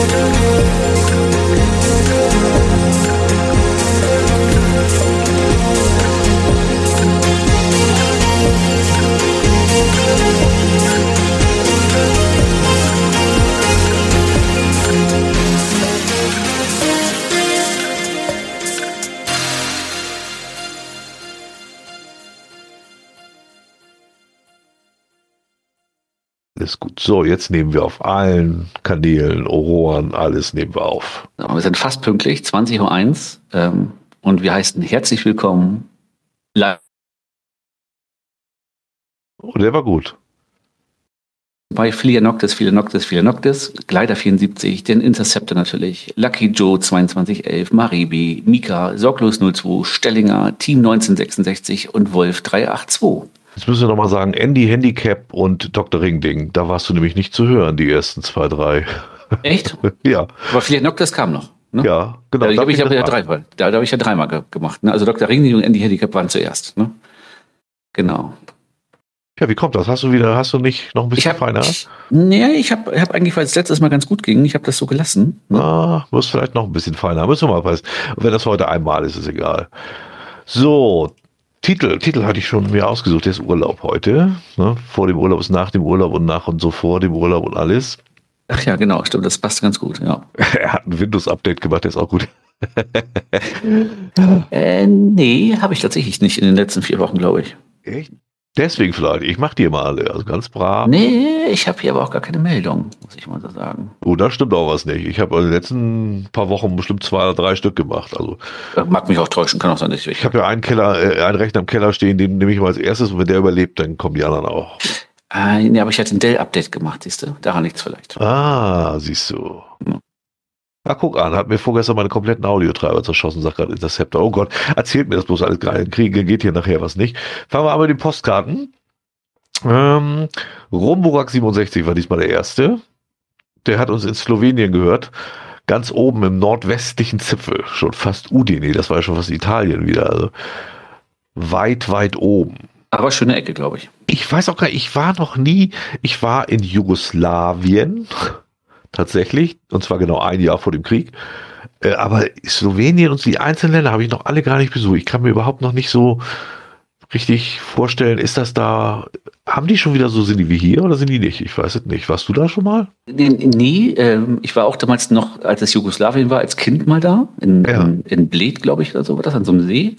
Alles gut. So, jetzt nehmen wir auf allen Kanälen, Ohren, alles nehmen wir auf. Wir sind fast pünktlich, 20.01 Uhr. Ähm, und wir heißen herzlich willkommen. Oh, der war gut. Bei Flia Noctis, Flia Noctis, Flia Noctis, Gleiter 74, den Interceptor natürlich, Lucky Joe 2211, Maribi, Mika, Sorglos 02, Stellinger, Team 1966 und Wolf 382. Jetzt müssen wir nochmal sagen, Andy Handicap und Dr. Ringding. Da warst du nämlich nicht zu hören, die ersten zwei, drei. Echt? ja. Aber Flia Noctis kam noch. Ne? Ja, genau. Da, habe ich, hab ja dreimal, da, da habe ich ja dreimal ge gemacht. Ne? Also Dr. Ringding und Andy Handicap waren zuerst. Ne? Genau. Ja, wie kommt das? Hast du wieder, hast du nicht noch ein bisschen hab, feiner? Nee, ich habe hab eigentlich, weil es letztes Mal ganz gut ging, ich habe das so gelassen. Ne? Ah, muss vielleicht noch ein bisschen feiner. Müssen wir mal passen. Und wenn das heute einmal ist, ist es egal. So, Titel, Titel hatte ich schon mir ausgesucht. Der ist Urlaub heute. Ne? Vor dem Urlaub ist nach dem Urlaub und nach und so vor dem Urlaub und alles. Ach ja, genau, stimmt. Das passt ganz gut, ja. er hat ein Windows-Update gemacht, der ist auch gut. äh, nee, habe ich tatsächlich nicht in den letzten vier Wochen, glaube ich. Echt? Deswegen vielleicht. Ich mache die immer alle, also ganz brav. Nee, ich habe hier aber auch gar keine Meldung, muss ich mal so sagen. Oh, da stimmt auch was nicht. Ich habe in den letzten paar Wochen bestimmt zwei oder drei Stück gemacht. Also mag mich auch täuschen, kann auch sein, dass ich. Ich habe ja einen Keller, äh, einen Rechner im Keller stehen, den nehme ich mal als erstes und wenn der überlebt, dann kommen die anderen auch. Äh, nee, aber ich hatte ein Dell-Update gemacht, siehst du? Daran liegt es vielleicht. Ah, siehst du. Ja. Na, guck an, hat mir vorgestern meine kompletten Audiotreiber zerschossen, sagt gerade Interceptor. Oh Gott, erzählt mir das bloß alles gerade. Kriege geht hier nachher was nicht. Fangen wir an mit den Postkarten. Ähm, Romburak 67 war diesmal der erste. Der hat uns in Slowenien gehört. Ganz oben im nordwestlichen Zipfel. Schon fast Udine, das war ja schon fast Italien wieder. Also weit, weit oben. Aber schöne Ecke, glaube ich. Ich weiß auch gar nicht, ich war noch nie, ich war in Jugoslawien tatsächlich, und zwar genau ein Jahr vor dem Krieg. Äh, aber Slowenien und die einzelnen Länder habe ich noch alle gar nicht besucht. Ich kann mir überhaupt noch nicht so richtig vorstellen, ist das da, haben die schon wieder so, sind die wie hier oder sind die nicht? Ich weiß es nicht. Warst du da schon mal? Nee, nee ähm, ich war auch damals noch, als es Jugoslawien war, als Kind mal da, in, ja. in, in Bled, glaube ich, oder so war das, an so einem See.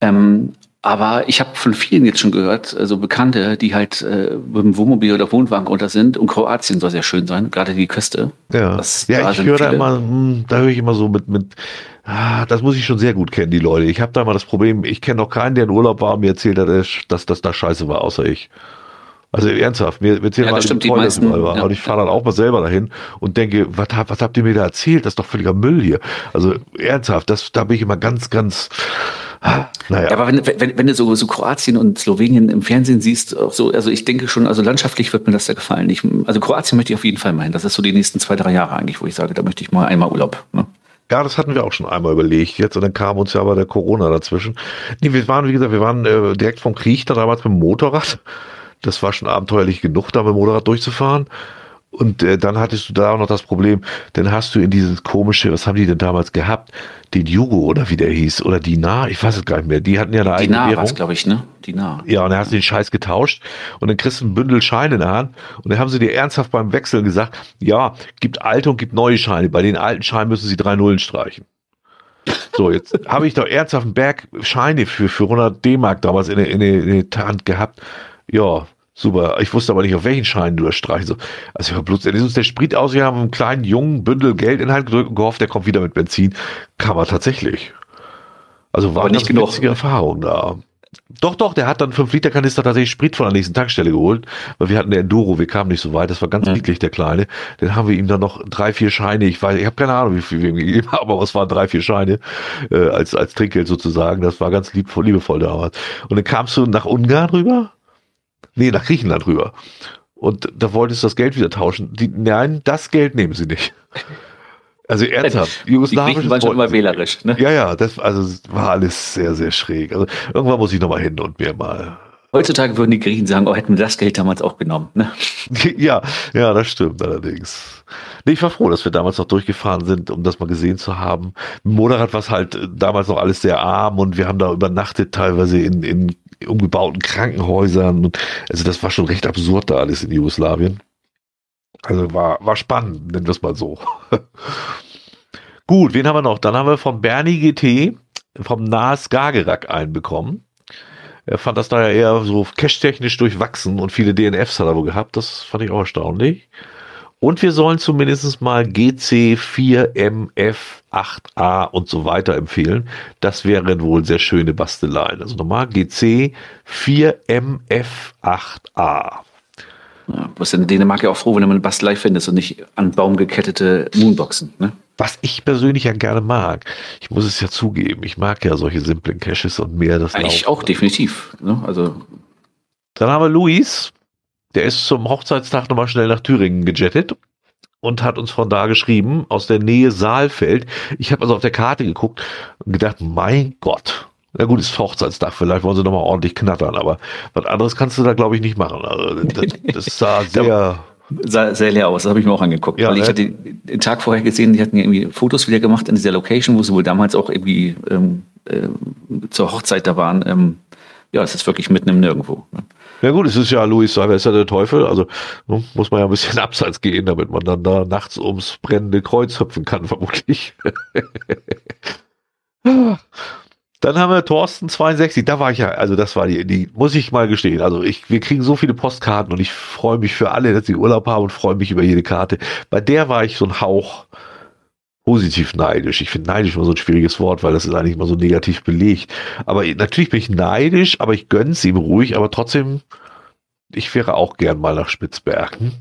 Ähm, aber ich habe von vielen jetzt schon gehört, also Bekannte, die halt äh, mit dem Wohnmobil oder Wohnwagen unter sind. Und Kroatien soll sehr schön sein, gerade die Küste. Ja, das, ja ich höre da immer, hm, da höre ich immer so mit, mit ah, das muss ich schon sehr gut kennen, die Leute. Ich habe da immer das Problem, ich kenne noch keinen, der in Urlaub war und mir erzählt hat, dass das da scheiße war, außer ich. Also ernsthaft, mir erzählen ja, mal, stimmt, die meisten. Ja. Und ich fahre dann auch mal selber dahin und denke, was, was habt ihr mir da erzählt? Das ist doch völliger Müll hier. Also ernsthaft, das, da bin ich immer ganz, ganz naja. Ja, aber wenn, wenn, wenn du so, so Kroatien und Slowenien im Fernsehen siehst, auch so, also ich denke schon, also landschaftlich wird mir das da gefallen. Ich, also Kroatien möchte ich auf jeden Fall mal hin. Das ist so die nächsten zwei, drei Jahre eigentlich, wo ich sage, da möchte ich mal einmal Urlaub. Ne? Ja, das hatten wir auch schon einmal überlegt jetzt und dann kam uns ja aber der Corona dazwischen. Nee, wir waren, wie gesagt, wir waren äh, direkt vom Krieg da damals mit dem Motorrad. Das war schon abenteuerlich genug, da mit dem Motorrad durchzufahren. Und äh, dann hattest du da auch noch das Problem, dann hast du in dieses komische, was haben die denn damals gehabt? Den Jugo oder wie der hieß, oder Dinar, ich weiß es gar nicht mehr. Die hatten ja eine eigene Dinar Währung. glaube ich, ne? Dinar. Ja, und dann hast du den Scheiß getauscht und dann kriegst du ein Bündel Scheine in der Hand und dann haben sie dir ernsthaft beim Wechseln gesagt, ja, gibt alte und gibt neue Scheine. Bei den alten Scheinen müssen sie drei Nullen streichen. So, jetzt habe ich doch ernsthaft einen Berg Scheine für, für 100 D-Mark damals in der, in, der, in der Hand gehabt. Ja, Super. Ich wusste aber nicht, auf welchen Schein du das streichst. Also, ich war bloß, ist uns der Sprit aus, wir haben einen kleinen jungen Bündel Geld in Hand gedrückt und gehofft, der kommt wieder mit Benzin. Kam er tatsächlich. Also war aber nicht genug. Erfahrung da. Doch, doch, der hat dann 5 Liter Kanister tatsächlich Sprit von der nächsten Tankstelle geholt, weil wir hatten der Enduro, wir kamen nicht so weit, das war ganz mhm. niedlich, der Kleine. Dann haben wir ihm dann noch drei, vier Scheine, ich weiß, ich habe keine Ahnung, wie viel wir ihm gegeben haben, aber es waren drei, vier Scheine äh, als, als Trinkgeld sozusagen, das war ganz lieb, liebevoll damals. Und dann kamst du nach Ungarn rüber Nee, nach Griechenland rüber. Und da wolltest du das Geld wieder tauschen. Die, nein, das Geld nehmen sie nicht. Also ernsthaft. Jugoslawisch. Die waren schon immer wählerisch, ne? Ja, ja, das, also war alles sehr, sehr schräg. Also irgendwann muss ich nochmal hin und mir mal. Heutzutage würden die Griechen sagen, oh, hätten wir das Geld damals auch genommen. Ne? Ja, ja, das stimmt allerdings. Nee, ich war froh, dass wir damals noch durchgefahren sind, um das mal gesehen zu haben. Motorrad war es halt damals noch alles sehr arm und wir haben da übernachtet, teilweise in, in umgebauten Krankenhäusern. Also das war schon recht absurd da alles in Jugoslawien. Also war, war spannend, nennen wir es mal so. Gut, wen haben wir noch? Dann haben wir vom Bernie GT vom Nas Gagerak einbekommen. Er fand das da ja eher so cache-technisch durchwachsen und viele DNFs hat er wohl gehabt. Das fand ich auch erstaunlich. Und wir sollen zumindest mal GC4MF8A und so weiter empfehlen. Das wären wohl sehr schöne Basteleien. Also nochmal GC4MF8A. Ja, bist in Dänemark ja auch froh, wenn du eine Bastelei findest und nicht an Baum gekettete Moonboxen. Ne? Was ich persönlich ja gerne mag. Ich muss es ja zugeben, ich mag ja solche simplen Caches und mehr das Ich auch, definitiv. Ne? Also. Dann haben wir Luis, der ist zum Hochzeitstag nochmal schnell nach Thüringen gejettet und hat uns von da geschrieben, aus der Nähe Saalfeld. Ich habe also auf der Karte geguckt und gedacht, mein Gott, na gut, ist Hochzeitstag, vielleicht wollen sie nochmal ordentlich knattern, aber was anderes kannst du da, glaube ich, nicht machen. Also, das, das sah sehr. Sah sehr leer aus, das habe ich mir auch angeguckt. Ja, weil ich ne? hatte den Tag vorher gesehen, die hatten irgendwie Fotos wieder gemacht in dieser Location, wo sie wohl damals auch irgendwie ähm, äh, zur Hochzeit da waren. Ähm, ja, es ist wirklich mitten im Nirgendwo. Ne? Ja gut, es ist ja Louis Cyber, ist ja der Teufel, also ne, muss man ja ein bisschen abseits gehen, damit man dann da nachts ums brennende Kreuz hüpfen kann, vermutlich. Dann haben wir Thorsten 62, da war ich ja, also das war die, die muss ich mal gestehen. Also ich, wir kriegen so viele Postkarten und ich freue mich für alle, dass sie Urlaub haben und freue mich über jede Karte. Bei der war ich so ein Hauch positiv neidisch. Ich finde neidisch immer so ein schwieriges Wort, weil das ist eigentlich immer so negativ belegt. Aber natürlich bin ich neidisch, aber ich gönn's ihm ruhig, aber trotzdem, ich wäre auch gern mal nach Spitzbergen.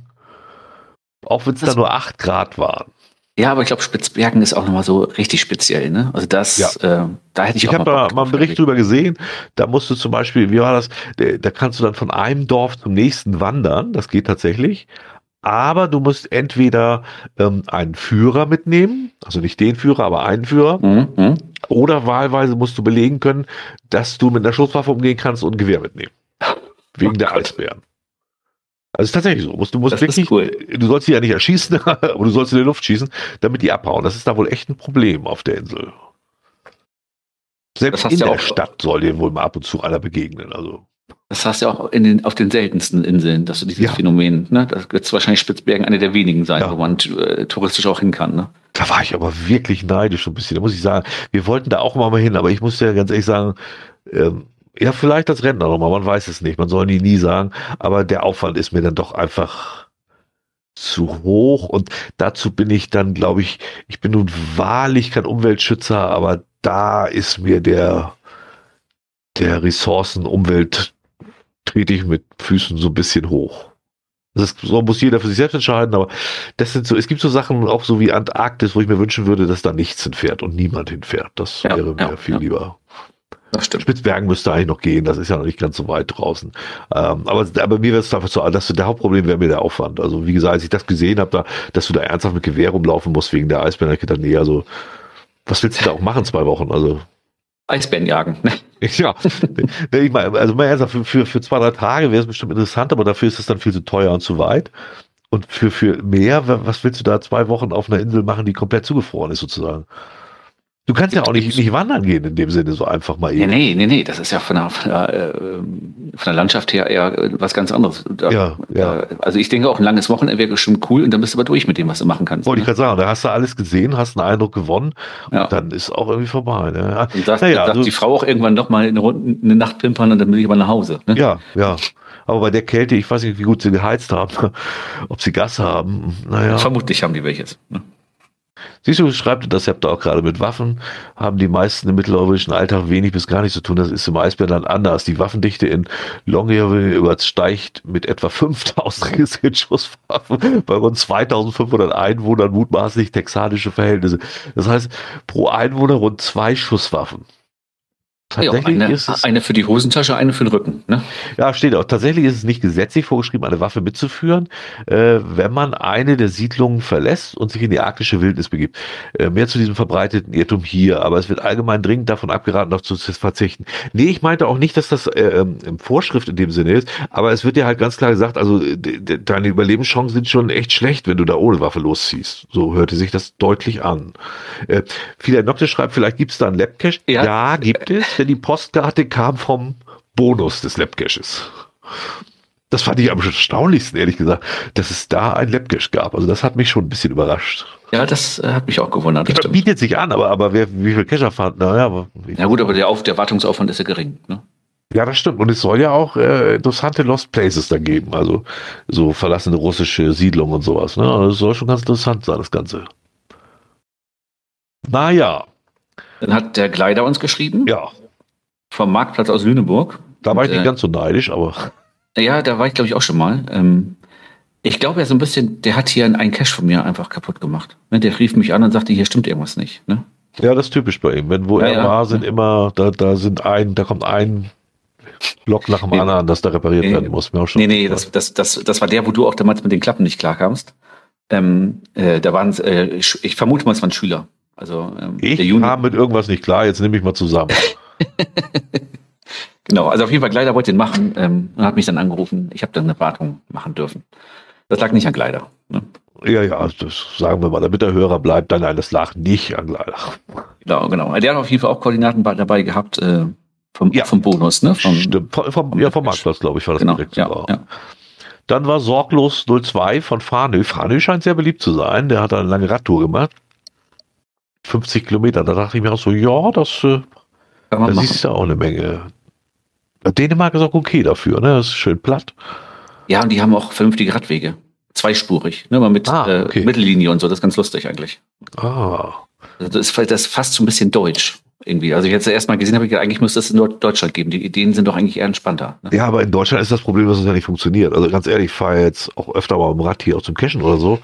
Auch wenn es da nur acht Grad waren. Ja, aber ich glaube, Spitzbergen ist auch nochmal so richtig speziell, ne? Also das, ja. äh, da hätte ich, ich auch Ich habe da mal einen Bericht drüber gesehen. Da musst du zum Beispiel, wie war das? Da kannst du dann von einem Dorf zum nächsten wandern. Das geht tatsächlich. Aber du musst entweder ähm, einen Führer mitnehmen, also nicht den Führer, aber einen Führer. Mhm. mhm. Oder wahlweise musst du belegen können, dass du mit einer Schusswaffe umgehen kannst und ein Gewehr mitnehmen. Wegen oh der Eisbären. Also ist tatsächlich so. Du musst das wirklich, cool. du sollst sie ja nicht erschießen, aber du sollst in die Luft schießen, damit die abhauen. Das ist da wohl echt ein Problem auf der Insel. Selbst in der Stadt soll dir wohl mal ab und zu einer begegnen. Also. Das hast du ja auch in den, auf den seltensten Inseln, dass du dieses ja. Phänomen, ne? Das wird wahrscheinlich Spitzbergen eine der wenigen sein, ja. wo man äh, touristisch auch hin kann, ne? Da war ich aber wirklich neidisch ein bisschen. Da muss ich sagen, wir wollten da auch mal hin, aber ich muss ja ganz ehrlich sagen, ähm, ja, vielleicht als Rentner nochmal, man weiß es nicht, man soll nie, nie sagen, aber der Aufwand ist mir dann doch einfach zu hoch und dazu bin ich dann, glaube ich, ich bin nun wahrlich kein Umweltschützer, aber da ist mir der, der Ressourcen, Umwelt, trete ich mit Füßen so ein bisschen hoch. Das ist, so muss jeder für sich selbst entscheiden, aber das sind so, es gibt so Sachen auch so wie Antarktis, wo ich mir wünschen würde, dass da nichts hinfährt und niemand hinfährt. Das ja, wäre mir ja, viel ja. lieber. Das stimmt. Spitzbergen müsste eigentlich noch gehen, das ist ja noch nicht ganz so weit draußen. Ähm, aber, aber mir wäre es einfach so, dass der Hauptproblem wäre mir der Aufwand. Also wie gesagt, als ich das gesehen habe, da, dass du da ernsthaft mit Gewehr rumlaufen musst wegen der Eisbären, ich gedacht, nee, also was willst du da auch machen, zwei Wochen? Also Eisbären jagen. Ja, ich meine, also mal ernsthaft, für, für, für zwei, drei Tage wäre es bestimmt interessant, aber dafür ist es dann viel zu teuer und zu weit. Und für, für mehr, was willst du da zwei Wochen auf einer Insel machen, die komplett zugefroren ist, sozusagen? Du kannst ja auch nicht, nicht wandern gehen in dem Sinne, so einfach mal eben. Nee, nee, nee, das ist ja von der, von der, äh, von der Landschaft her eher was ganz anderes. Da, ja, ja. also ich denke auch, ein langes Wochenende wäre bestimmt cool und dann bist du aber durch mit dem, was du machen kannst. Wollte ne? ich gerade sagen, da hast du alles gesehen, hast einen Eindruck gewonnen und ja. dann ist auch irgendwie vorbei. Ne? Und sagt, naja, die Frau auch irgendwann noch mal eine, Runde, eine Nacht pimpern und dann will ich aber nach Hause. Ne? Ja, ja. Aber bei der Kälte, ich weiß nicht, wie gut sie geheizt haben, ob sie Gas haben. Naja. Vermutlich haben die welches. Ne? Siehst du, schreibt das, ihr habt da auch gerade mit Waffen, haben die meisten im mitteleuropäischen Alltag wenig bis gar nichts zu tun. Das ist im Eisbärland anders. Die Waffendichte in Longyearbyen übersteigt mit etwa 5000 registrierten Schusswaffen bei rund 2500 Einwohnern mutmaßlich texanische Verhältnisse. Das heißt, pro Einwohner rund zwei Schusswaffen. Tatsächlich eine, ist es. Eine für die Hosentasche, eine für den Rücken. Ne? Ja, steht auch. Tatsächlich ist es nicht gesetzlich vorgeschrieben, eine Waffe mitzuführen, äh, wenn man eine der Siedlungen verlässt und sich in die arktische Wildnis begibt. Äh, mehr zu diesem verbreiteten Irrtum hier, aber es wird allgemein dringend davon abgeraten, darauf zu verzichten. Nee, ich meinte auch nicht, dass das äh, ähm, Vorschrift in dem Sinne ist, aber es wird dir halt ganz klar gesagt, also deine Überlebenschancen sind schon echt schlecht, wenn du da ohne Waffe losziehst. So hörte sich das deutlich an. Äh, Nocte schreibt, vielleicht gibt es da einen Labcache. Ja. ja, gibt es, denn die Postkarte kam vom Bonus des Labcaches. Das fand ich am erstaunlichsten, ehrlich gesagt, dass es da ein Labcache gab. Also das hat mich schon ein bisschen überrascht. Ja, das äh, hat mich auch gewundert. Das bietet sich an, aber, aber wer, wie viel Cacher fand, naja. Aber, ja gut, aber der, Auf, der Wartungsaufwand ist ja gering. Ne? Ja, das stimmt. Und es soll ja auch äh, interessante Lost Places da geben. Also so verlassene russische Siedlungen und sowas. Ne? Also es soll schon ganz interessant sein, das Ganze. Naja. Dann hat der Gleider uns geschrieben. Ja. Vom Marktplatz aus Lüneburg. Da war ich nicht äh, ganz so neidisch, aber. Ja, da war ich, glaube ich, auch schon mal. Ähm, ich glaube ja so ein bisschen, der hat hier einen Cash von mir einfach kaputt gemacht. Ne, der rief mich an und sagte, hier stimmt irgendwas nicht. Ne? Ja, das ist typisch bei ihm. Wenn wo ja, er ja. war, sind immer, da, da sind ein, da kommt ein Block nach dem nee, anderen, das da repariert nee, werden muss. Mir auch schon nee, nee, das, das, das, das war der, wo du auch damals mit den Klappen nicht klarkamst. Ähm, äh, da waren äh, ich, vermute mal, es waren Schüler. Also, ähm, ich kam mit irgendwas nicht klar, jetzt nehme ich mal zusammen. genau, also auf jeden Fall Gleider wollte den machen ähm, und hat mich dann angerufen. Ich habe dann eine Wartung machen dürfen. Das lag nicht an Gleider. Ne? Ja, ja, das sagen wir mal, damit der Hörer bleibt, dann nein, das lag nicht an Gleider. Genau, genau. Der hat auf jeden Fall auch Koordinaten dabei gehabt, äh, vom, ja. vom Bonus, ne? Vom, Stimmt, vom, vom, ja, vom Marktplatz, glaube ich, war das genau, direkt ja, ja. Dann war Sorglos 02 von Fahnö. Fahnö scheint sehr beliebt zu sein. Der hat eine lange Radtour gemacht. 50 Kilometer. Da dachte ich mir auch so, ja, das, äh, da siehst du auch eine Menge. Dänemark ist auch okay dafür, ne? Das ist schön platt. Ja, und die haben auch vernünftige Radwege. Zweispurig, ne? Mal mit ah, äh, okay. äh, Mittellinie und so. Das ist ganz lustig eigentlich. Ah. Also das, ist, das ist fast so ein bisschen deutsch irgendwie. Also ich jetzt erst mal gesehen habe, ich, eigentlich müsste es in Deutschland geben. Die Ideen sind doch eigentlich eher entspannter. Ne? Ja, aber in Deutschland ist das Problem, dass es ja nicht funktioniert. Also ganz ehrlich, ich fahre jetzt auch öfter mal im Rad hier auch zum Cashen oder so.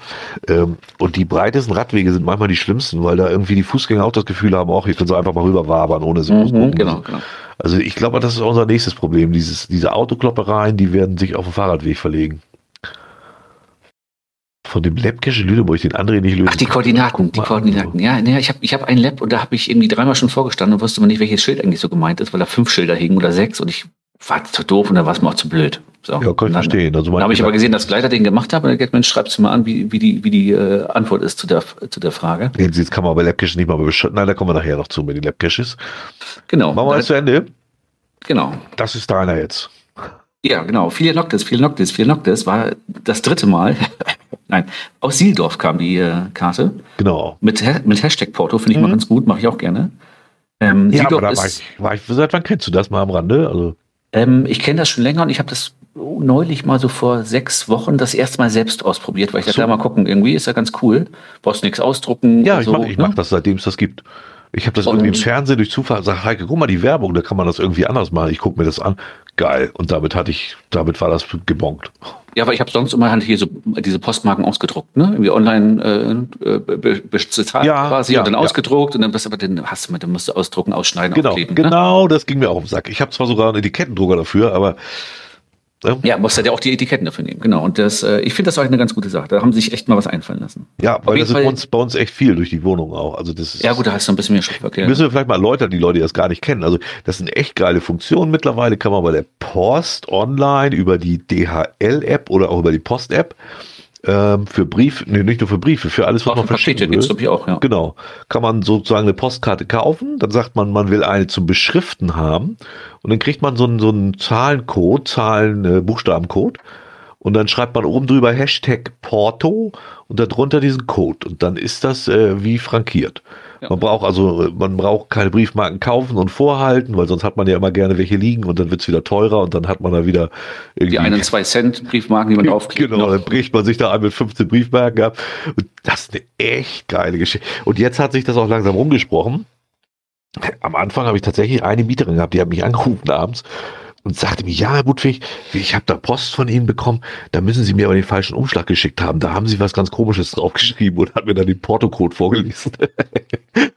Ähm, und die breitesten Radwege sind manchmal die schlimmsten, weil da irgendwie die Fußgänger auch das Gefühl haben, auch hier können sie einfach mal rüber wabern, ohne sie mhm, Genau, genau. Also ich glaube, das ist unser nächstes Problem. Dieses, diese Autokloppereien, die werden sich auf den Fahrradweg verlegen von dem Labcache Lüneburg, den André nicht lösen Ach, die Koordinaten, die Koordinaten. Ja, nee, ich habe ich hab ein Lab und da habe ich irgendwie dreimal schon vorgestanden und wusste mal nicht, welches Schild eigentlich so gemeint ist, weil da fünf Schilder hingen oder sechs und ich war zu doof und da war es mir auch zu blöd. So. Ja, kann ich verstehen. Also dann habe ich aber gesehen, dass Gleiter den gemacht hat und er gesagt, Mensch, schreibst du mal an, wie, wie die, wie die äh, Antwort ist zu der, zu der Frage. Jetzt kann man bei Labcaches nicht mal beschreiben. Nein, da kommen wir nachher noch zu, mit den Labcaches. Genau. Machen wir das zu Ende? Genau. Das ist deiner jetzt. Ja, genau. Viele Noctis, viele Noctis, viele Noctis war das dritte Mal. Nein, aus Sieldorf kam die äh, Karte. Genau. Mit, mit Hashtag Porto finde ich mhm. mal ganz gut, mache ich auch gerne. Ähm, ja, Sieldorf aber da war ich, war ich, seit wann kennst du das mal am Rande? Also ähm, ich kenne das schon länger und ich habe das neulich mal so vor sechs Wochen das erste Mal selbst ausprobiert, weil ich so. dachte, mal gucken, irgendwie ist ja ganz cool. Brauchst nichts ausdrucken. Ja, ich so, mache ne? mach das, seitdem es das gibt. Ich habe das und irgendwie im Fernsehen durch Zufall gesagt, Heike, guck mal die Werbung, da kann man das irgendwie anders machen. Ich gucke mir das an. Geil. Und damit hatte ich, damit war das gebongt. Ja, aber ich habe sonst immer halt hier so diese Postmarken ausgedruckt, ne? Irgendwie online äh, bezahlt ja, quasi ja, und dann ja. ausgedruckt und dann bist aber den hast du mit, dann musst du ausdrucken, ausschneiden, genau, aufkleben. Ne? Genau, ne? das ging mir auch um Sack. Ich habe zwar sogar einen Etikettendrucker dafür, aber ja, ja musst halt ja auch die Etiketten dafür nehmen, genau. Und das, äh, ich finde das auch eine ganz gute Sache. Da haben sie sich echt mal was einfallen lassen. Ja, weil das ist bei uns, bei uns echt viel durch die Wohnung auch. Also das ist, ja gut, da hast du ein bisschen mehr Schriftverkehr. Okay. Müssen wir vielleicht mal erläutern, die Leute, die das gar nicht kennen. Also das sind echt geile Funktionen mittlerweile. Kann man bei der Post online über die DHL-App oder auch über die Post-App ähm, für Brief, nee, nicht nur für Briefe, für alles, was man verschicken will. Geht's, auch, ja. Genau. Kann man sozusagen eine Postkarte kaufen, dann sagt man, man will eine zum Beschriften haben und dann kriegt man so einen, so einen Zahlencode, Zahlen, äh, Buchstabencode und dann schreibt man oben drüber Hashtag Porto und darunter diesen Code und dann ist das äh, wie frankiert. Ja. Man braucht also, man braucht keine Briefmarken kaufen und vorhalten, weil sonst hat man ja immer gerne welche liegen und dann wird's wieder teurer und dann hat man da wieder irgendwie. Die einen zwei Cent Briefmarken, die man draufkriegt. Genau, dann bricht man sich da ein mit 15 Briefmarken ab. Und das ist eine echt geile Geschichte. Und jetzt hat sich das auch langsam rumgesprochen. Am Anfang habe ich tatsächlich eine Mieterin gehabt, die hat mich angerufen abends und sagte mir, ja, Herr Budwig, ich habe da Post von Ihnen bekommen, da müssen Sie mir aber den falschen Umschlag geschickt haben. Da haben Sie was ganz Komisches draufgeschrieben und hat mir dann den Portocode vorgelesen.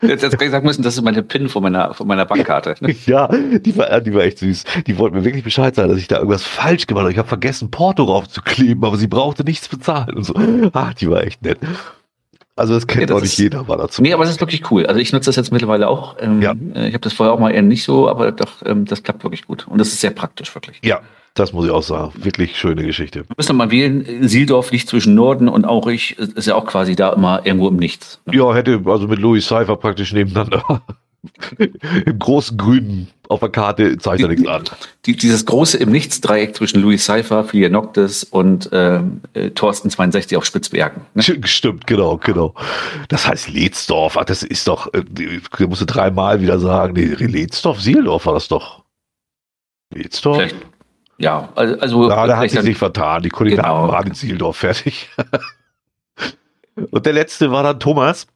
Jetzt hätte ich sagen müssen, das ist meine PIN von meiner, von meiner Bankkarte. Ne? Ja, die war, die war echt süß. Die wollten mir wirklich Bescheid sagen, dass ich da irgendwas falsch gemacht habe. Ich habe vergessen, Porto draufzukleben, aber sie brauchte nichts bezahlen und so. Ach, die war echt nett. Also das kennt ja, auch nicht ist, jeder, war dazu. Nee, aber das ist wirklich cool. Also ich nutze das jetzt mittlerweile auch. Ähm, ja. Äh, ich habe das vorher auch mal eher nicht so, aber doch, ähm, das klappt wirklich gut. Und das ist sehr praktisch, wirklich. Ja, das muss ich auch sagen. Wirklich schöne Geschichte. Wir müssen mal wählen. Sieldorf liegt zwischen Norden und Aurich. Ist ja auch quasi da immer irgendwo im Nichts. Ne? Ja, hätte also mit Louis Cypher praktisch nebeneinander. Im großen Grünen auf der Karte zeigt er nichts an. Die, dieses große im Nichts-Dreieck zwischen Louis Seifer, Filia Noctis und ähm, äh, Thorsten 62 auf Spitzbergen. Ne? Stimmt, genau, genau. Das heißt Letzdorf, ach, das ist doch, äh, da musst du dreimal wieder sagen, nee, Letzdorf, Sieldorf war das doch. Letzdorf? Vielleicht, ja, also. ja, da hat sie sich vertan. Die Koordinaten genau. waren in Sieldorf fertig. und der letzte war dann Thomas.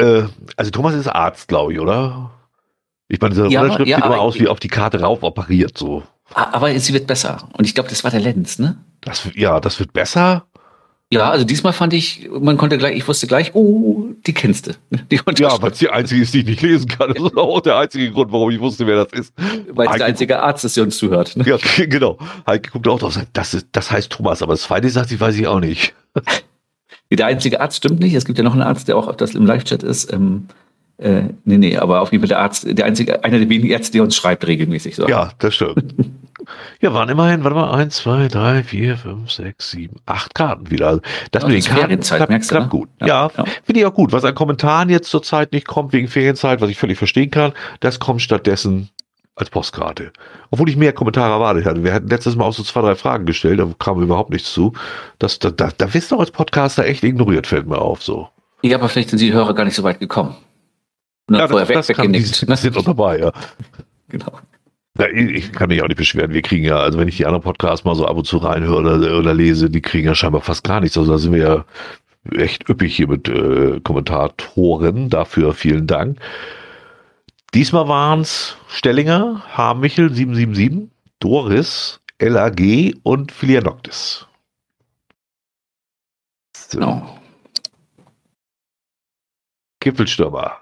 Äh, also Thomas ist Arzt, glaube ich, oder? Ich meine, diese ja, Unterschrift ja, sieht immer aus wie auf die Karte rauf operiert, so. Aber sie wird besser. Und ich glaube, das war der Lenz, ne? Das, ja, das wird besser. Ja, also diesmal fand ich, man konnte gleich, ich wusste gleich, oh, die kennst du. Die ja, weil es die einzige ist, die ich nicht lesen kann. Das ist auch der einzige Grund, warum ich wusste, wer das ist. Weil es der einzige Arzt ist, der uns zuhört. Ne? Ja, genau. Heike guckt auch drauf, das, ist, das heißt Thomas, aber das zweite sagt, ich weiß ich auch nicht. Der einzige Arzt stimmt nicht. Es gibt ja noch einen Arzt, der auch das im Live-Chat ist. Ähm, äh, nee, nee, aber auf jeden Fall der Arzt, der einzige, einer der wenigen Ärzte, der uns schreibt regelmäßig. So. Ja, das stimmt. ja, waren immerhin, warte mal, eins, zwei, drei, vier, fünf, sechs, sieben, acht Karten wieder. Also das ja, mit den Karten klappt, merkst du, klappt ne? gut. Ja, ja, ja. finde ich auch gut. Was an Kommentaren jetzt zurzeit nicht kommt wegen Ferienzeit, was ich völlig verstehen kann, das kommt stattdessen als Postkarte. Obwohl ich mehr Kommentare erwartet hatte. Wir hatten letztes Mal auch so zwei, drei Fragen gestellt, da kam überhaupt nichts zu. Das, da, da, da wirst du als Podcaster echt ignoriert, fällt mir auf so. Ja, aber vielleicht sind die Hörer gar nicht so weit gekommen. Ja, das, das kann, die, die sind noch dabei, ja. Genau. Ja, ich kann mich auch nicht beschweren. Wir kriegen ja, also wenn ich die anderen Podcasts mal so ab und zu reinhöre oder, oder lese, die kriegen ja scheinbar fast gar nichts. Also da sind wir ja echt üppig hier mit äh, Kommentatoren. Dafür vielen Dank. Diesmal waren es Stellinger, Harmichel 777, Doris, LAG und Filianoctis. So. Genau. Gipfelstürmer.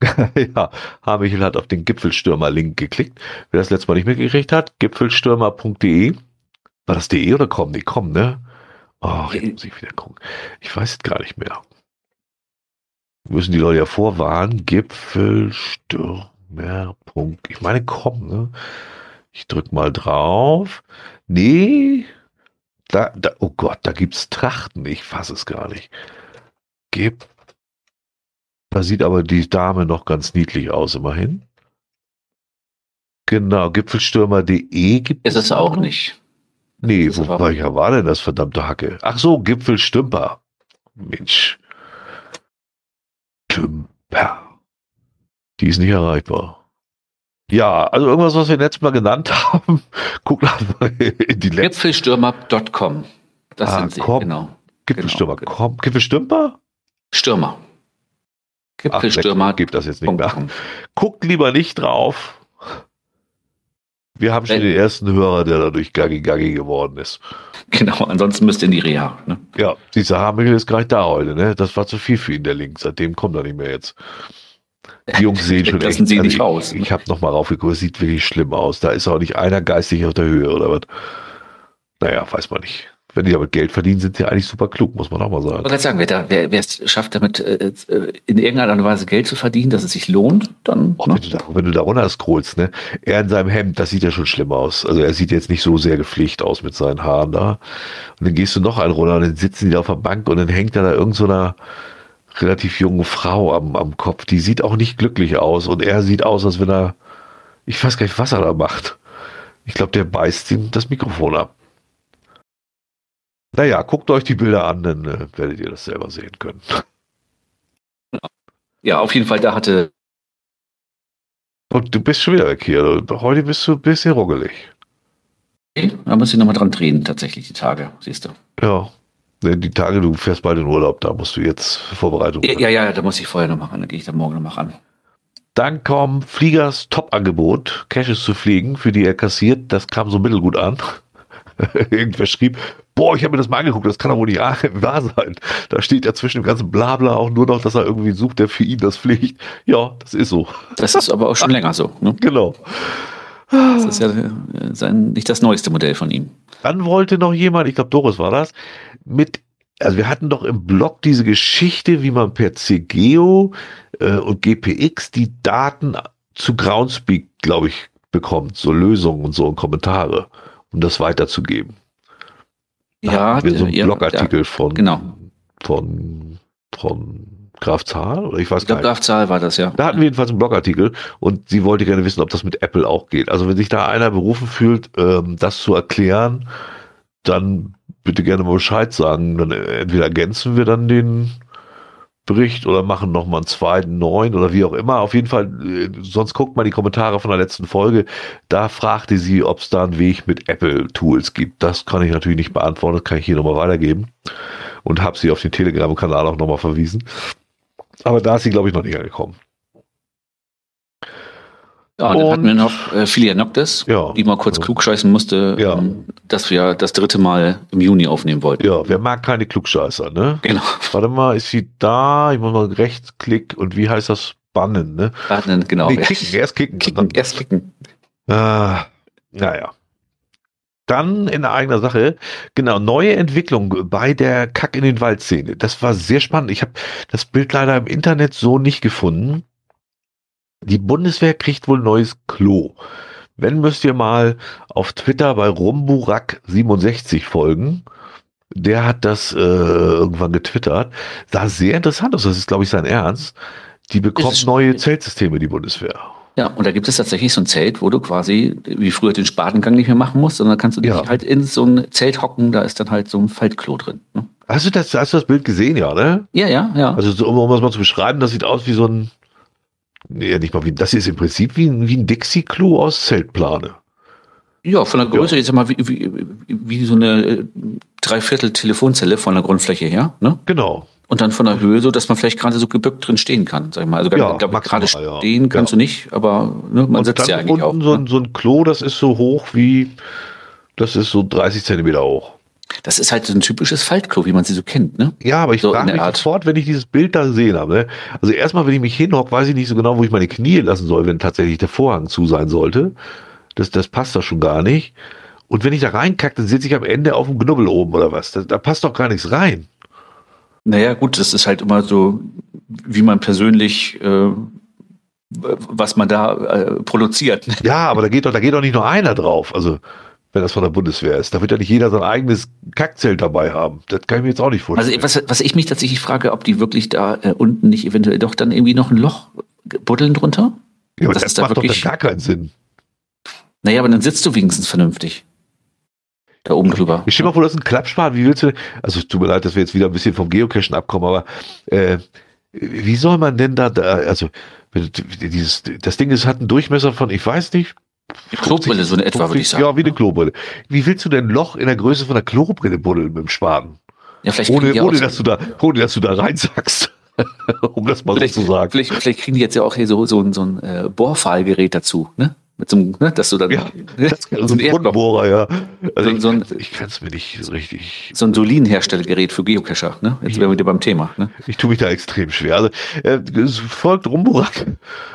ja, Hamichel hat auf den Gipfelstürmer-Link geklickt. Wer das letzte Mal nicht mitgekriegt hat, gipfelstürmer.de. War das de oder com? Nee, com, ne? Oh, jetzt muss ich wieder gucken. Ich weiß es gar nicht mehr. Müssen die Leute ja vorwarnen. Gipfelstürmer. Ich meine, com, ne? Ich drück mal drauf. Nee. Da, da, oh Gott, da gibt's Trachten. Ich fasse es gar nicht. Gipfel da sieht aber die Dame noch ganz niedlich aus, immerhin. Genau, Gipfelstürmer.de gibt es. Ist es auch nicht. Nee, wo war, ja, war denn das verdammte Hacke? Ach so, Gipfelstümper. Mensch. Stümper. Die ist nicht erreichbar. Ja, also irgendwas, was wir letztes Mal genannt haben. Guck mal in die Gipfelstürmer.com. Das ah, sind sie, komm. genau. Gipfelstürmer. Genau, genau. Gipfelstürmer? Stürmer. Gipfelstürmer. Gibt das jetzt nicht mehr. Guckt lieber nicht drauf. Wir haben schon Wenn, den ersten Hörer, der dadurch Gaggi Gaggi geworden ist. Genau, ansonsten müsst ihr in die Reha. Ne? Ja, dieser Hamel ist gar nicht da heute. Ne? Das war zu viel für ihn, der Link. Seitdem kommt er nicht mehr jetzt. Die Jungs sehen schon echt. Sie also nicht. Ich, ne? ich habe nochmal raufgeguckt, es sieht wirklich schlimm aus. Da ist auch nicht einer geistig auf der Höhe oder was. Naja, weiß man nicht wenn die damit Geld verdienen, sind sie eigentlich super klug, muss man auch mal sagen. Ich wollte sagen, wer, wer, wer es schafft, damit äh, äh, in irgendeiner Weise Geld zu verdienen, dass es sich lohnt, dann. Oh, ne? wenn, du da, wenn du da runter scrollst, ne? Er in seinem Hemd, das sieht ja schon schlimm aus. Also er sieht jetzt nicht so sehr gepflegt aus mit seinen Haaren da. Und dann gehst du noch einen runter und dann sitzen die auf der Bank und dann hängt da, da irgend so einer relativ jungen Frau am, am Kopf. Die sieht auch nicht glücklich aus und er sieht aus, als wenn er, ich weiß gar nicht, was er da macht. Ich glaube, der beißt ihm das Mikrofon ab. Naja, guckt euch die Bilder an, dann äh, werdet ihr das selber sehen können. Ja, auf jeden Fall, da hatte. Und du bist schon wieder weg hier. Heute bist du ein bisschen ruckelig. Okay, da muss ich nochmal dran drehen, tatsächlich, die Tage, siehst du. Ja. Die Tage, du fährst bald in Urlaub, da musst du jetzt Vorbereitung machen. Ja, ja, ja, da muss ich vorher noch machen, da gehe ich dann morgen noch mal ran. Dann kommt Fliegers Top-Angebot, Caches zu fliegen, für die er kassiert. Das kam so mittelgut an. Irgendwer schrieb, boah, ich habe mir das mal angeguckt, das kann doch wohl nicht wahr sein. Da steht ja zwischen dem ganzen Blabla auch nur noch, dass er irgendwie sucht, der für ihn das fliegt. Ja, das ist so. Das ist aber auch schon länger so. Ne? Genau. Das ist ja äh, sein, nicht das neueste Modell von ihm. Dann wollte noch jemand, ich glaube Doris war das, mit, also wir hatten doch im Blog diese Geschichte, wie man per CGO äh, und GPX die Daten zu Groundspeak, glaube ich, bekommt, so Lösungen und so und Kommentare, um das weiterzugeben. Da ja, wir so einen ja, Blogartikel ja, von, genau. von, von Graf Zahl oder ich weiß ich glaub, gar nicht. Graf Zahl war das, ja. Da hatten wir jedenfalls einen Blogartikel und sie wollte gerne wissen, ob das mit Apple auch geht. Also wenn sich da einer berufen fühlt, ähm, das zu erklären, dann bitte gerne mal Bescheid sagen. Dann äh, entweder ergänzen wir dann den Bericht oder machen nochmal einen zweiten, neuen oder wie auch immer. Auf jeden Fall, äh, sonst guckt mal die Kommentare von der letzten Folge. Da fragte sie, ob es da einen Weg mit Apple-Tools gibt. Das kann ich natürlich nicht beantworten, das kann ich hier nochmal weitergeben. Und habe sie auf den Telegram-Kanal auch nochmal verwiesen. Aber da ist sie, glaube ich, noch nicht angekommen. Ja, und dann hatten wir noch äh, Filia Noctis, ja, die mal kurz klugscheißen musste, ja. ähm, dass wir das dritte Mal im Juni aufnehmen wollten. Ja, wer mag keine Klugscheißer, ne? Genau. Warte mal, ist sie da? Ich muss mal rechtsklick und wie heißt das? Bannen, ne? Bannen, genau. Nee, kicken, erst kicken. kicken erst kicken. Ah, naja. Dann in eigener Sache, genau, neue Entwicklung bei der Kack in den Wald-Szene. Das war sehr spannend. Ich habe das Bild leider im Internet so nicht gefunden. Die Bundeswehr kriegt wohl neues Klo. Wenn müsst ihr mal auf Twitter bei Rumburak67 folgen. Der hat das äh, irgendwann getwittert. Sah sehr interessant aus. Das ist, glaube ich, sein Ernst. Die bekommt neue Zeltsysteme, die Bundeswehr. Ja, und da gibt es tatsächlich so ein Zelt, wo du quasi wie früher den Spatengang nicht mehr machen musst, sondern kannst du dich Ja. halt in so ein Zelt hocken, da ist dann halt so ein Faltklo drin. Ne? Hast du das, hast du das Bild gesehen, ja, ne? Ja, ja, ja. Also so, um, um das mal zu beschreiben, das sieht aus wie so ein, nee, nicht mal wie, das ist im Prinzip wie, ein- wie ein Dixie-Klo aus Zeltplane. ja, von der Größe jetzt mal wie, wie, wie so eine äh, Dreiviertel Telefonzelle von der Grundfläche her, ne? Genau. Und dann von der Höhe so, dass man vielleicht gerade so gebückt drin stehen kann, sag ich mal. Also Ja, ich glaube, gerade ja. stehen kannst Ja. du nicht, aber ne, man Und sitzt ja eigentlich auch. unten so, ne? ein, so ein Klo, das ist so hoch wie, das ist so 30 Zentimeter hoch. Das ist halt so ein typisches Faltklo, wie man sie so kennt, ne? Ja, aber ich So frage mich Art. sofort, wenn ich dieses Bild da gesehen habe. Ne? Also erstmal, wenn ich mich hinhocke, weiß ich nicht so genau, wo ich meine Knie lassen soll, wenn tatsächlich der Vorhang zu sein sollte. Das, das passt da schon gar nicht. Und wenn ich da reinkacke, dann sitze ich am Ende auf dem Knubbel oben oder was. Da, da passt doch gar nichts rein. Naja, gut, das ist halt immer so, wie man persönlich, äh, was man da äh, produziert. ne? Ja, aber da geht doch, da geht doch nicht nur einer drauf. Also, wenn das von der Bundeswehr ist. Da wird ja nicht jeder sein eigenes Kackzelt dabei haben. Das kann ich mir jetzt auch nicht vorstellen. Also was, was ich mich tatsächlich frage, ob die wirklich da äh, unten nicht eventuell doch dann irgendwie noch ein Loch buddeln drunter? ja, aber das das, ist da macht doch wirklich- dann gar keinen Sinn. Naja, aber dann sitzt du wenigstens vernünftig. Da oben drüber. Ich stell mal vor, das ist ein Klappspat. Wie willst du, also es tut mir leid, dass wir jetzt wieder ein bisschen vom Geocachen abkommen, aber äh, wie soll man denn da, da also dieses, das Ding ist, hat einen Durchmesser von, ich weiß nicht, Die Klobrille, so in etwa, würde ich sagen. Ja, wie eine Klobrille. Wie willst du denn ein Loch in der Größe von einer Klobrille buddeln mit dem Spaten? Ja, vielleicht Ohne, ohne, dass du da, ohne dass du da reinsackst. um das mal vielleicht, so zu sagen. vielleicht, vielleicht kriegen die jetzt ja auch hier so, so, ein- so ein äh, Bohrpfahlgerät dazu, ne? Mit so einem, ne? dass du dann Ja, ne? So ein ein Grundbohrer, ja. Also So- so ein- ich, kann es mir nicht so richtig so ein Solin-Herstellgerät für Geocacher, ne? Jetzt wären wir wieder beim Thema, ne? Ich tue mich da extrem schwer. Also äh, es folgt Rumburak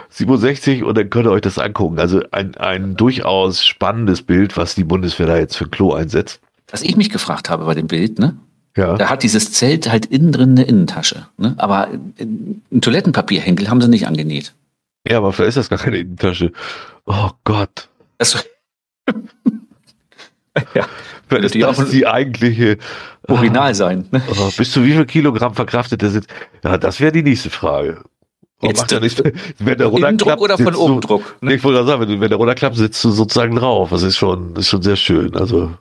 67 und dann könnt ihr euch das angucken. Also ein, ein durchaus spannendes Bild, was die Bundeswehr da jetzt für Klo einsetzt. Was ich mich gefragt habe bei dem Bild, ne? Ja. Da hat dieses Zelt halt innen drin eine Innentasche, ne? Aber ein Toilettenpapierhenkel haben sie nicht angenäht. ja, aber vielleicht ist das gar keine Innentasche. Oh Gott. Also, ja, ist die das auch- die eigentliche. original sein, ne? Oh, bis zu wie viel Kilogramm verkraftet der sitzt? Ja, das wäre die nächste Frage. Oh, Jetzt- nichts. Wenn der Innendruck runterklappt, oder von sitzt oben du, Druck? Ne? ich wollte gerade sagen, wenn, wenn der runterklappt, sitzt du sozusagen drauf. Das ist schon, das ist schon sehr schön. Also,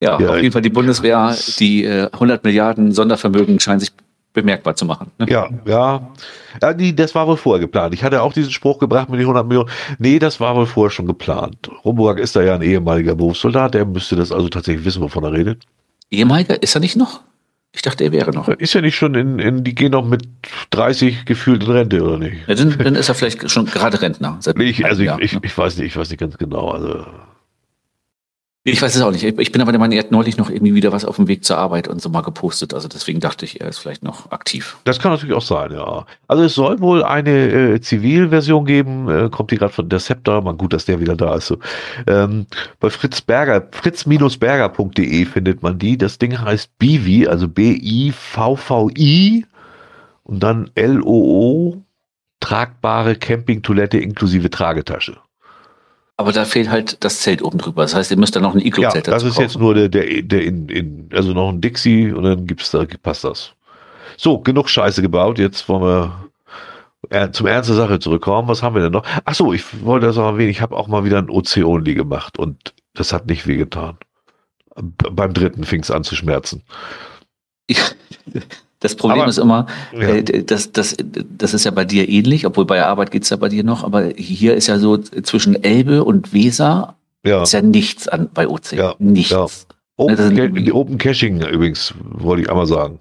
Ja, Ja, auf jeden Fall die Bundeswehr, die äh, 100 Milliarden Sondervermögen scheinen sich bemerkbar zu machen. Ne? Ja, ja. ja die, das war wohl vorher geplant. Ich hatte auch diesen Spruch gebracht mit den 100 Millionen. Nee, das war wohl vorher schon geplant. Rumburg ist da ja ein ehemaliger Berufssoldat, der müsste das also tatsächlich wissen, wovon er redet. Ehemaliger ist er nicht noch? Ich dachte, er wäre noch. Ist ja nicht schon in, in die gehen noch mit 30 gefühlt in Rente, oder nicht? Ja, dann, dann ist er vielleicht schon gerade Rentner. Nee, ich, also ich, ich, ich, weiß nicht, ich weiß nicht ganz genau. Also ich weiß es auch nicht. Ich bin aber der Meinung, er hat neulich noch irgendwie wieder was auf dem Weg zur Arbeit und so mal gepostet. Also deswegen dachte ich, er ist vielleicht noch aktiv. Das kann natürlich auch sein, ja. Also es soll wohl eine äh, Zivilversion geben, äh, kommt die gerade von Deceptor. Mal gut, dass der wieder da ist. So. Ähm, bei Fritz Berger, fritz-berger.de findet man die. Das Ding heißt Bivi, also B-I-V-V-I und dann L-O-O, tragbare Campingtoilette inklusive Tragetasche. Aber da fehlt halt das Zelt oben drüber. Das heißt, ihr müsst da noch ein Iglo-Zelt ja, das ist kaufen. jetzt nur der, der, der in, in, also noch ein Dixie und dann gibt's da, passt das. So, genug Scheiße gebaut. Jetzt wollen wir zum Ernst der Sache zurückkommen. Was haben wir denn noch? Ach so, ich wollte das auch erwähnen. Ich habe auch mal wieder ein OC-Only gemacht und das hat nicht wehgetan. Beim dritten fing es an zu schmerzen. Ich, das Problem aber, ist immer, ja. äh, das, das, das ist ja bei dir ähnlich, obwohl bei der Arbeit geht's ja bei dir noch, aber hier ist ja so zwischen Elbe und Weser ja. ist ja nichts an bei OC. Ja. Nichts. Ja. Open, ne, Open Caching übrigens, wollte ich einmal sagen.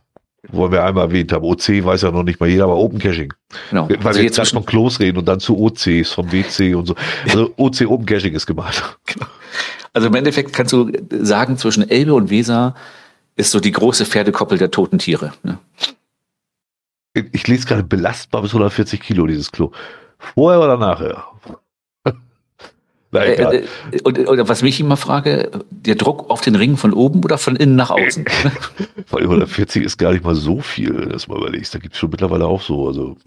Wollen wir einmal erwähnt haben. OC weiß ja noch nicht mal jeder, aber Open Caching. Genau. Weil also wir jetzt von Klos reden und dann zu OCs, vom WC und so. Also OC Open Caching ist gemeint. Also im Endeffekt kannst du sagen, zwischen Elbe und Weser ist so die große Pferdekoppel der toten Tiere. Ne? Ich lese gerade belastbar bis 140 Kilo dieses Klo. Vorher oder nachher? Na, äh. Äh, und, und, was mich immer frage, der Druck auf den Ring von oben oder von innen nach außen? Weil 140 ist gar nicht mal so viel, das mal überlegst. Da gibt es schon mittlerweile auch so. Also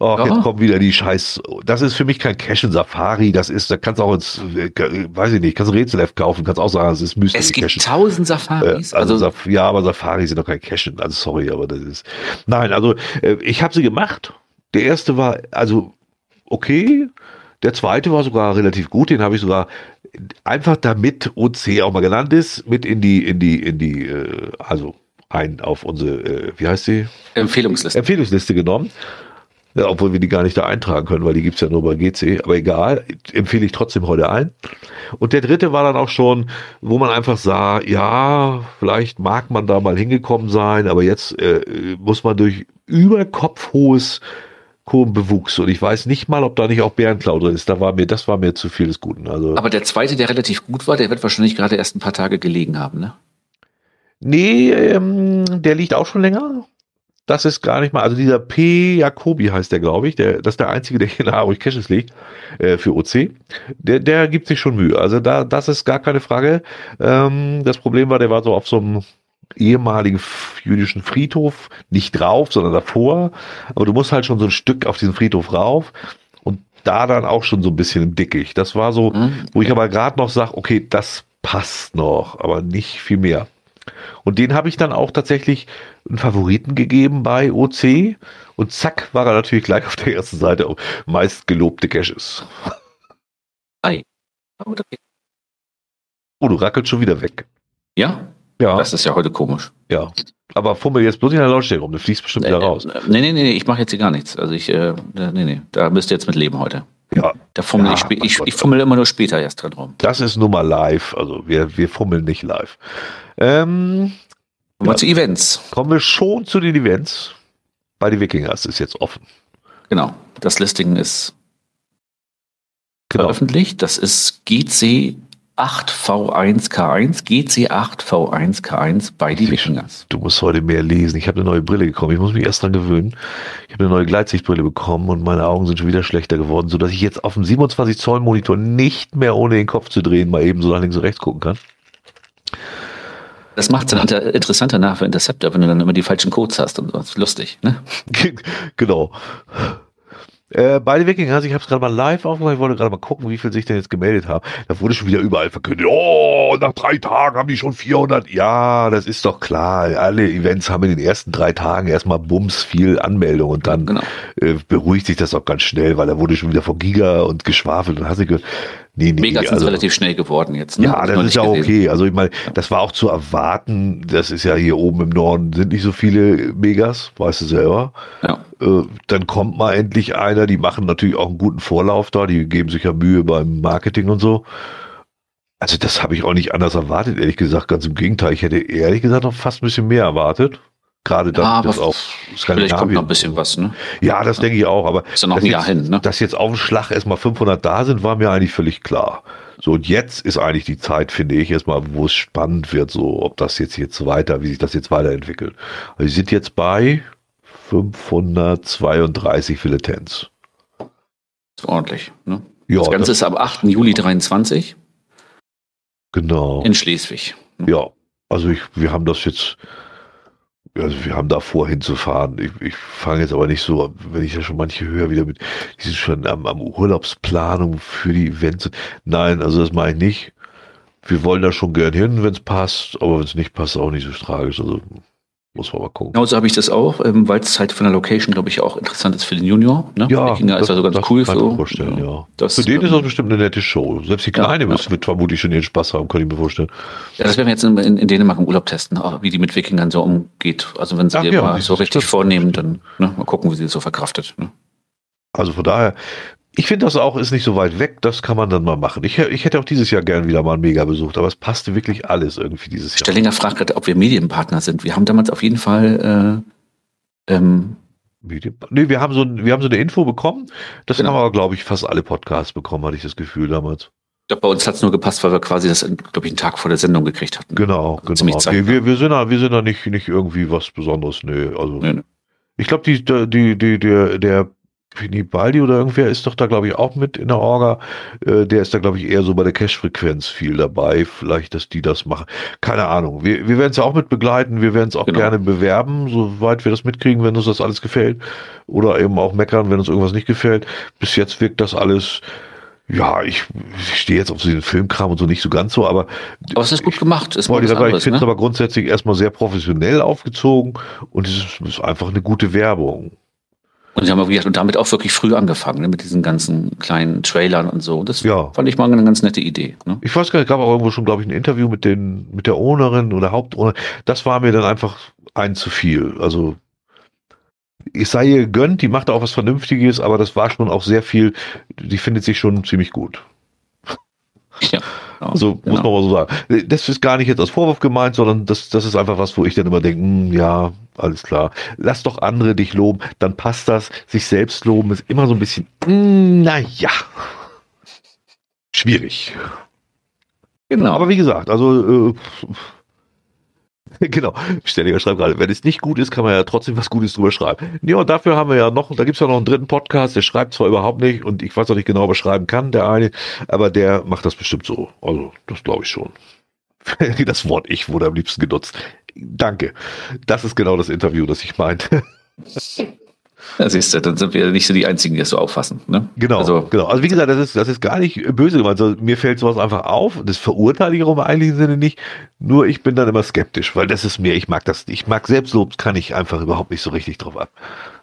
Oh, ja. jetzt kommt wieder die Scheiß. Das ist für mich kein Cash in Safari. Das ist, da kannst du auch ins, weiß ich nicht, kannst du Rätsel kaufen, kannst auch sagen, es ist Mystery. Es gibt Cashen. tausend Safaris. Äh, also, also ja, aber Safari sind doch kein Cash in. Also sorry, aber das ist. Nein, also äh, ich habe sie gemacht. Der erste war also okay. Der zweite war sogar relativ gut. Den habe ich sogar einfach damit OC auch mal genannt ist, mit in die, in die, in die, äh, also ein auf unsere, äh, wie heißt sie? Empfehlungsliste. Empfehlungsliste genommen. Ja, obwohl wir die gar nicht da eintragen können, weil die gibt's ja nur bei GC. Aber egal, empfehle ich trotzdem heute ein. Und der dritte war dann auch schon, wo man einfach sah, ja, vielleicht mag man da mal hingekommen sein, aber jetzt äh, muss man durch überkopfhohes Kurvenbewuchs. Und ich weiß nicht mal, ob da nicht auch Bärenklau drin ist. Da war mir, das war mir zu viel des Guten. Also, aber der zweite, der relativ gut war, der wird wahrscheinlich gerade erst ein paar Tage gelegen haben, ne? Nee, ähm, der liegt auch schon länger. Das ist gar nicht mal, also dieser P. Jacobi heißt der, glaube ich. Der, das ist der einzige, der hier in Harburg Caches liegt äh, für OC. Der, der gibt sich schon Mühe. Also da, das ist gar keine Frage. Ähm, das Problem war, der war so auf so einem ehemaligen jüdischen Friedhof, nicht drauf, sondern davor. Aber du musst halt schon so ein Stück auf diesen Friedhof rauf und da dann auch schon so ein bisschen im Dickicht. Das war so, mhm. wo ich aber gerade noch sage, okay, das passt noch, aber nicht viel mehr. Und den habe ich dann auch tatsächlich einen Favoriten gegeben bei OC. Und zack, war er natürlich gleich auf der ersten Seite. Meist gelobte Caches. Ei. Oh, oh, du rackelst schon wieder weg. Ja? Ja. Das ist ja heute komisch. Ja. Aber fummel jetzt bloß in der Lautstärke rum, du fliegst bestimmt wieder äh, raus. Nee, nee, nee, ich mache jetzt hier gar nichts. Also ich, äh, nee, nee, da müsst ihr jetzt mit leben heute. Ja. Da fummel ja, ich, ich, ich fummel immer nur später erst dran rum. Das ist nun mal live, also wir, wir fummeln nicht live. Ähm, Kommen wir ja, zu Events. Kommen wir schon zu den Events. Bei den Wikingers ist jetzt offen. Genau. Das Listing ist genau. veröffentlicht. Das ist GC 8V1K1, GC8V1K1 bei die Wikingers. Du musst heute mehr lesen. Ich habe eine neue Brille bekommen. Ich muss mich erst dran gewöhnen. Ich habe eine neue Gleitsichtbrille bekommen und meine Augen sind schon wieder schlechter geworden, sodass ich jetzt auf dem 27 Zoll Monitor nicht mehr ohne den Kopf zu drehen mal eben so nach links und rechts gucken kann. Das macht es dann interessanter nach für Interceptor, wenn du dann immer die falschen Codes hast und so. Das ist lustig, ne? genau. Äh, beide Wikinger, also ich habe es gerade mal live aufgemacht, ich wollte gerade mal gucken, wie viel sich denn jetzt gemeldet haben. Da wurde schon wieder überall verkündet, oh, nach drei Tagen haben die schon 400. Ja, das ist doch klar. Alle Events haben in den ersten drei Tagen erstmal bums viel Anmeldung und dann genau. äh, beruhigt sich das auch ganz schnell, weil da wurde schon wieder von Giga und geschwafelt und hast du gehört, Nee, nee, Megas also, relativ schnell geworden jetzt. Ne? Ja, das, das ist ja okay. Also ich meine, das war auch zu erwarten. Das ist ja hier oben im Norden sind nicht so viele Megas, weißt du selber. Ja. Äh, dann kommt mal endlich einer, die machen natürlich auch einen guten Vorlauf da, die geben sich ja Mühe beim Marketing und so. Also das habe ich auch nicht anders erwartet, ehrlich gesagt. Ganz im Gegenteil. Ich hätte ehrlich gesagt noch fast ein bisschen mehr erwartet. Gerade dann Ja, das aber auch Vielleicht kommt noch ein bisschen was, ne? Ja, das denke ich auch. Aber Ist ja noch dass ein Jahr jetzt, hin, ne? dass jetzt auf dem Schlag erstmal 500 da sind, war mir eigentlich völlig klar. So, und jetzt ist eigentlich die Zeit, finde ich, erstmal, wo es spannend wird, so, ob das jetzt jetzt weiter, wie sich das jetzt weiterentwickelt. Also, sie sind jetzt bei 532 Filetens. Ist ordentlich, ne? Ja, das Ganze ist am 8. Juli 23 genau. in Schleswig. Ja, also ich, wir haben das jetzt, also wir haben da vor hinzufahren. Ich, ich fange jetzt aber nicht so, wenn ich ja schon manche höre, wieder mit, die sind schon am, am Urlaubsplanung für die Events. Nein, also das mache ich nicht. Wir wollen da schon gern hin, wenn es passt, aber wenn es nicht passt, auch nicht so tragisch. Also muss man mal gucken. Genauso habe ich das auch, ähm, weil es halt von der Location, glaube ich, auch interessant ist für den Junior. Ne? Ja, ist das- also ganz das cool. kann ich so. mir vorstellen, ja. Das, Für den ähm, ist das bestimmt eine nette Show. Selbst die Ja, Kleine ja. wird, wird vermutlich schon ihren Spaß haben, kann ich mir vorstellen. Ja, das werden wir jetzt in, in, in Dänemark im Urlaub testen, auch wie die mit Wikingern so umgeht. Also wenn sie Ach ja, mal so ist richtig vornehmen, dann ne, mal gucken, wie sie das so verkraftet. Ne? Also von daher, ich finde das auch, ist nicht so weit weg, das kann man dann mal machen. Ich, ich hätte auch dieses Jahr gern wieder mal ein Mega besucht, aber es passte wirklich alles irgendwie dieses Jahr. Stellinger fragt gerade, ob wir Medienpartner sind. Wir haben damals auf jeden Fall äh, ähm, Medien- Nee, wir haben so, ein, wir haben so eine Info bekommen. Das Genau. haben aber, glaube ich, fast alle Podcasts bekommen, hatte ich das Gefühl damals. ich glaub, bei uns hat es nur gepasst, weil wir quasi das, glaube ich, einen Tag vor der Sendung gekriegt hatten. Genau, Also genau. Wir, wir, wir sind da, wir sind da nicht, nicht irgendwie was Besonderes, nee. Also, Nee, nee. ich glaube, die, die, die, der, der Pinibaldi oder irgendwer ist doch da, glaube ich, auch mit in der Orga. Äh, der ist da, glaube ich, eher so bei der Cash-Frequenz viel dabei. Vielleicht, dass die das machen. Keine Ahnung. Wir, wir werden es ja auch mit begleiten. Wir werden es auch Genau. gerne bewerben, soweit wir das mitkriegen, wenn uns das alles gefällt. Oder eben auch meckern, wenn uns irgendwas nicht gefällt. Bis jetzt wirkt das alles. Ja, ich, ich stehe jetzt auf so den Filmkram und so nicht so ganz so, aber Aber es ist gut gemacht. Ist ich sagen, ich finde es ne? aber grundsätzlich erstmal sehr professionell aufgezogen und es ist, ist einfach eine gute Werbung. Und sie haben, gesagt, und damit auch wirklich früh angefangen, ne, mit diesen ganzen kleinen Trailern und so. Das Ja. fand ich mal eine ganz nette Idee. Ne? Ich weiß gar nicht, gab auch irgendwo schon, glaube ich, ein Interview mit den, mit der Ownerin oder Hauptowner. Das war mir dann einfach ein zu viel. Also, ich sei ihr gegönnt, die macht auch was Vernünftiges, aber das war schon auch sehr viel, die findet sich schon ziemlich gut. Ja. Also genau. muss man mal so sagen. Das ist gar nicht jetzt als Vorwurf gemeint, sondern das, das ist einfach was, wo ich dann immer denke, hm, ja, alles klar. Lass doch andere dich loben, dann passt das. Sich selbst loben ist immer so ein bisschen, hm, naja. Schwierig. Genau. Aber wie gesagt, also äh, genau, Stelliger schreibt gerade, wenn es nicht gut ist, kann man ja trotzdem was Gutes drüber schreiben. Ja, und dafür haben wir ja noch, da gibt's ja noch einen dritten Podcast, der schreibt zwar überhaupt nicht und ich weiß auch nicht genau, was schreiben kann, der eine, aber der macht das bestimmt so. Also, das glaube ich schon. Das Wort ich wurde am liebsten genutzt. Danke. Das ist genau das Interview, das ich meinte. Ja, siehst du, dann sind wir nicht so die Einzigen, die das so auffassen. Ne? Genau, Also, genau. Also wie gesagt, das ist, das ist gar nicht böse gemeint. Also, mir fällt sowas einfach auf. Das verurteile ich auch im eigentlichen Sinne nicht. Nur ich bin dann immer skeptisch, weil das ist mir, ich mag das, ich mag Selbstlob, kann ich einfach überhaupt nicht so richtig drauf ab.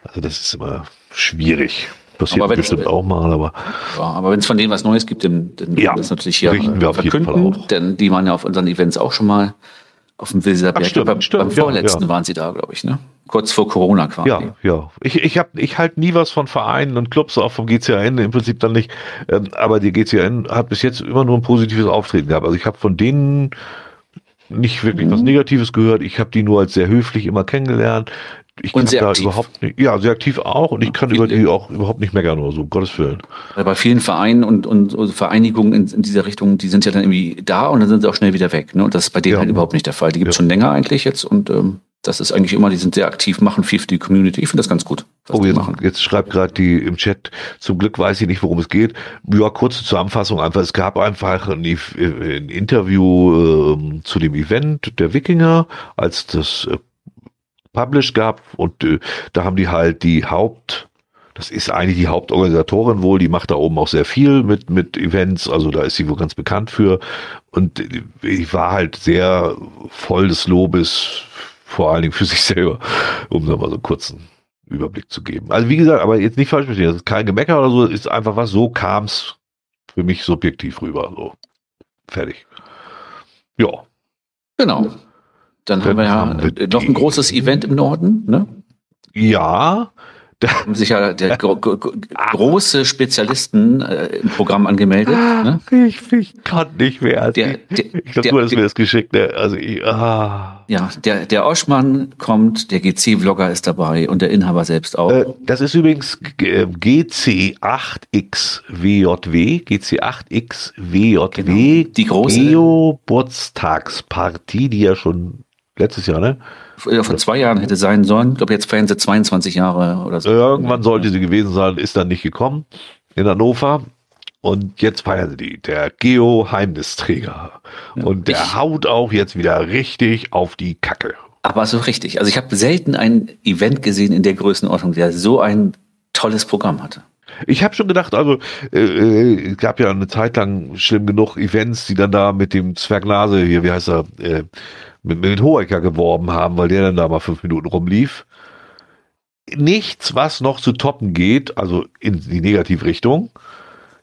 Also das ist immer schwierig. Passiert Aber mir wenn's- bestimmt auch mal, aber ja, aber wenn es von denen was Neues gibt, dann, dann Ja, das natürlich hier richten wir auf jeden. Fall auch. Denn die waren ja auf unseren Events auch schon mal auf dem Wilserberg. Ach, stimmt, beim, stimmt, beim ja, vorletzten ja. waren sie da, glaube ich, ne? Kurz vor Corona quasi. ja, ja. Ich, ich hab, ich halte nie was von Vereinen und Clubs, auch vom GCN im Prinzip dann nicht. Ähm, aber die GCN hat bis jetzt immer nur ein positives Auftreten gehabt. Also ich habe von denen nicht wirklich Mhm. was Negatives gehört. Ich habe die nur als sehr höflich immer kennengelernt. Ich Und kann sehr da aktiv. überhaupt nicht, ja, sehr aktiv auch und ich kann über viele- die auch überhaupt nicht meckern oder so, um Gottes Willen. Bei vielen Vereinen und, und, und Vereinigungen in, in dieser Richtung, die sind ja dann irgendwie da und dann sind sie auch schnell wieder weg. Ne? Und das ist bei denen Ja. halt überhaupt nicht der Fall. Die gibt es Ja. schon länger eigentlich jetzt und ähm, das ist eigentlich immer, die sind sehr aktiv, machen viel für die Community. Ich finde das ganz gut, Oh, jetzt, machen. jetzt schreibt gerade die im Chat, zum Glück weiß ich nicht, worum es geht. Ja, kurze Zusammenfassung einfach. Es gab einfach ein, äh, ein Interview ähm, zu dem Event der Wikinger, als das äh, published gab und äh, da haben die halt die Haupt, das ist eigentlich die Hauptorganisatorin wohl, die macht da oben auch sehr viel mit, mit Events, also da ist sie wohl ganz bekannt für und äh, ich war halt sehr voll des Lobes, vor allen Dingen für sich selber, um da mal so einen kurzen Überblick zu geben. Also wie gesagt, aber jetzt nicht falsch verstehen, das ist kein Gemecker oder so, ist einfach was, so kam's für mich subjektiv rüber, so. Fertig. Ja, Genau. Dann Dann haben wir ja haben wir noch ein großes Event im Norden, ne? ja, haben sich ja der gro gro große Spezialisten äh, im Programm angemeldet. Ne? Ich, ich kann nicht mehr. Der, der, ich glaube, du hast mir das geschickt. Ne? Also ich, ah. Ja, der, der Oschmann kommt, der GC-Vlogger ist dabei und der Inhaber selbst auch. Äh, das ist übrigens GC8XWJW, GC8XWJW, genau. die große Geburtstagspartie, die ja schon letztes Jahr, ne? vor zwei Jahren hätte sein sollen. Ich glaube, jetzt feiern sie 22 Jahre oder so. Irgendwann sollte sie gewesen sein, ist dann nicht gekommen in Hannover. Und jetzt feiern sie die, der Geo-Heimnisträger. Ja, und der ich, haut auch jetzt wieder richtig auf die Kacke. Aber so richtig. Also ich habe selten ein Event gesehen in der Größenordnung, der so ein tolles Programm hatte. Ich habe schon gedacht, also äh, äh, es gab ja eine Zeit lang schlimm genug Events, die dann da mit dem Zwergnase hier, wie heißt er, äh, mit, mit Hohecker geworben haben, weil der dann da mal fünf Minuten rumlief. Nichts, was noch zu toppen geht, also in die Negativrichtung.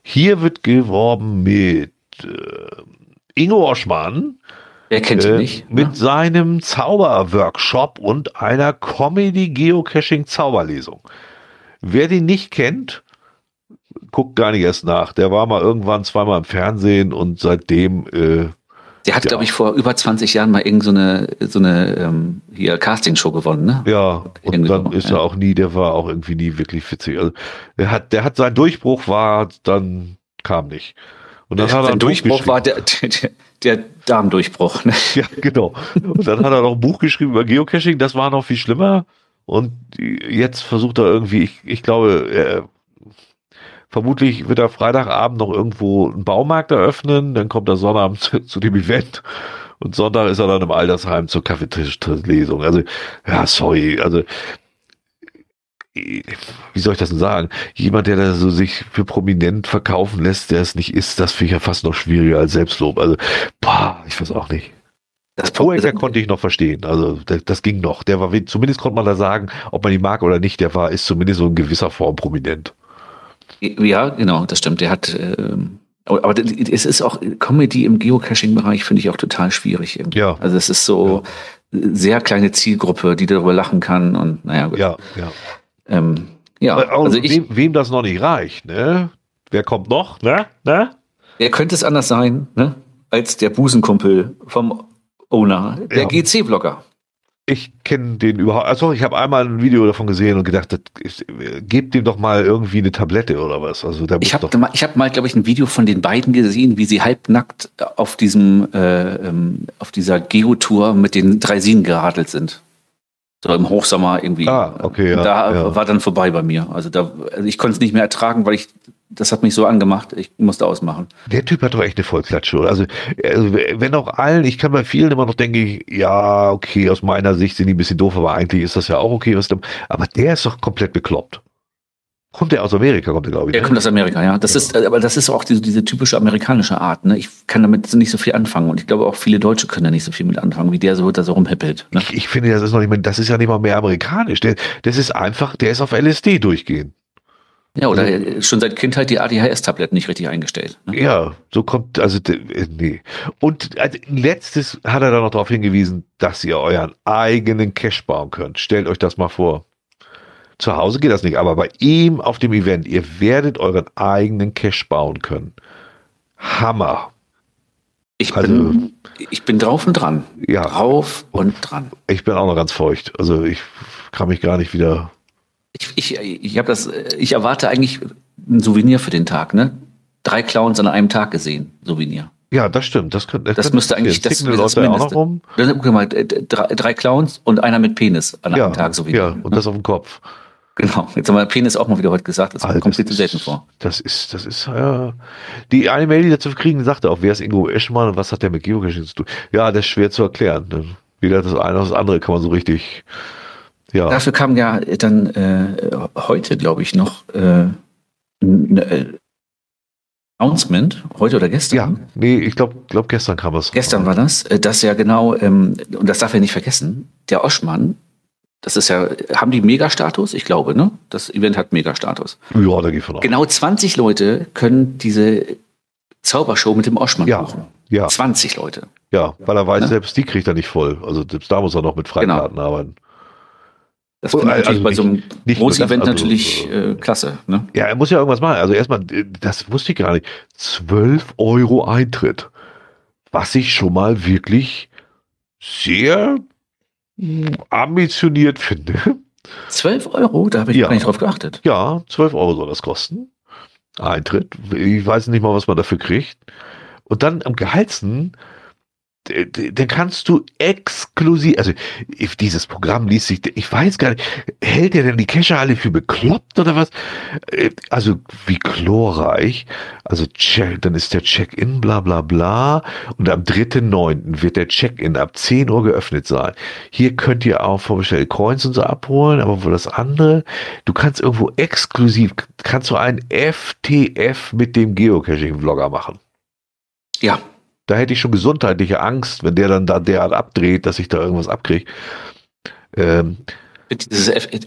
Hier wird geworben mit äh, Ingo Oschmann. Wer kennt ihn äh, nicht? Mit seinem Zauberworkshop und einer Comedy-Geocaching-Zauberlesung. Wer den nicht kennt, guckt gar nicht erst nach. Der war mal irgendwann zweimal im Fernsehen und seitdem äh, der hat, ja. glaube ich, vor über 20 Jahren mal irgend so eine, so eine ähm, hier Castingshow gewonnen, ne? Ja, und irgendwie dann ist er auch nie, der war auch irgendwie nie wirklich witzig. Also der hat, der hat sein Durchbruch war, dann kam nicht. Und dann der, hat er ein Durchbruch war der, der, der Darmdurchbruch. Ne? Ja, genau. Und dann hat er noch ein Buch geschrieben über Geocaching, das war noch viel schlimmer. Und jetzt versucht er irgendwie, ich, ich glaube, er Vermutlich wird er Freitagabend noch irgendwo einen Baumarkt eröffnen, dann kommt er Sonnabend zu, zu dem Event und Sonntag ist er dann im Altersheim zur Kaffeetischlesung. Also, ja, sorry, also wie soll ich das denn sagen? Jemand, der da so sich für prominent verkaufen lässt, der es nicht ist, das finde ich ja fast noch schwieriger als Selbstlob. Also, boah, ich weiß auch nicht. Das Poecker konnte ich noch verstehen. Also das, das, ging noch. Der war zumindest konnte man da sagen, ob man ihn mag oder nicht. Der war ist zumindest so in gewisser Form prominent. Ja, genau, das stimmt. Der hat, ähm, aber es ist auch Comedy im Geocaching-Bereich finde ich auch total schwierig. Irgendwie. Ja. Also es ist so ja. sehr kleine Zielgruppe, die darüber lachen kann und naja. Gut. Ja, ja. Ähm, ja, also ich, wem, wem, das noch nicht reicht, ne? Wer kommt noch, ne? ne? Wer könnte es anders sein, ne? Als der Busenkumpel vom Owner, der ja. GC-Blogger ich kenne den überhaupt. Also ich habe einmal ein Video davon gesehen und gedacht, das, ich, gebt dem doch mal irgendwie eine Tablette oder was. Also da ich habe mal, ich habe mal, glaube ich, ein Video von den beiden gesehen, wie sie halbnackt auf diesem äh, ähm, auf dieser Geotour mit den Draisinen geradelt sind. So im Hochsommer irgendwie. Ah, okay. Ja, da ja. war dann vorbei bei mir. Also da, also ich konnte es nicht mehr ertragen, weil ich das hat mich so angemacht, ich musste ausmachen. Der Typ hat doch echt eine Vollklatsche. Also, also, wenn auch allen, ich kann bei vielen immer noch denken, ja, okay, aus meiner Sicht sind die ein bisschen doof, aber eigentlich ist das ja auch okay, was aber der ist doch komplett bekloppt. Kommt der aus Amerika, kommt der, glaube ich. Der ne? kommt aus Amerika, ja. Das ja. ist, aber das ist auch diese, diese typische amerikanische Art, ne? Ich kann damit nicht so viel anfangen und ich glaube auch viele Deutsche können da nicht so viel mit anfangen, wie der so da so rumhippelt. Ne? Ich, ich, finde, das ist noch nicht mehr, das ist ja nicht mal mehr amerikanisch. Der, das ist einfach, der ist auf LSD durchgehen. Ja, oder also, schon seit Kindheit die ADHS-Tabletten nicht richtig eingestellt. Ne? Ja, so kommt, also, äh, nee. Und als letztes hat er dann noch darauf hingewiesen, dass ihr euren eigenen Cash bauen könnt. Stellt euch das mal vor. Zu Hause geht das nicht, aber bei ihm auf dem Event, ihr werdet euren eigenen Cash bauen können. Hammer. Ich, also, bin, ich bin drauf und dran. Ja. Drauf und dran. Ich bin auch noch ganz feucht. Also ich kann mich gar nicht wieder ich, ich, ich habe das, ich erwarte eigentlich ein Souvenir für den Tag, ne? Drei Clowns an einem Tag gesehen, Souvenir. Ja, das stimmt. Das, könnte, das, das müsste eigentlich das, das, das auch noch rum. Guck mal, drei, drei, Clowns und einer mit Penis an einem ja, Tag Souvenir. Ja, und das auf dem Kopf. Genau. Jetzt haben wir Penis auch mal wieder heute gesagt. Das Alter, kommt viel zu selten vor. Das ist, das ist, ja. Die eine Mail, die dazu kriegen, sagte auch, wer ist Ingo Eschmann und was hat der mit Geocaching zu tun? Ja, das ist schwer zu erklären. Weder das eine noch das andere kann man so richtig ja. Dafür kam ja dann äh, heute, glaube ich, noch äh, ein äh, Announcement, heute oder gestern? Ja, nee, ich glaube, glaub gestern kam es. Gestern war das, äh, dass ja genau, ähm, und das darf er nicht vergessen, der Oschmann, das ist ja, haben die Megastatus? Ich glaube, ne? Das Event hat Megastatus. Ja, da geht von aus. Genau 20 Leute können diese Zaubershow mit dem Oschmann ja, buchen. Ja. 20 Leute. Ja, weil er weiß, ja? selbst die kriegt er nicht voll. Also selbst da muss er noch mit Freikarten genau. arbeiten. Das finde ich also bei so einem Groß-Event also, natürlich äh, klasse. Ne? Ja, er muss ja irgendwas machen. Also erstmal, das wusste ich gar nicht. 12 Euro Eintritt. Was ich schon mal wirklich sehr ambitioniert finde. 12 Euro? Da habe ich ja. gar nicht drauf geachtet. Ja, 12 Euro soll das kosten. Eintritt. Ich weiß nicht mal, was man dafür kriegt. Und dann am gehaltsten dann kannst du exklusiv, also dieses Programm liest sich, ich weiß gar nicht, hält er denn die Cacher alle für bekloppt oder was? Äh, also wie chlorreich, also check, dann ist der Check-in, bla bla bla, und am 3.9. wird der Check-in ab 10 Uhr geöffnet sein. Hier könnt ihr auch vorbestellte Coins und so abholen, aber wo das andere, du kannst irgendwo exklusiv, kannst du einen FTF mit dem Geocaching-Vlogger machen. Ja, da hätte ich schon gesundheitliche Angst, wenn der dann da derart abdreht, dass ich da irgendwas abkriege. Ähm,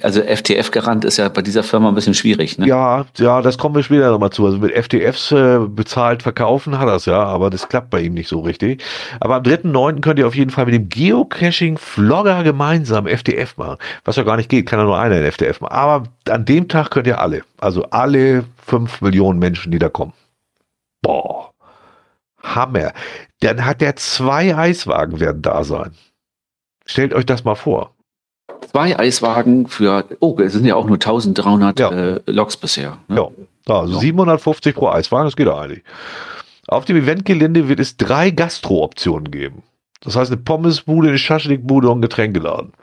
also FTF-Garant ist ja bei dieser Firma ein bisschen schwierig, ne? Ja, ja, das kommen wir später nochmal zu. Also mit FTFs äh, bezahlt verkaufen hat das ja, aber das klappt bei ihm nicht so richtig. Aber am 3.9. könnt ihr auf jeden Fall mit dem Geocaching-Vlogger gemeinsam FTF machen. Was ja gar nicht geht, kann ja nur einer in FTF machen. Aber an dem Tag könnt ihr alle, also alle fünf Millionen Menschen, die da kommen. Boah. Hammer. Dann hat er zwei Eiswagen werden da sein. Stellt euch das mal vor. Zwei Eiswagen für, oh, es sind ja auch nur 1300 ja. äh, Loks bisher. Ne? Ja, also ja. 750 pro Eiswagen, das geht eigentlich. Auf dem Eventgelände wird es drei Gastro-Optionen geben. Das heißt eine Pommesbude, eine Schaschlikbude und ein Getränkeladen.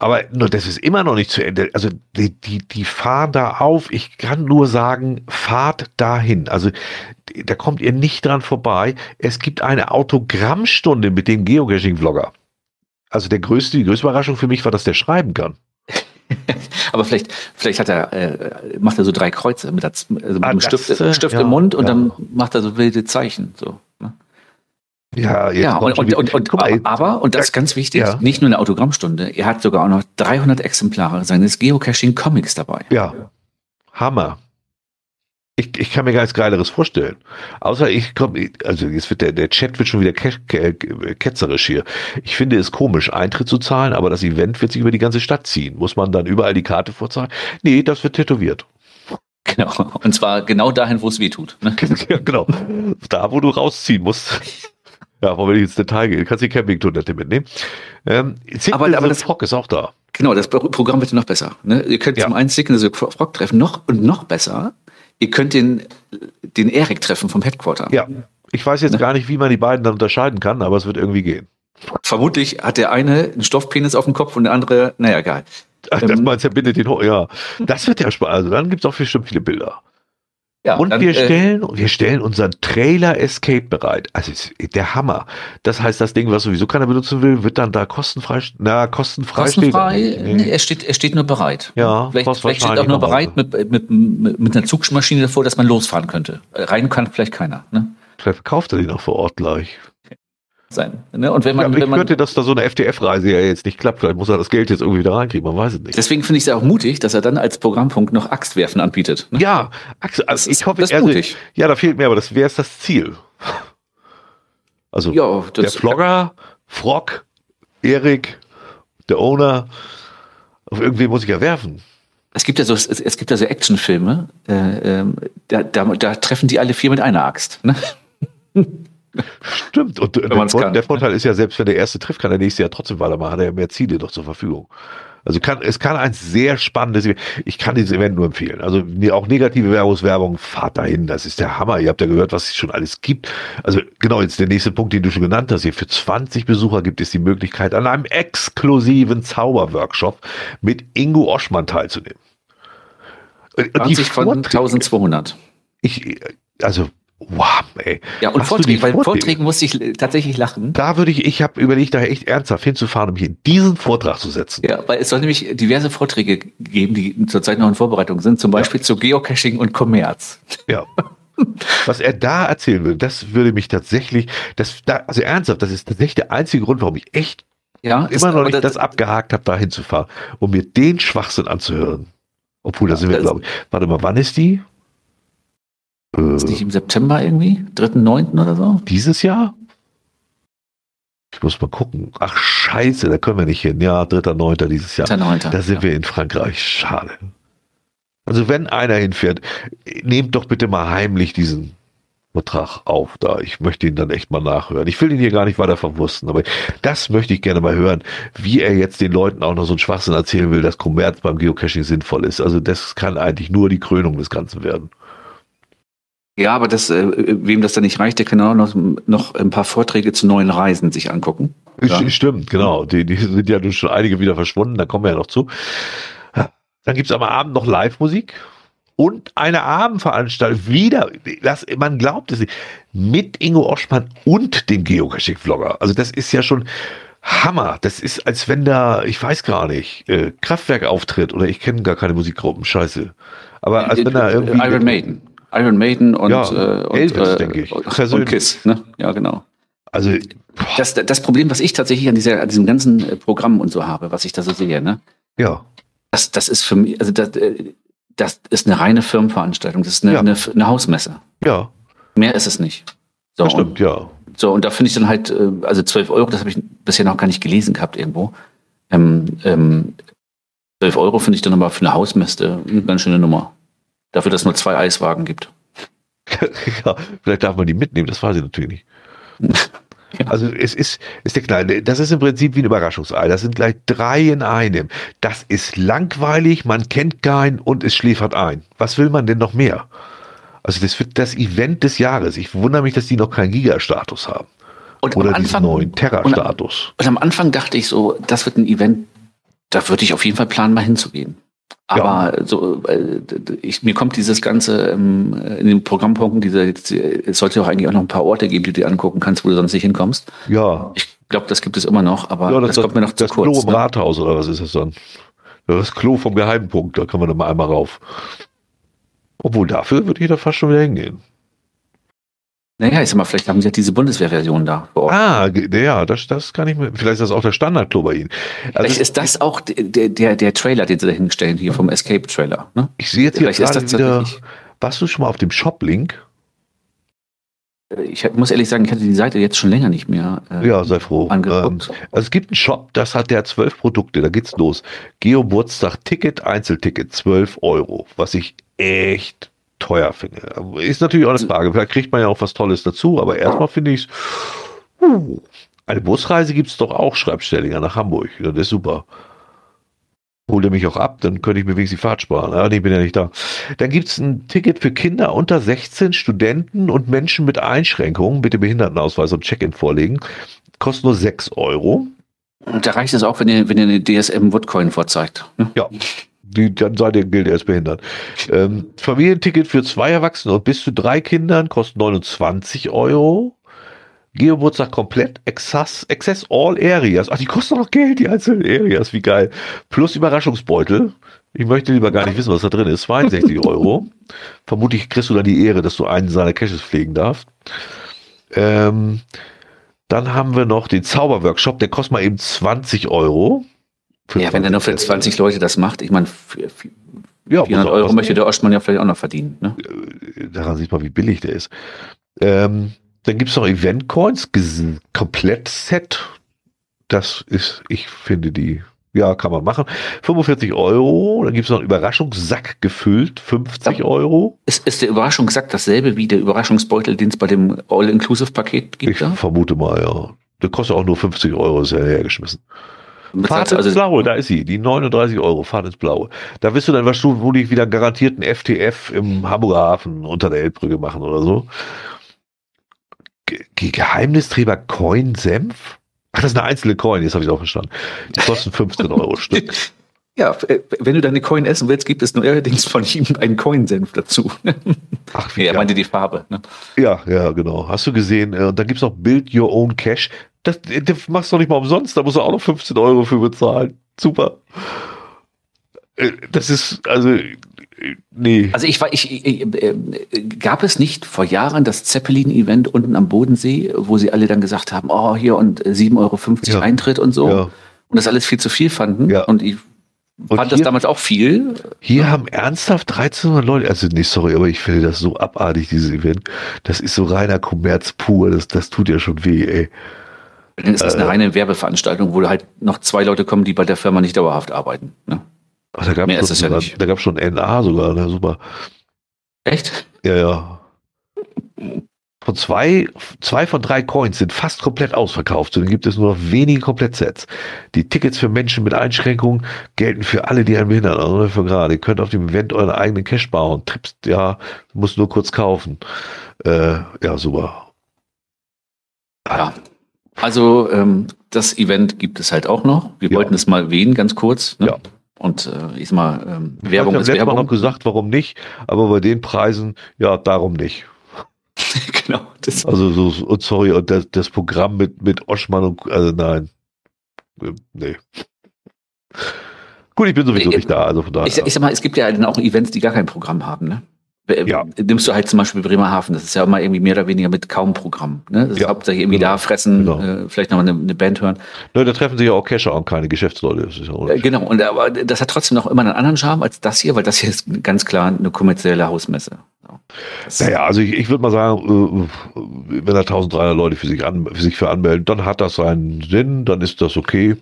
Aber nur das ist immer noch nicht zu Ende. Also die, die, die fahren da auf. Ich kann nur sagen, fahrt dahin. Also da kommt ihr nicht dran vorbei. Es gibt eine Autogrammstunde mit dem Geocaching-Vlogger. Also der größte, die größte Überraschung für mich war, dass der schreiben kann. Aber vielleicht, vielleicht hat er, äh, macht er so drei Kreuze mit, also mit ah, einem Stift, äh, Stift ja, im Mund und ja. dann macht er so wilde Zeichen. So, ne? Ja, ja und, und, und, und mal, aber, und das ist ganz wichtig, ja. nicht nur eine Autogrammstunde, er hat sogar auch noch 300 Exemplare seines Geocaching-Comics dabei. Ja, Hammer. Ich, ich kann mir gar nichts Geileres vorstellen. Außer ich komme, also jetzt wird der, der Chat wird schon wieder ke ke ketzerisch hier. Ich finde es komisch, Eintritt zu zahlen, aber das Event wird sich über die ganze Stadt ziehen. Muss man dann überall die Karte vorzahlen? Nee, das wird tätowiert. Genau. Und zwar genau dahin, wo es weh tut. Ne? genau. Da, wo du rausziehen musst. Ja, wollen wir nicht ins Detail gehen. Du kannst die Campingtoilette mitnehmen. Ähm, aber, aber das Frog ist auch da. Genau, das Programm wird noch besser. Ne? Ihr könnt ja. zum einen Signal the Frog treffen, noch und noch besser. Ihr könnt den, den Erik treffen vom Headquarter. Ja, ich weiß jetzt ne? gar nicht, wie man die beiden dann unterscheiden kann, aber es wird irgendwie gehen. Vermutlich hat der eine einen Stoffpenis auf dem Kopf und der andere, naja, egal. Ach, das ähm, meinst du, bindet den hoch, ja. Das wird ja spannend. Also dann gibt es auch bestimmt viele Bilder. Ja, und dann, wir äh, stellen, äh, wir stellen unseren Trailer Escape bereit. Also der Hammer. Das heißt, das Ding, was sowieso keiner benutzen will, wird dann da kostenfrei, na, kostenfrei, kostenfrei steht. Nee. er steht, er steht nur bereit. Ja, vielleicht, vielleicht steht auch nur bereit mit, mit, mit, mit einer Zugmaschine davor, dass man losfahren könnte. Rein kann vielleicht keiner. Ne? Vielleicht verkauft er den auch vor Ort gleich sein. Ne? Und wenn man, ja, wenn man, könnte, dass da so eine FTF-Reise ja jetzt nicht klappt, vielleicht muss er das Geld jetzt irgendwie wieder reinkriegen, man weiß es nicht. Deswegen finde ich es auch mutig, dass er dann als Programmpunkt noch Axtwerfen anbietet. Ne? Ja, Axt, also ich hoffe, das ist also, mutig. Ja, da fehlt mir, aber das wäre das Ziel. Also ja, der Vlogger, Frog, Erik, der Owner, auf irgendwie muss ich ja werfen. Es gibt ja so, es gibt ja so Actionfilme, äh, äh, da, da, da treffen die alle vier mit einer Axt. Ne? Stimmt. Und der, kann, der, Vorteil ist ja, selbst wenn der erste trifft, kann der nächste ja trotzdem weitermachen. Hat er ja mehr Ziele noch zur Verfügung. Also kann, es kann ein sehr spannendes, ich kann dieses Event nur empfehlen. Also auch negative Werbungswerbung, fahrt dahin, das ist der Hammer. Ihr habt ja gehört, was es schon alles gibt. Also genau, jetzt der nächste Punkt, den du schon genannt hast. Hier für 20 Besucher gibt es die Möglichkeit, an einem exklusiven Zauberworkshop mit Ingo Oschmann teilzunehmen. 20 von 1200. Ich, also Wow, ey. Ja, und Vorträge, bei Vorträgen musste ich tatsächlich lachen. Da würde ich, ich habe überlegt, da echt ernsthaft hinzufahren, um hier diesen Vortrag zu setzen. Ja, weil es soll nämlich diverse Vorträge geben, die zurzeit noch in Vorbereitung sind, zum Beispiel ja. zu Geocaching und Kommerz. Ja. Was er da erzählen will, das würde mich tatsächlich, das, da, also ernsthaft, das ist tatsächlich der einzige Grund, warum ich echt ja, immer noch nicht das, das abgehakt habe, da hinzufahren, um mir den Schwachsinn anzuhören. Obwohl, da sind wir, glaube ich. Warte mal, wann ist die? Ist nicht im September irgendwie? 3.9. oder so? Dieses Jahr? Ich muss mal gucken. Ach scheiße, da können wir nicht hin. Ja, 3.9. dieses Jahr. 3.9. Da sind ja. wir in Frankreich. Schade. Also wenn einer hinfährt, nehmt doch bitte mal heimlich diesen Vertrag auf da. Ich möchte ihn dann echt mal nachhören. Ich will ihn hier gar nicht weiter verwursten, aber das möchte ich gerne mal hören, wie er jetzt den Leuten auch noch so einen Schwachsinn erzählen will, dass Kommerz beim Geocaching sinnvoll ist. Also das kann eigentlich nur die Krönung des Ganzen werden. Ja, aber das, äh, wem das dann nicht reicht, der kann auch noch, noch ein paar Vorträge zu neuen Reisen sich angucken. Ja. Stimmt, genau. Die, die sind ja nun schon einige wieder verschwunden, da kommen wir ja noch zu. Dann gibt es am Abend noch Live-Musik und eine Abendveranstaltung wieder, das, man glaubt es nicht, mit Ingo Oschmann und dem Geocaching-Vlogger. Also das ist ja schon Hammer. Das ist, als wenn da, ich weiß gar nicht, äh, Kraftwerk auftritt oder ich kenne gar keine Musikgruppen, scheiße. Aber als wenn da irgendwie... Iron Maiden. Iron Maiden und, ja, äh, und, Elvis, äh, denke ich. Und Kiss, ne? Ja, genau. Also das, das Problem, was ich tatsächlich an, dieser, an diesem ganzen äh, Programm und so habe, was ich da so sehe, ne? Ja. Das, das ist für mich, also das, äh, das ist eine reine Firmenveranstaltung, das ist eine, ja. eine, eine, Hausmesse. Ja. Mehr ist es nicht. So, das stimmt, und, ja. So, und da finde ich dann halt, äh, also 12 Euro, das habe ich bisher noch gar nicht gelesen gehabt irgendwo. Ähm, ähm, 12 Euro finde ich dann aber für eine Hausmesse eine ganz schöne Nummer. Dafür, dass es nur zwei Eiswagen gibt. ja, vielleicht darf man die mitnehmen, das weiß ich natürlich nicht. Also es ist, ist der Knall. Das ist im Prinzip wie ein Überraschungsei. Das sind gleich drei in einem. Das ist langweilig, man kennt keinen und es schläfert ein. Was will man denn noch mehr? Also das wird das Event des Jahres. Ich wundere mich, dass die noch keinen Giga-Status haben. Und Oder Anfang, diesen neuen Terra-Status. Und, und, am Anfang dachte ich so, das wird ein Event, da würde ich auf jeden Fall planen, mal hinzugehen. Aber ja. so, äh, ich, mir kommt dieses Ganze ähm, in den Programmpunkten, diese, es sollte auch eigentlich auch noch ein paar Orte geben, die du dir angucken kannst, wo du sonst nicht hinkommst. Ja. Ich glaube, das gibt es immer noch, aber ja, das, das kommt mir noch zu kurz. Das Klo im ne? Rathaus oder was ist das dann? Das Klo vom Geheimpunkt, da kann man dann mal einmal rauf. Obwohl dafür würde ich da fast schon wieder hingehen. Naja, ich sag mal, vielleicht haben sie ja diese Bundeswehrversion da vor Ort. Ah, ja, das, das kann ich mir, vielleicht ist das auch der Standardklo bei Ihnen. Also vielleicht ist das auch der, der, der Trailer, den Sie da hinstellen, hier vom Escape-Trailer. Ne? Ich sehe jetzt hier vielleicht gerade wieder, warst du schon mal auf dem Shop-Link? Ich muss ehrlich sagen, ich hatte die Seite jetzt schon länger nicht mehr äh, ja, sei froh. angeguckt. Ähm, also es gibt einen Shop, das hat der zwölf Produkte, da geht's los. Geoburtstag Ticket, Einzelticket, 12 Euro, was ich echt teuer finde. Ist natürlich auch eine Frage. Vielleicht kriegt man ja auch was Tolles dazu, aber erstmal finde ich es. Uh, eine Busreise gibt es doch auch, schreibt Stellinger nach Hamburg. Das ist super. Holt er mich auch ab, dann könnte ich mir wenigstens die Fahrt sparen. Ja, nee, bin ja nicht da. Dann gibt es ein Ticket für Kinder unter 16, Studenten und Menschen mit Einschränkungen. Bitte Behindertenausweis und Check-in vorlegen. Kostet nur 6 Euro. Und da reicht es auch, wenn ihr, wenn ihr eine DSM Woodcoin vorzeigt. Ne? Ja, die, dann sei der gilt, er ist behindert. Ähm, Familienticket für zwei Erwachsene und bis zu drei Kindern kostet 29 Euro. Geoburtstag komplett, Access, Access All Areas. Ach, die kosten auch noch Geld, die einzelnen Areas, wie geil. Plus Überraschungsbeutel. Ich möchte lieber gar nicht wissen, was da drin ist. 62 Euro. Vermutlich kriegst du dann die Ehre, dass du einen seiner Caches pflegen darfst. Ähm, dann haben wir noch den Zauberworkshop, der kostet mal eben 20 Euro. Ja, wenn er nur für 20 Leute das macht, ich meine, ja, 400 Euro möchte der Ostmann ja vielleicht auch noch verdienen. Ne? Äh, daran sieht man, wie billig der ist. Ähm, dann gibt es noch Event-Coins, Komplett-Set. Das ist, ich finde die, ja, kann man machen. 45 Euro. Dann gibt es noch einen Überraschungssack gefüllt, 50 ja. Euro. Ist, ist der Überraschungssack dasselbe wie der Überraschungsbeutel, den es bei dem All-Inclusive-Paket gibt? Ich da? vermute mal, ja. Der kostet auch nur 50 Euro, ist ja hergeschmissen. Fahrt ins also Blaue, da ist sie, die 39 Euro, Fahrt ins Blaue. Da wirst du dann wahrscheinlich wieder garantierten FTF im Hamburger Hafen unter der Elbbrücke machen oder so. Ge Geheimnisträger Coin Senf? Ach, das ist eine einzelne Coin, jetzt habe ich auch verstanden. Die kosten 15 Euro Stück. Ja, äh, wenn du deine Coin essen willst, gibt es nur allerdings von ihm einen Coin-Senf dazu. Ach, wie ja, er meinte die Farbe. Ne? Ja, ja, genau. Hast du gesehen? Äh, und dann gibt es noch Build Your Own Cash. Das, das machst du doch nicht mal umsonst, da musst du auch noch 15 Euro für bezahlen. Super. Äh, das ist, also, nee. Also ich war, ich, ich äh, gab es nicht vor Jahren das Zeppelin-Event unten am Bodensee, wo sie alle dann gesagt haben, oh, hier und 7,50 Euro ja. Eintritt und so. Ja. Und das alles viel zu viel fanden. Ja. Und ich und fand hier, das damals auch viel. Hier haben ernsthaft 1300 Leute, also nicht sorry, aber ich finde das so abartig, dieses Event. Das ist so reiner Kommerz pur, das, das tut ja schon weh, ey. Dann ist das eine äh, reine Werbeveranstaltung, wo halt noch zwei Leute kommen, die bei der Firma nicht dauerhaft arbeiten. Ne? Ach, da gab es ja nicht. Da gab es schon NA sogar, ne? super. Echt? Ja, ja. Von zwei, zwei von drei Coins sind fast komplett ausverkauft. Dann gibt es nur noch wenige Komplettsets. Die Tickets für Menschen mit Einschränkungen gelten für alle, die einen behindern. Also für gerade. Ihr könnt auf dem Event euren eigenen Cash bauen. Trips, ja, muss nur kurz kaufen. Äh, ja, super. Ja. Also ähm, das Event gibt es halt auch noch. Wir ja. wollten es mal erwähnen, ganz kurz. Ne? Ja. Und äh, ich sag mal, ähm, Werbung ich ist Werbung. Mal noch gesagt, warum nicht, aber bei den Preisen, ja, darum nicht. genau. also so, und sorry, und das, das Programm mit, mit Oschmann und, also nein. Nee. Gut, ich bin sowieso nicht da, also von daher. Ich, ich sag mal, es gibt ja dann auch Events, die gar kein Programm haben, ne? Ja. Nimmst du halt zum Beispiel Bremerhaven, das ist ja immer irgendwie mehr oder weniger mit kaum Programm. Ne? Das ist ja, hauptsächlich irgendwie genau. da fressen, genau. äh, vielleicht noch eine, eine, Band hören. Ne, da treffen sich ja auch Cacher und keine Geschäftsleute. Ja äh, genau, und aber das hat trotzdem noch immer einen anderen Charme als das hier, weil das hier ist ganz klar eine kommerzielle Hausmesse. So. Naja, also ich, ich würde mal sagen, äh, wenn da 1300 Leute für sich, an, für sich für anmelden, dann hat das seinen Sinn, dann ist das okay.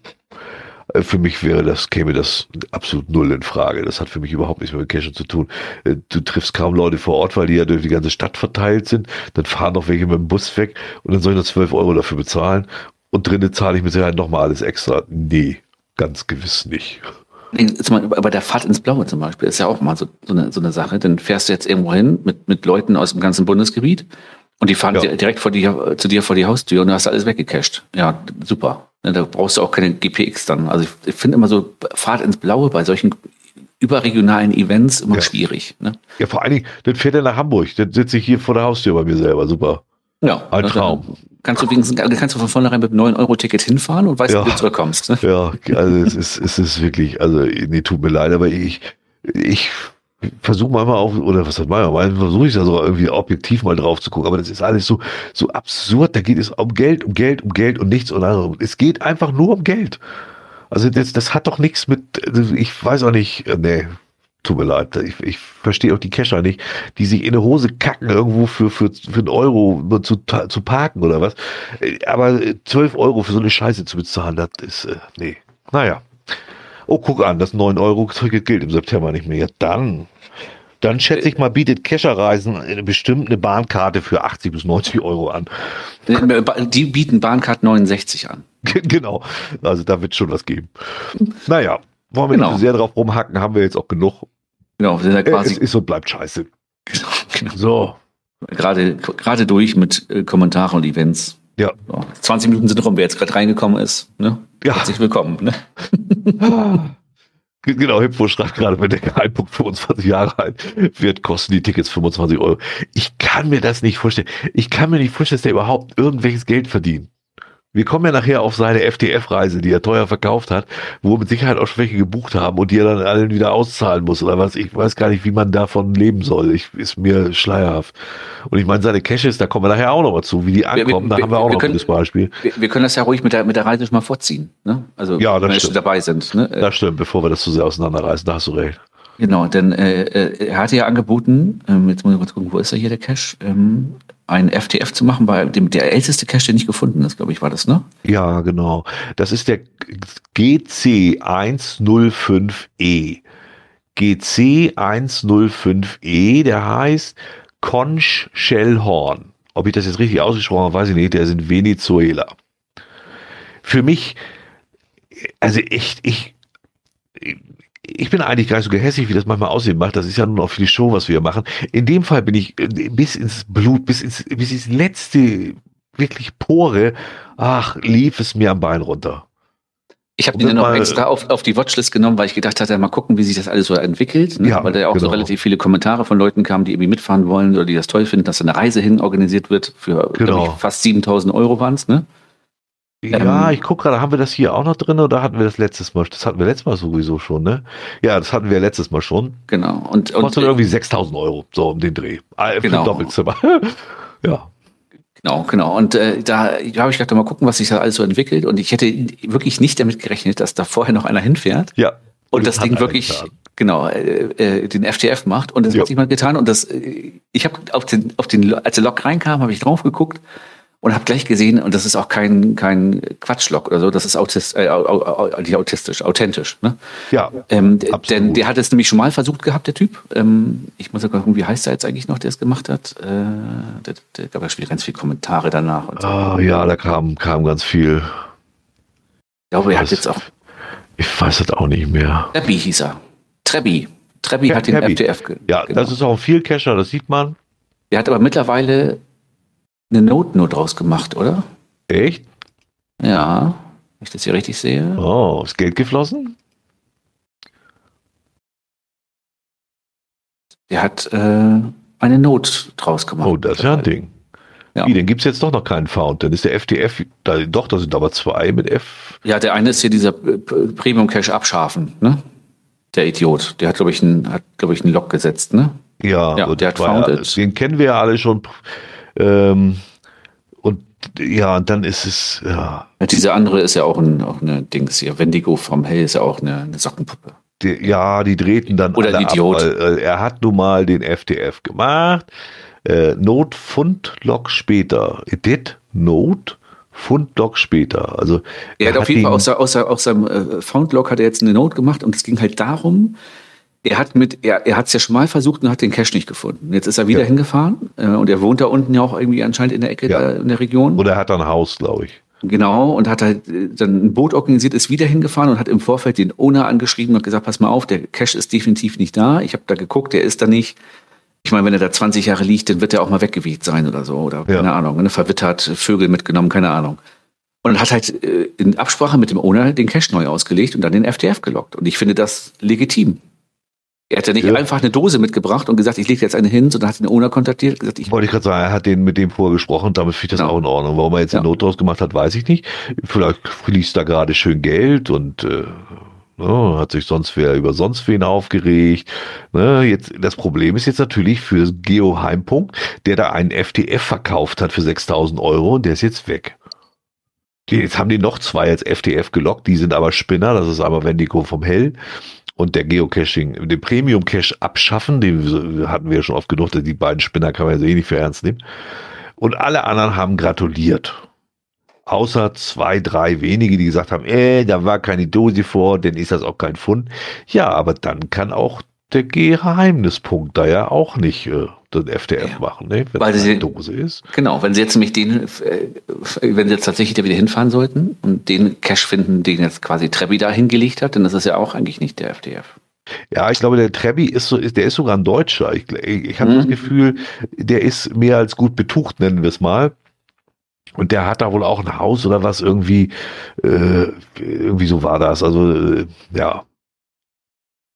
Äh, für mich wäre das, käme das absolut null in Frage. Das hat für mich überhaupt nichts mehr mit Cash zu tun. Äh, du triffst kaum Leute vor Ort, weil die ja durch die ganze Stadt verteilt sind. Dann fahren noch welche mit dem Bus weg und dann soll ich noch 12 Euro dafür bezahlen. Und drinnen zahle ich mit Sicherheit nochmal alles extra. Nee, ganz gewiss nicht. Aber der Fahrt ins Blaue zum Beispiel ist ja auch mal so, so, eine, so eine Sache. Dann fährst du jetzt irgendwo hin mit, mit Leuten aus dem ganzen Bundesgebiet und die fahren ja. direkt vor die, zu dir vor die Haustür und du hast alles weggecached. Ja, super. Da brauchst du auch keine GPX dann. Also ich, finde immer so Fahrt ins Blaue bei solchen überregionalen Events immer ja. schwierig. Ne? Ja, vor allen Dingen, dann fährt er nach Hamburg. Dann sitze ich hier vor der Haustür bei mir selber. Super. Ja. Ein Traum. Kannst du wenigstens, kannst du von vornherein mit einem 9-Euro-Ticket hinfahren und weißt, ja. wie du zurückkommst. Ne? Ja, also es ist, es ist wirklich, also nee, tut mir leid, aber ich, ich versuche manchmal auch, oder was heißt manchmal, manchmal versuche ich da so irgendwie objektiv mal drauf zu gucken, aber das ist alles so, so absurd, da geht es um Geld, um Geld, um Geld und nichts und anderes. Es geht einfach nur um Geld. Also das, das hat doch nichts mit, ich weiß auch nicht, nee, tut mir leid, ich, ich verstehe auch die Kescher nicht, die sich in eine Hose kacken irgendwo für, für, für einen Euro zu, zu parken oder was. Aber 12 Euro für so eine Scheiße zu bezahlen, das ist, äh, nee, naja. Oh, guck an, das 9-Euro-Ticket gilt im September nicht mehr. Ja, dann. Dann schätze ich mal, bietet Kescherreisen bestimmt eine Bahnkarte für 80 bis 90 Euro an. Die bieten Bahncard 69 an. genau. Also da wird schon was geben. Naja, wollen wir genau. nicht sehr drauf rumhacken, haben wir jetzt auch genug. Genau, wir sind ja quasi. Es ist und bleibt scheiße. Genau, genau. So. Gerade, gerade durch mit äh, Kommentaren und Events. Ja. So, 20 Minuten sind rum, wer jetzt gerade reingekommen ist. Ne? Ja. Herzlich willkommen. Ne? Genau, Hippo schreibt gerade, wenn der Geheimpunkt 25 Jahre alt wird, kosten die Tickets 25 Euro. Ich kann mir das nicht vorstellen. Ich kann mir nicht vorstellen, dass der überhaupt irgendwelches Geld verdient. Wir kommen ja nachher auf seine FTF-Reise, die er teuer verkauft hat, wo mit Sicherheit auch Schwäche gebucht haben und die er dann allen wieder auszahlen muss oder was. Ich weiß gar nicht, wie man davon leben soll. Ich, ist mir schleierhaft. Und ich meine, seine Caches, da kommen wir nachher auch noch mal zu, wie die ankommen. Wir, wir, da haben wir auch wir noch können, das Beispiel. Wir, können das ja ruhig mit der, mit der Reise schon mal vorziehen. Ne? Also, ja, das wenn wir dabei sind. Ne? Das stimmt, bevor wir das zu sehr auseinanderreißen, da hast du recht. Genau, denn äh, äh, er hatte ja angeboten, ähm, jetzt muss ich kurz gucken, wo ist er hier, der Cache, ähm, ein FTF zu machen bei dem der älteste Cache, den ich gefunden ist, glaube ich, war das, ne? Ja, genau. Das ist der GC105E. GC105E, der heißt Conch Shellhorn. Ob ich das jetzt richtig ausgesprochen habe, weiß ich nicht. Der ist in Venezuela. Für mich, also echt, ich, ich bin eigentlich gar nicht so gehässig, wie das manchmal aussehen macht. Das ist ja nur noch für die Show, was wir machen. In dem Fall bin ich äh, bis ins Blut, bis ins, bis ins letzte wirklich Pore, ach, lief es mir am Bein runter. Ich habe ihn dann noch extra auf, auf die Watchlist genommen, weil ich gedacht hatte, mal gucken, wie sich das alles so entwickelt. Ne? Ja, weil da ja auch genau. so relativ viele Kommentare von Leuten kamen, die irgendwie mitfahren wollen oder die das toll finden, dass eine Reise hin organisiert wird. Für genau. ich, fast 7000 Euro waren es, ne? Ja, ähm, ich gucke gerade, haben wir das hier auch noch drin oder hatten wir das letztes Mal? Das hatten wir letztes Mal sowieso schon, ne? Ja, das hatten wir letztes Mal schon. Genau. Und, und kostet irgendwie 6000 Euro, so um den Dreh. Äh, genau. Doppelzimmer. ja. Genau, genau. Und äh, da habe ich gedacht, mal gucken, was sich da alles so entwickelt. Und ich hätte wirklich nicht damit gerechnet, dass da vorher noch einer hinfährt. Ja. Und, und das Ding wirklich, getan. genau, äh, äh, den FTF macht. Und das ja. hat sich mal getan. Und das, äh, ich habe auf den, auf den, als der Log reinkam, habe ich drauf geguckt und habe gleich gesehen, und das ist auch kein, kein Quatschlock oder so, das ist autist, äh, autistisch, authentisch. Ne? Ja. Ähm, denn der hat es nämlich schon mal versucht gehabt, der Typ. Ähm, ich muss ja gucken, wie heißt er jetzt eigentlich noch, der es gemacht hat? Äh, der, der gab ja ganz viele Kommentare danach. Und so. Oh, ja, da kam, kam ganz viel. Ich glaube, er hat jetzt auch. Ich weiß es auch nicht mehr. Trebbi hieß er. Trebbi. Trebbi hat den FDF. Ja, genau. das ist auch ein Vielcacher, das sieht man. Der hat aber mittlerweile eine Note nur draus gemacht, oder? Echt? Ja, wenn ich das hier richtig sehe. Oh, ist Geld geflossen? Der hat äh, eine Note draus gemacht. Oh, das ist ja ein Ding. Ja. Wie, dann gibt es jetzt doch noch keinen Found. Dann ist der FTF, da, doch, da sind aber zwei mit F. Ja, der eine ist hier dieser Premium Cache abschafen, ne? Der Idiot. Der hat, glaube ich, einen, hat, glaube ich, einen Lock gesetzt, ne? Ja, ja der hat Founded. Den kennen wir ja alle schon. Ähm, und ja, und dann ist es, ja. diese andere ist ja auch, ein, auch eine Dings hier. Wendigo vom Hell ist ja auch eine, eine Sockenpuppe. Die, ja, die drehten dann Oder ein Idiot. Ab, weil, äh, er hat nun mal den FTF gemacht. Äh, Not Fundlog später. Edit Not Fundlog später. Also er hat auf jeden Fall aus, aus, aus seinem äh, Foundlog hat er jetzt eine Note gemacht und es ging halt darum, er hat mit, er, er hat es ja schon mal versucht und hat den Cash nicht gefunden. Jetzt ist er wieder ja. hingefahren äh, und er wohnt da unten ja auch irgendwie anscheinend in der Ecke ja. da, in der Region. Oder er hat da ein Haus, glaube ich. Genau, und hat halt äh, dann ein Boot organisiert, ist wieder hingefahren und hat im Vorfeld den Owner angeschrieben und gesagt, pass mal auf, der Cash ist definitiv nicht da. Ich habe da geguckt, der ist da nicht. Ich meine, wenn er da 20 Jahre liegt, dann wird er auch mal weggewiegt sein oder so. Oder ja. keine Ahnung, ne, verwittert, Vögel mitgenommen, keine Ahnung. Und hat halt äh, in Absprache mit dem Owner den Cash neu ausgelegt und dann den FTF gelockt. Und ich finde das legitim. Er hat ja nicht ja. einfach eine Dose mitgebracht und gesagt, ich lege jetzt eine hin, sondern hat den Owner kontaktiert gesagt, ich. Wollte ich gerade sagen, er hat den mit dem vorher gesprochen, damit finde ich das genau. auch in Ordnung. Warum er jetzt ja. eine Not draus gemacht hat, weiß ich nicht. Vielleicht fließt da gerade schön Geld und äh, ne, hat sich sonst wer über sonst wen aufgeregt. Ne, jetzt, das Problem ist jetzt natürlich für Geo Heimpunkt, der da einen FTF verkauft hat für 6000 Euro und der ist jetzt weg. Jetzt haben die noch zwei als FTF gelockt, die sind aber Spinner, das ist aber Wendigo vom Hell und der Geocaching, den Premium Cache abschaffen, den hatten wir ja schon oft genug, die beiden Spinner kann man ja eh nicht für ernst nehmen. Und alle anderen haben gratuliert. Außer zwei, drei wenige, die gesagt haben, äh, da war keine Dose vor, denn ist das auch kein Fund. Ja, aber dann kann auch der Geheimnispunkt da ja auch nicht äh, den FDF ja. machen, ne? wenn Weil das eine Dose ist. Genau, wenn sie jetzt nämlich den, äh, wenn sie jetzt tatsächlich da wieder hinfahren sollten und den Cache finden, den jetzt quasi Trebi da hingelegt hat, dann ist das ja auch eigentlich nicht der FDF. Ja, ich glaube, der Trebi ist so, der ist sogar ein Deutscher. Ich, ich habe mhm. das Gefühl, der ist mehr als gut betucht, nennen wir es mal. Und der hat da wohl auch ein Haus oder was irgendwie, äh, irgendwie so war das. Also, äh, ja.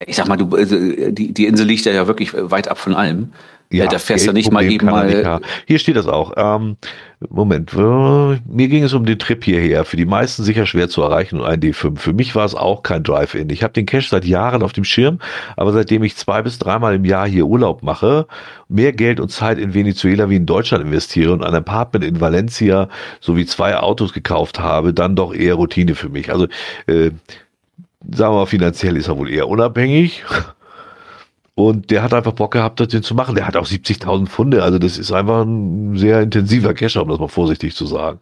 Ich sag mal, du, also, die, die Insel liegt ja wirklich weit ab von allem. Ja, da fährst du nicht mal eben mal. Hier steht das auch. Ähm, Moment, mir ging es um den Trip hierher. Für die meisten sicher schwer zu erreichen und ein D5. Für mich war es auch kein Drive-In. Ich habe den Cash seit Jahren auf dem Schirm, aber seitdem ich zwei bis dreimal im Jahr hier Urlaub mache, mehr Geld und Zeit in Venezuela wie in Deutschland investiere und ein Apartment in Valencia sowie zwei Autos gekauft habe, dann doch eher Routine für mich. Also äh, sagen wir mal, finanziell ist er wohl eher unabhängig. Und der hat einfach Bock gehabt, das zu machen. Der hat auch 70.000 Funde. Also das ist einfach ein sehr intensiver Cacher, um das mal vorsichtig zu sagen.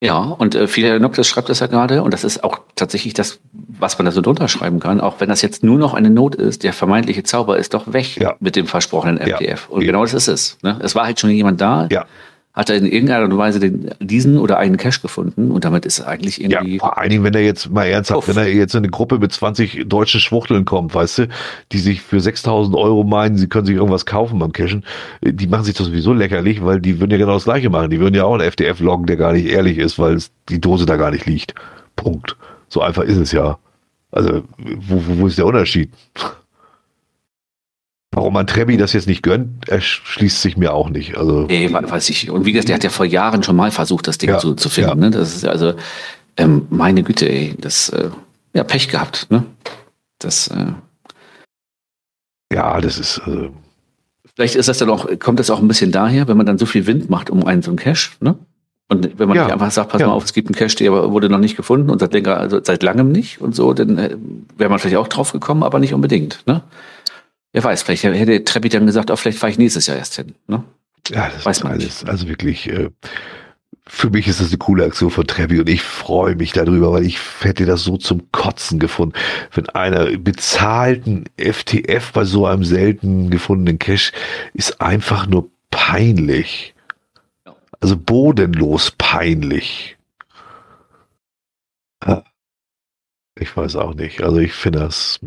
Ja, und äh, Philia Noctis schreibt das ja gerade, und das ist auch tatsächlich das, was man da so drunter schreiben kann, auch wenn das jetzt nur noch eine Not ist, der vermeintliche Zauber ist doch weg ja. mit dem versprochenen FDF. Ja. Und genau das ist es. Ne? Es war halt schon jemand da, ja hat er in irgendeiner Weise den, diesen oder einen Cache gefunden und damit ist er eigentlich irgendwie. Ja, vor allen Dingen, wenn er jetzt mal ernsthaft, Uff. wenn er jetzt in eine Gruppe mit 20 deutschen Schwuchteln kommt, weißt du, die sich für 6000 Euro meinen, sie können sich irgendwas kaufen beim Cashen, die machen sich das sowieso lächerlich, weil die würden ja genau das Gleiche machen. Die würden ja auch einen FDF loggen, der gar nicht ehrlich ist, weil die Dose da gar nicht liegt. Punkt. So einfach ist es ja. Also, wo, wo ist der Unterschied? Warum man Trebi das jetzt nicht gönnt, erschließt sich mir auch nicht. Also nee, weiß ich. Und wie gesagt, der hat ja vor Jahren schon mal versucht, das Ding ja, zu, zu finden. Ja. Ne? Das ist also, ähm, meine Güte, ey, das, äh, ja, Pech gehabt. Ne? Das, äh, ja, das ist. Äh, Vielleicht ist das dann auch, kommt das auch ein bisschen daher, wenn man dann so viel Wind macht um einen so einen Cache, ne? Und wenn man ja, einfach sagt, pass ja. mal auf, es gibt einen Cache, der wurde noch nicht gefunden und seit länger, also seit langem nicht und so, dann äh, wäre man vielleicht auch drauf gekommen, aber nicht unbedingt. Ne? Wer weiß, vielleicht hätte Treppi dann gesagt, auch oh, vielleicht fahre ich nächstes Jahr erst hin. Ne? Ja, das weiß man alles. Nicht. Also wirklich. Äh, für mich ist das eine coole Aktion von Trevi und ich freue mich darüber, weil ich hätte das so zum Kotzen gefunden, wenn einer bezahlten FTF bei so einem selten gefundenen Cash ist einfach nur peinlich. Also bodenlos peinlich. Ich weiß auch nicht. Also ich finde das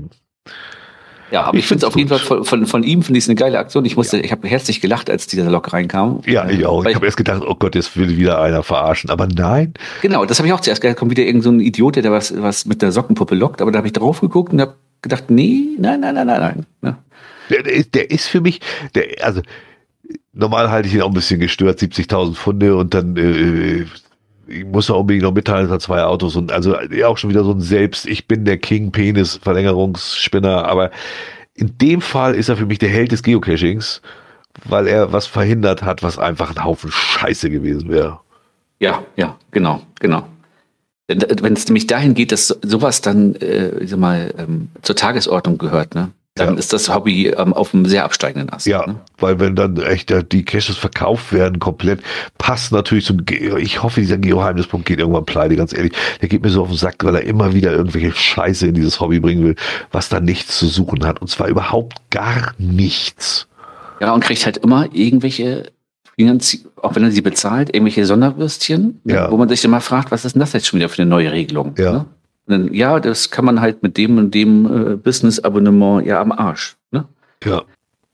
ja, aber ich, ich finde es auf jeden Fall von, von, von ihm finde ich es eine geile Aktion. Ich musste, ja. ich habe herzlich gelacht, als dieser Lok reinkam. Ja, ich auch. Ich habe erst gedacht, oh Gott, jetzt will wieder einer verarschen. Aber nein. Genau, das habe ich auch zuerst gedacht. Kommt wieder irgend so ein Idiot, der was, was mit der Sockenpuppe lockt. Aber da habe ich drauf geguckt und habe gedacht, nee, nein, nein, nein, nein, nein. Ja. Der, der, ist, der ist für mich, der, also normal halte ich ihn auch ein bisschen gestört, 70.000 Pfunde und dann äh, ich muss auch unbedingt noch mitteilen, es hat zwei Autos und also ja auch schon wieder so ein Selbst, ich bin der King Penis Verlängerungsspinner, aber in dem Fall ist er für mich der Held des Geocachings, weil er was verhindert hat, was einfach ein Haufen Scheiße gewesen wäre. Ja, ja, genau, genau. Wenn es nämlich dahin geht, dass sowas dann, äh, ich sag mal, ähm, zur Tagesordnung gehört, ne? Dann ja. ist das Hobby ähm, auf einem sehr absteigenden Ast. Ja, ne? weil wenn dann echt äh, die Caches verkauft werden komplett, passt natürlich zum, Ge ich hoffe, dieser Geheimnispunkt geht irgendwann pleite, ganz ehrlich. Der geht mir so auf den Sack, weil er immer wieder irgendwelche Scheiße in dieses Hobby bringen will, was da nichts zu suchen hat. Und zwar überhaupt gar nichts. Ja, und kriegt halt immer irgendwelche auch wenn er sie bezahlt, irgendwelche Sonderwürstchen, ja. wo man sich immer fragt, was ist denn das jetzt schon wieder für eine neue Regelung? Ja. Ne? Dann, ja, das kann man halt mit dem und dem äh, Business-Abonnement ja am Arsch. Ne? Ja.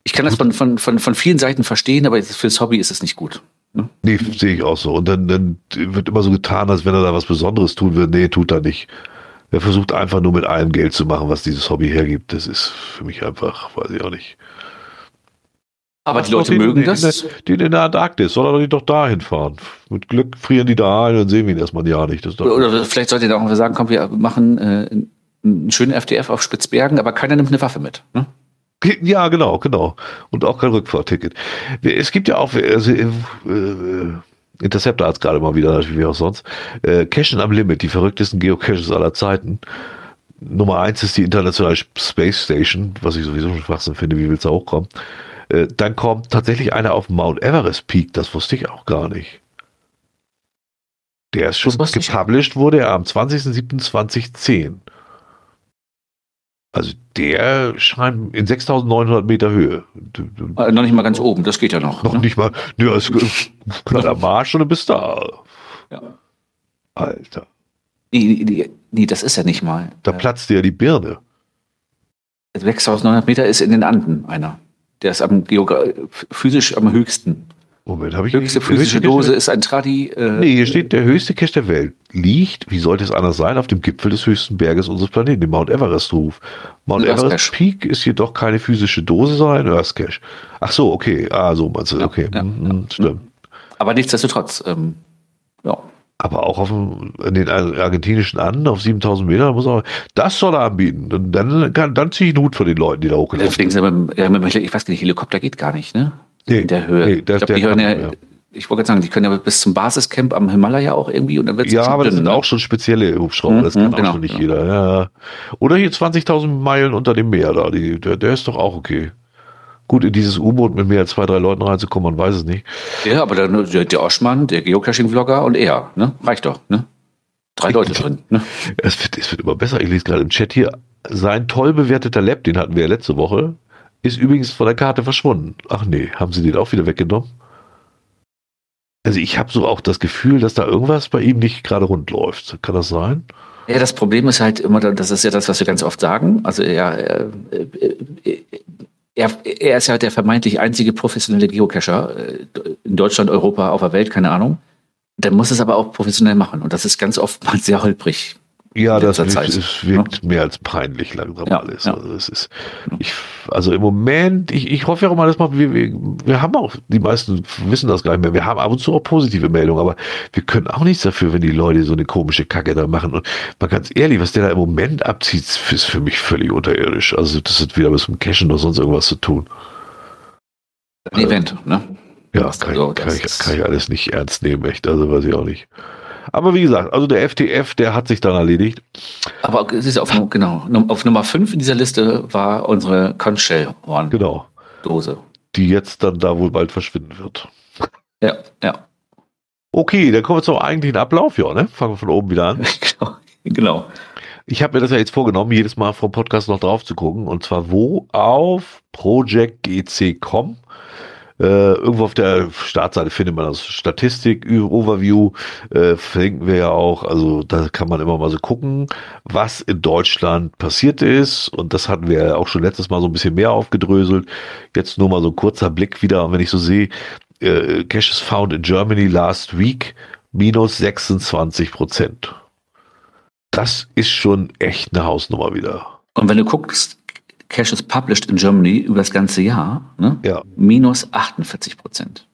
Ich kann das von, von, von, von vielen Seiten verstehen, aber fürs Hobby ist es nicht gut. Ne? Nee, sehe ich auch so. Und dann, dann wird immer so getan, als wenn er da was Besonderes tun will. Nee, tut er nicht. Er versucht einfach nur mit allem Geld zu machen, was dieses Hobby hergibt. Das ist für mich einfach, weiß ich auch nicht. Aber die Leute mögen das. Die, in der Antarktis, soll er doch dahin fahren. Mit Glück frieren die da ein und sehen wir ihn erstmal ein Jahr nicht. oder, oder vielleicht sollte er auch sagen, komm, wir machen äh, einen schönen FDF auf Spitzbergen, aber keiner nimmt eine Waffe mit. Ne? Ja, genau, genau. Und auch kein Rückfahrticket. Es gibt ja auch, also, äh, äh Interceptor hat es gerade mal wieder, wie auch sonst. Äh, Cachen am Limit, die verrücktesten Geocaches aller Zeiten. Nummer eins ist die International Space Station, was ich sowieso schon Schwachsinn finde, wie willst du auch kommen? Äh, dann kommt tatsächlich einer auf Mount Everest Peak, das wusste ich auch gar nicht. Der ist schon gepublished, wurde er am 20.07.2010. Also der scheint in 6900 Meter Höhe. Äh, noch nicht mal ganz oben, das geht ja noch. Noch ne? nicht mal, nö, ist kleiner Marsch und du bist da. Ja. Alter. Nee, nee, nee, das ist ja nicht mal. Da platzt dir ja die Birne. 6900 Meter ist in den Anden einer. Der ist am Geogra physisch am höchsten. Moment, habe ich Höchste physische Dose ist ein Tradi. Äh, nee, hier steht, der höchste Cache der Welt liegt, wie sollte es anders sein, auf dem Gipfel des höchsten Berges unseres Planeten, dem Mount Everest-Ruf. Mount Everest Peak ist jedoch keine physische Dose, sondern ein Earth Cache. Ach so, okay. Ah, so meinst du, okay. Ja, mhm, ja, stimmt. Aber nichtsdestotrotz, ähm, ja. Aber auch auf den argentinischen Anden auf 7000 Meter muss er, das soll er anbieten. Dann, dann, kann, dann ziehe ich einen Hut für die Leute, die da hochgelaufen sind. ich weiß nicht, Helikopter geht gar nicht, ne? Nee, in der Höhe. Nee, das, ich, glaub, die hören ja, ja. ich wollte sagen, die können ja bis zum Basiscamp am Himalaya auch irgendwie und dann wird Ja, aber dünn, das sind ne? auch schon spezielle Hubschrauber, mhm, das kann genau, auch schon nicht genau. jeder. Ja. Oder hier 20.000 Meilen unter dem Meer da, die, der, der ist doch auch okay. Gut, in dieses U-Boot mit mehr als zwei, drei Leuten reinzukommen, man weiß es nicht. Ja, aber der, der Oschmann, der Geocaching-Vlogger und er, ne? Reicht doch, ne? Drei Leute drin. Ne? Es, wird, es wird immer besser. Ich lese gerade im Chat hier, sein toll bewerteter Lab, den hatten wir ja letzte Woche, ist übrigens von der Karte verschwunden. Ach nee, haben sie den auch wieder weggenommen? Also ich habe so auch das Gefühl, dass da irgendwas bei ihm nicht gerade rund läuft. Kann das sein? Ja, das Problem ist halt immer, das ist ja das, was wir ganz oft sagen. Also er, er, er, er ist ja der vermeintlich einzige professionelle Geocacher äh, in Deutschland, Europa, auf der Welt, keine Ahnung. Der muss es aber auch professionell machen. Und das ist ganz oft mal sehr holprig. Ja, das wirkt, es wirkt ja. mehr als peinlich langsam ja, alles. Ja. Also, es ist, ich, also im Moment, ich, ich hoffe ja auch mal, dass mal, wir, wir, wir haben auch, die meisten wissen das gar nicht mehr, wir haben ab und zu auch positive Meldungen, aber wir können auch nichts dafür, wenn die Leute so eine komische Kacke da machen. Und mal ganz ehrlich, was der da im Moment abzieht, ist für mich völlig unterirdisch. Also das hat wieder mit dem Cashen oder sonst irgendwas zu tun. Ein Event, ne? Ja, kann, also, kann, ich, kann ich alles nicht ernst nehmen, echt. Also weiß ich auch nicht. Aber wie gesagt, also der FTF, der hat sich dann erledigt. Aber es ist auf, genau, auf Nummer 5 in dieser Liste war unsere Conchell-Horn. Genau. Dose. Die jetzt dann da wohl bald verschwinden wird. Ja, ja. Okay, dann kommen wir zum eigentlichen Ablauf, ja, ne? Fangen wir von oben wieder an. genau. genau. Ich habe mir das ja jetzt vorgenommen, jedes Mal vom Podcast noch drauf zu gucken. Und zwar wo? Auf projectgc.com. Äh, irgendwo auf der Startseite findet man das Statistik, Overview, äh, verlinken wir ja auch. Also da kann man immer mal so gucken, was in Deutschland passiert ist. Und das hatten wir ja auch schon letztes Mal so ein bisschen mehr aufgedröselt. Jetzt nur mal so ein kurzer Blick wieder. Und wenn ich so sehe, äh, Cash is found in Germany last week, minus 26 Prozent das ist schon echt eine Hausnummer wieder. Und wenn du guckst, Cash is published in Germany über das ganze Jahr, ne? ja. minus 48 Prozent.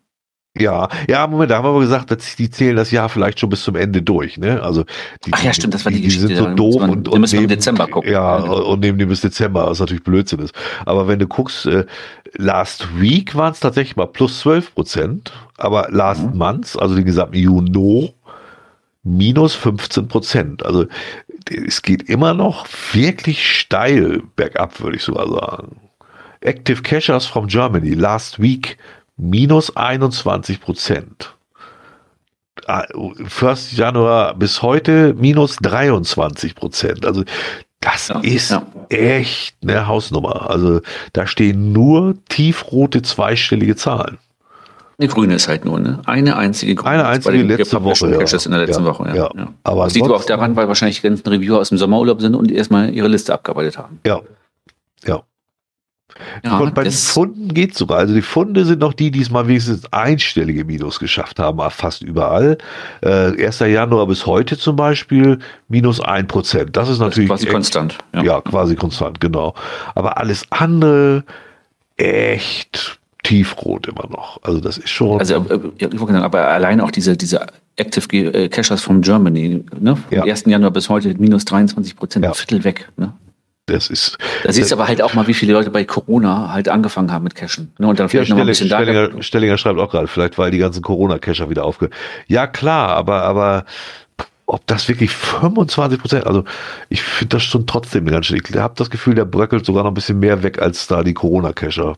Ja, ja, Moment, da haben wir aber gesagt, dass die zählen das Jahr vielleicht schon bis zum Ende durch, ne? Also die, Ach ja, stimmt, das war die, die Geschichte. Die sind so doof man, und, und müssen nehmen, Dezember gucken. Ja, ja, und nehmen die bis Dezember, was natürlich Blödsinn ist. Aber wenn du guckst, äh, last week waren es tatsächlich mal plus 12 Prozent, aber last mhm. month, also den gesamten Juni, minus 15 Prozent. Also es geht immer noch wirklich steil bergab, würde ich sogar sagen. Active Cashers from Germany last week minus 21 Prozent. 1. Ah, Januar bis heute minus 23 Prozent. Also das ja, ist ja. echt eine Hausnummer. Also da stehen nur tiefrote zweistellige Zahlen. Eine grüne ist halt nur, ne? Eine einzige grüne. Eine einzige letzte Woche. Ja. in der letzten ja. Woche, ja. ja. ja. Aber das liegt aber auch daran, weil wahrscheinlich die ganzen Reviewer aus dem Sommerurlaub sind und erstmal ihre Liste abgearbeitet haben. Ja. Ja. Ja, und bei den Funden geht es sogar. Also die Funde sind noch die, die es mal wenigstens einstellige Minus geschafft haben, fast überall. Äh, 1. Januar bis heute zum Beispiel minus ein Prozent. Das ist natürlich. Das ist quasi konstant. Ja. ja, quasi konstant, genau. Aber alles andere echt tiefrot immer noch. Also das ist schon. Also äh, aber allein auch diese, diese Active äh, Cashers from Germany, ne? Vom ja. 1. Januar bis heute minus 23 Prozent, ja. ein Viertel weg. Ne? Das ist. Da siehst du aber halt auch mal, wie viele Leute bei Corona halt angefangen haben mit Cashen. Ne? Und dann vielleicht ja, noch ein bisschen Stellinger, da Stellinger schreibt auch gerade, vielleicht weil die ganzen Corona-Cacher wieder aufge. Ja, klar, aber, aber ob das wirklich 25 Prozent, also ich finde das schon trotzdem ganz schön. Ich habe das Gefühl, der bröckelt sogar noch ein bisschen mehr weg als da die Corona-Cacher.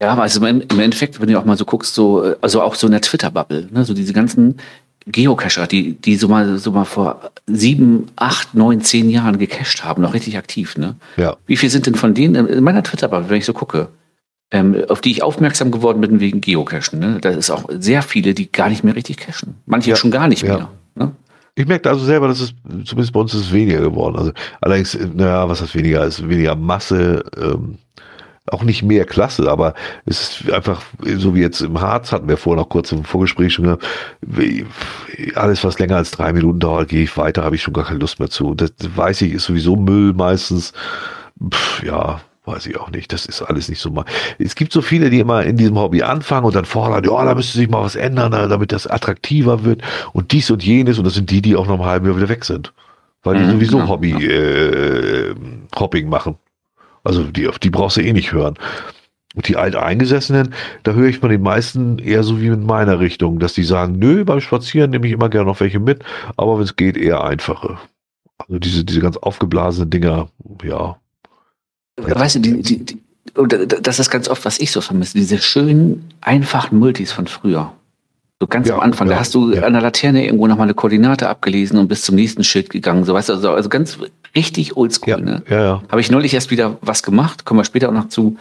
Ja, also im Endeffekt, wenn du auch mal so guckst, so, äh, also auch so in der Twitter-Bubble, ne, so diese ganzen Geocacher, die, die so mal, so mal vor sieben, acht, neun, zehn Jahren gecached haben, noch richtig aktiv, ne? Ja. Wie viel sind denn von denen in meiner Twitter-Bubble, wenn ich so gucke, ähm, auf die ich aufmerksam geworden bin wegen Geocachen, ne? Da ist auch sehr viele, die gar nicht mehr richtig cachen. Manche ja. schon gar nicht ja. mehr. Ne? Ich merke also selber, dass es, zumindest bei uns ist es weniger geworden. Also allerdings, naja, was heißt weniger? Es ist weniger Masse, ähm, auch nicht mehr klasse, aber es ist einfach, so wie jetzt im Harz, hatten wir vorher noch kurz im Vorgespräch schon gesagt, alles, was länger als drei Minuten dauert, gehe ich weiter, habe ich schon gar keine Lust mehr zu. Das weiß ich, ist sowieso Müll meistens. Pff, ja, weiß ich auch nicht. Das ist alles nicht so mal. Es gibt so viele, die immer in diesem Hobby anfangen und dann fordern, ja, da müsste sich mal was ändern, damit das attraktiver wird und dies und jenes. Und das sind die, die auch noch im halben Jahr wieder weg sind. Weil die mhm, sowieso genau. Hobby, äh, Hopping machen. Also die, die brauchst du eh nicht hören. Und die Alteingesessenen, da höre ich von den meisten eher so wie in meiner Richtung, dass die sagen, nö, beim Spazieren nehme ich immer gerne noch welche mit, aber wenn es geht, eher einfache. Also diese, diese ganz aufgeblasenen Dinger, ja. Weißt du, die, die, die, das ist ganz oft, was ich so vermisse, diese schönen, einfachen Multis von früher. So ganz ja, am Anfang, ja, da hast du ja. an der Laterne irgendwo nochmal eine Koordinate abgelesen und bist zum nächsten Schild gegangen. So, weißt du, also, also ganz richtig oldschool. Ja, ne? ja, ja. Habe ich neulich erst wieder was gemacht, kommen wir später auch noch zu.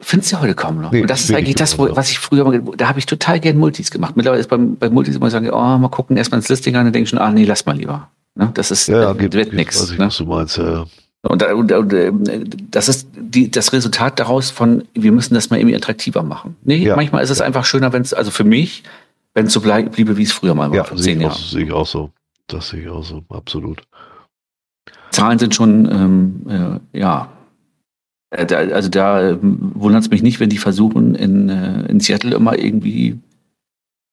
Findest du heute kaum noch. Nee, und das ist eigentlich das, wo, was ich früher mal, da habe ich total gern Multis gemacht. Mittlerweile ist beim, bei Multis immer sagen, oh, mal gucken, erstmal ins Listing an, dann denke ich schon, ah, nee, lass mal lieber. Ne? Das ist, ja, das gibt, wird nichts. Ne? Was du meinst, ja. Und, und, und, äh, das ist die, das Resultat daraus von, wir müssen das mal irgendwie attraktiver machen. Nee, ja, manchmal ist es einfach schöner, wenn es, also für mich, wenn es so bleib, bliebe, wie es früher mal war, ja, vor zehn Jahren. Das sehe ich auch so. Das sehe ich auch so, absolut. Zahlen sind schon, ähm, äh, ja, äh, da, also da äh, wundert es mich nicht, wenn die versuchen, in, äh, in Seattle immer irgendwie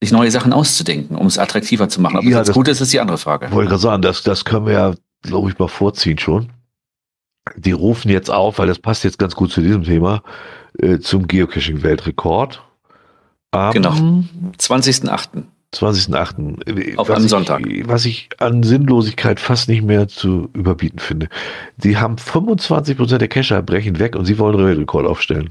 sich neue Sachen auszudenken, um es attraktiver zu machen. Ob ja, das gut ist, ist die andere Frage. Wollte gerade sagen, das, das können wir ja, glaube ich, mal vorziehen schon die rufen jetzt auf, weil das passt jetzt ganz gut zu diesem Thema, äh, zum Geocaching-Weltrekord. Genau, 20.08. 20.08. Auf was einem Sonntag. was ich an Sinnlosigkeit fast nicht mehr zu überbieten finde. Die haben 25% der Cacher brechen weg und sie wollen einen Weltrekord aufstellen.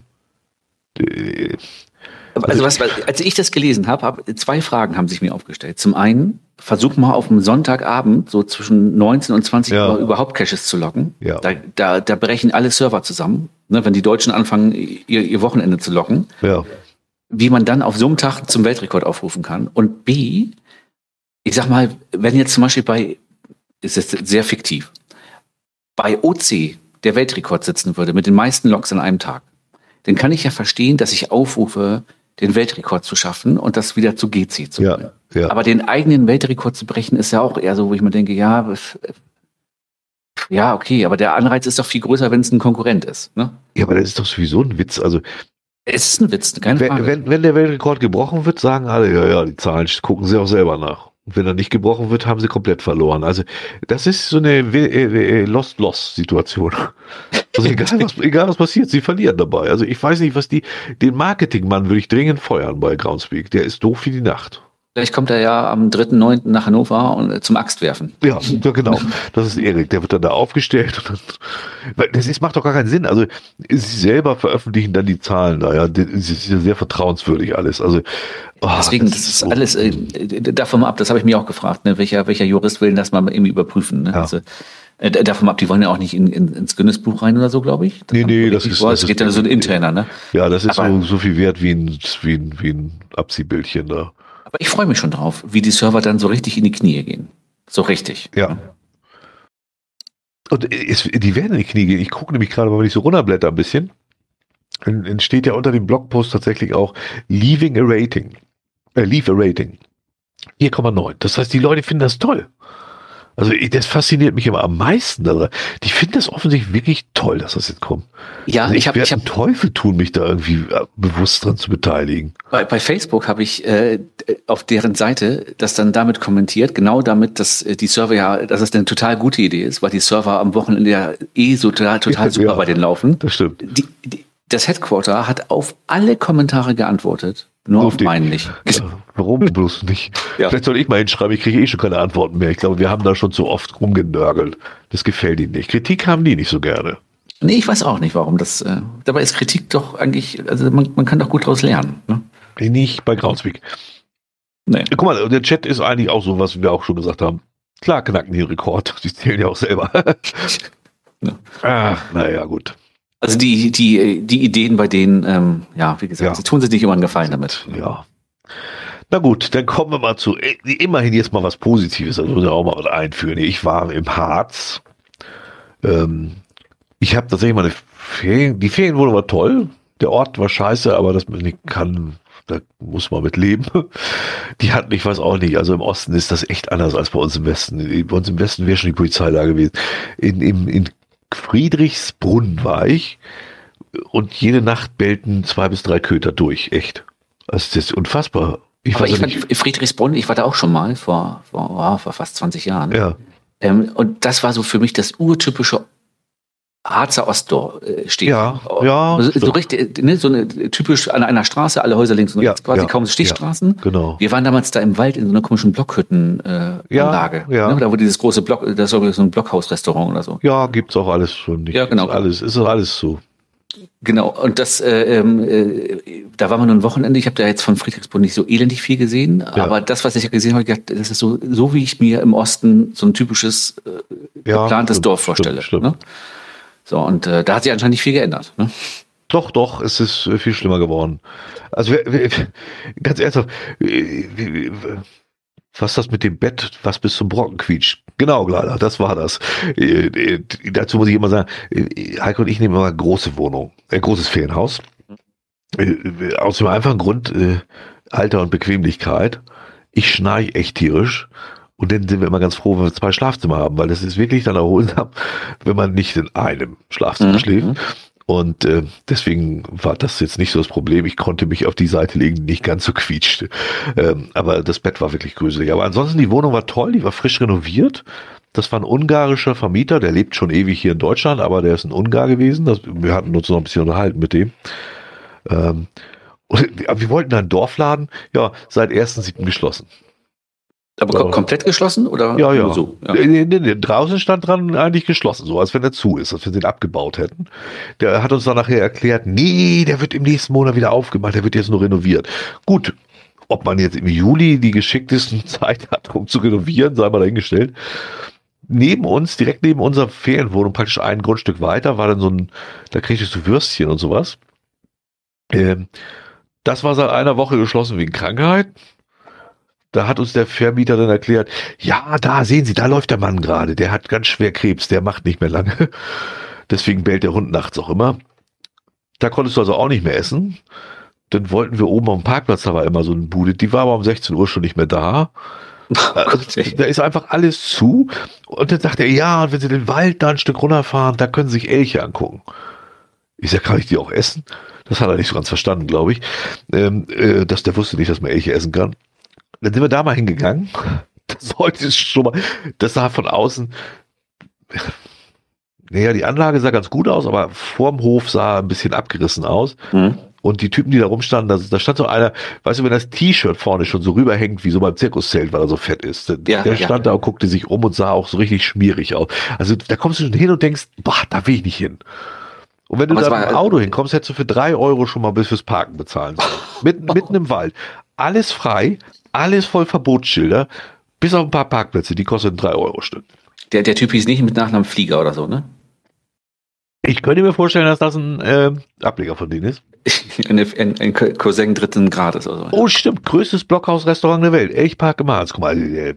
Also, was, als ich das gelesen habe, hab, zwei Fragen haben sich mir aufgestellt. Zum einen, versuch mal auf einem Sonntagabend so zwischen 19 und 20 ja. Uhr überhaupt Caches zu locken. Ja. Da, da, da brechen alle Server zusammen, ne, wenn die Deutschen anfangen, ihr, ihr Wochenende zu locken. Ja. Wie man dann auf so einem Tag zum Weltrekord aufrufen kann. Und B, ich sag mal, wenn jetzt zum Beispiel bei, ist es sehr fiktiv, bei OC der Weltrekord sitzen würde mit den meisten Loks an einem Tag, dann kann ich ja verstehen, dass ich aufrufe, den Weltrekord zu schaffen und das wieder zu GC zu bringen. Ja, ja. Aber den eigenen Weltrekord zu brechen, ist ja auch eher so, wo ich mir denke, ja, ja, okay, aber der Anreiz ist doch viel größer, wenn es ein Konkurrent ist. Ne? Ja, aber das ist doch sowieso ein Witz. Also es ist ein Witz, keine Frage. Wenn, wenn der Weltrekord gebrochen wird, sagen alle, ja, ja, die Zahlen gucken sie auch selber nach. Und wenn er nicht gebrochen wird, haben sie komplett verloren. Also das ist so eine äh, äh, Lost-Lost-Situation. Also egal was, egal was passiert, sie verlieren dabei. Also ich weiß nicht, was die, den Marketingmann würde ich dringend feuern bei Groundspeak. Der ist doof wie die Nacht. Vielleicht kommt er ja am 3.9. nach Hannover und äh, zum Axtwerfen. Ja, ja, genau. Das ist Erik. Der wird dann da aufgestellt. Und dann, das ist, macht doch gar keinen Sinn. Also, sie selber veröffentlichen dann die Zahlen da, ja. Das ist ja sehr vertrauenswürdig alles. Also, oh, Deswegen, das, das ist, so alles, äh, davon mal ab, das habe ich mir auch gefragt, ne? welcher, welcher Jurist will das mal irgendwie überprüfen. Ne? Ja. Also, davon ab, die wollen ja auch nicht in, in, ins Guinness-Buch rein oder so, glaube ich. Das nee, nee, das ist, das, das geht ja so ein interner, ne? Ja, das ist so, so viel wert wie ein, wie ein, wie ein Abziehbildchen da. Aber ich freue mich schon drauf, wie die Server dann so richtig in die Knie gehen. So richtig. Ja. Und es, die werden in die Knie gehen. Ich gucke nämlich gerade, wenn ich so runterblätter ein bisschen, entsteht ja unter dem Blogpost tatsächlich auch Leaving a Rating. Äh, Leave a Rating. 4,9. Das heißt, die Leute finden das toll. Also das fasziniert mich immer am meisten daran. Die finden das offensichtlich wirklich toll, dass das jetzt kommt. Ja, also ich, ich habe ich hab, Teufel tun, mich da irgendwie äh, bewusst dran zu beteiligen. Bei, bei Facebook habe ich äh, auf deren Seite das dann damit kommentiert, genau damit, dass äh, die Server ja, dass es eine total gute Idee ist, weil die Server am Wochenende ja eh so total, total super ja, bei denen laufen. Das stimmt. Die, die, das Headquarter hat auf alle Kommentare geantwortet. Nur auf, meinen nicht. Warum bloß nicht? Ja. Vielleicht soll ich mal hinschreiben, ich kriege eh schon keine Antworten mehr. Ich glaube, wir haben da schon zu oft rumgenörgelt. Das gefällt ihnen nicht. Kritik haben die nicht so gerne. Nee, ich weiß auch nicht, warum das. Äh, dabei ist Kritik doch eigentlich, also man, man kann doch gut daraus lernen. Ne? Nicht bei Groundspeak. Nee. Guck mal, der Chat ist eigentlich auch so, was wir auch schon gesagt haben. Klar knacken die Rekord. Die zählen ja auch selber. ja. Ah, naja, gut. Also die, die, die Ideen bei denen, ähm, ja, wie gesagt, ja. sie tun sich nicht immer einen Gefallen damit. Ja. Na gut, dann kommen wir mal zu, äh, immerhin jetzt mal was Positives, also muss ich auch mal was einführen. Ich war im Harz. Ähm, ich habe tatsächlich mal eine Ferien, die Ferienwohnung war toll, der Ort war scheiße, aber das kann, da muss man mit leben. Die hatten, ich weiß auch nicht, also im Osten ist das echt anders als bei uns im Westen. Bei uns im Westen wäre schon die Polizei da gewesen. In, in, in Friedrichsbrunn war ich und jede Nacht bellten zwei bis drei Köter durch, echt. Also das ist unfassbar. Ich Aber ich fand Friedrichsbrunn, ich war da auch schon mal vor, vor, oh, vor fast 20 Jahren. Ja. Ähm, und das war so für mich das urtypische Harzer Ostdorf äh, steht. Ja, ja. So, so richtig, ne, so eine, typisch an einer Straße, alle Häuser links und rechts, ja, quasi ja, kaum Stichstraßen. Ja, genau. Wir waren damals da im Wald in so einer komischen Blockhüttenanlage. Äh, ja, ja. Ne, da wo dieses große Block, das ist so ein Blockhausrestaurant oder so. Ja, gibt's auch alles schon. Nicht. Ja, genau. Ist alles, ist auch alles so. Genau, und das, äh, ähm, äh, da waren wir nur ein Wochenende. Ich habe da jetzt von Friedrichsburg nicht so elendig viel gesehen, ja. aber das, was ich gesehen habe, das ist so, so wie ich mir im Osten so ein typisches äh, ja, geplantes stimmt, Dorf vorstelle. Stimmt, stimmt. So, und äh, da hat sich anscheinend nicht viel geändert. Ne? Doch, doch, es ist äh, viel schlimmer geworden. Also ganz ernsthaft, was das mit dem Bett, was bis zum Brocken quietscht. Genau, leider, das war das. Äh, äh, dazu muss ich immer sagen, Heiko und ich nehmen immer große Wohnung, ein großes Ferienhaus. Aus dem einfachen Grund, Alter und Bequemlichkeit. Ich schnarche echt tierisch. Und dann sind wir immer ganz froh, wenn wir zwei Schlafzimmer haben, weil das ist wirklich dann erholsam, wenn man nicht in einem Schlafzimmer mhm. schläft. Und äh, deswegen war das jetzt nicht so das Problem. Ich konnte mich auf die Seite legen, die nicht ganz so quietschte. Ähm, aber das Bett war wirklich gruselig. Aber ansonsten, die Wohnung war toll, die war frisch renoviert. Das war ein ungarischer Vermieter, der lebt schon ewig hier in Deutschland, aber der ist ein Ungar gewesen. Das, wir hatten uns noch ein bisschen unterhalten mit dem. Ähm, und wir wollten einen Dorfladen, ja, seit 1.7. geschlossen. Aber kom komplett geschlossen oder ja, ja. so? Ja. Nee, nee, nee, draußen stand dran eigentlich geschlossen, so als wenn er zu ist, als wir den abgebaut hätten. Der hat uns dann nachher erklärt, nee, der wird im nächsten Monat wieder aufgemacht, der wird jetzt nur renoviert. Gut, ob man jetzt im Juli die geschicktesten Zeit hat, um zu renovieren, sei mal dahingestellt. Neben uns, direkt neben unserer Ferienwohnung, praktisch ein Grundstück weiter, war dann so ein, da kriegst du Würstchen und sowas. Ähm, das war seit einer Woche geschlossen wegen Krankheit. Da hat uns der Vermieter dann erklärt, ja, da sehen Sie, da läuft der Mann gerade, der hat ganz schwer Krebs, der macht nicht mehr lange. Deswegen bellt der Hund nachts auch immer. Da konntest du also auch nicht mehr essen. Dann wollten wir oben am Parkplatz, da war immer so eine Bude, die war aber um 16 Uhr schon nicht mehr da. Oh da ist einfach alles zu. Und dann sagt er, ja, und wenn Sie den Wald da ein Stück runterfahren, da können Sie sich Elche angucken. Ich sag, kann ich die auch essen? Das hat er nicht so ganz verstanden, glaube ich. Ähm, äh, dass der wusste nicht, dass man Elche essen kann. Dann sind wir da mal hingegangen. Das sollte schon mal, das sah von außen, naja, die Anlage sah ganz gut aus, aber vorm Hof sah ein bisschen abgerissen aus. Mhm. Und die Typen, die da rumstanden, da, da stand so einer, weißt du, wenn das T-Shirt vorne schon so rüberhängt, wie so beim Zirkuszelt, weil er so fett ist. Ja, der stand ja. da und guckte sich um und sah auch so richtig schmierig aus. Also da kommst du schon hin und denkst, boah, da will ich nicht hin. Und wenn du da mit dem Auto hinkommst, hättest du für drei Euro schon mal bis fürs Parken bezahlen sollen. mitten, mitten im Wald. Alles frei, alles voll Verbotsschilder, bis auf ein paar Parkplätze, die kosten drei Euro Stück. Der, der Typ hieß nicht mit Nachnamen Flieger oder so, ne? Ich könnte mir vorstellen, dass das ein äh, Ableger von denen ist. ein, ein, Cousin dritten Grades oder so. Oh, stimmt. Größtes Blockhaus-Restaurant der Welt. Elchpark im Harz. Guck mal. Äh,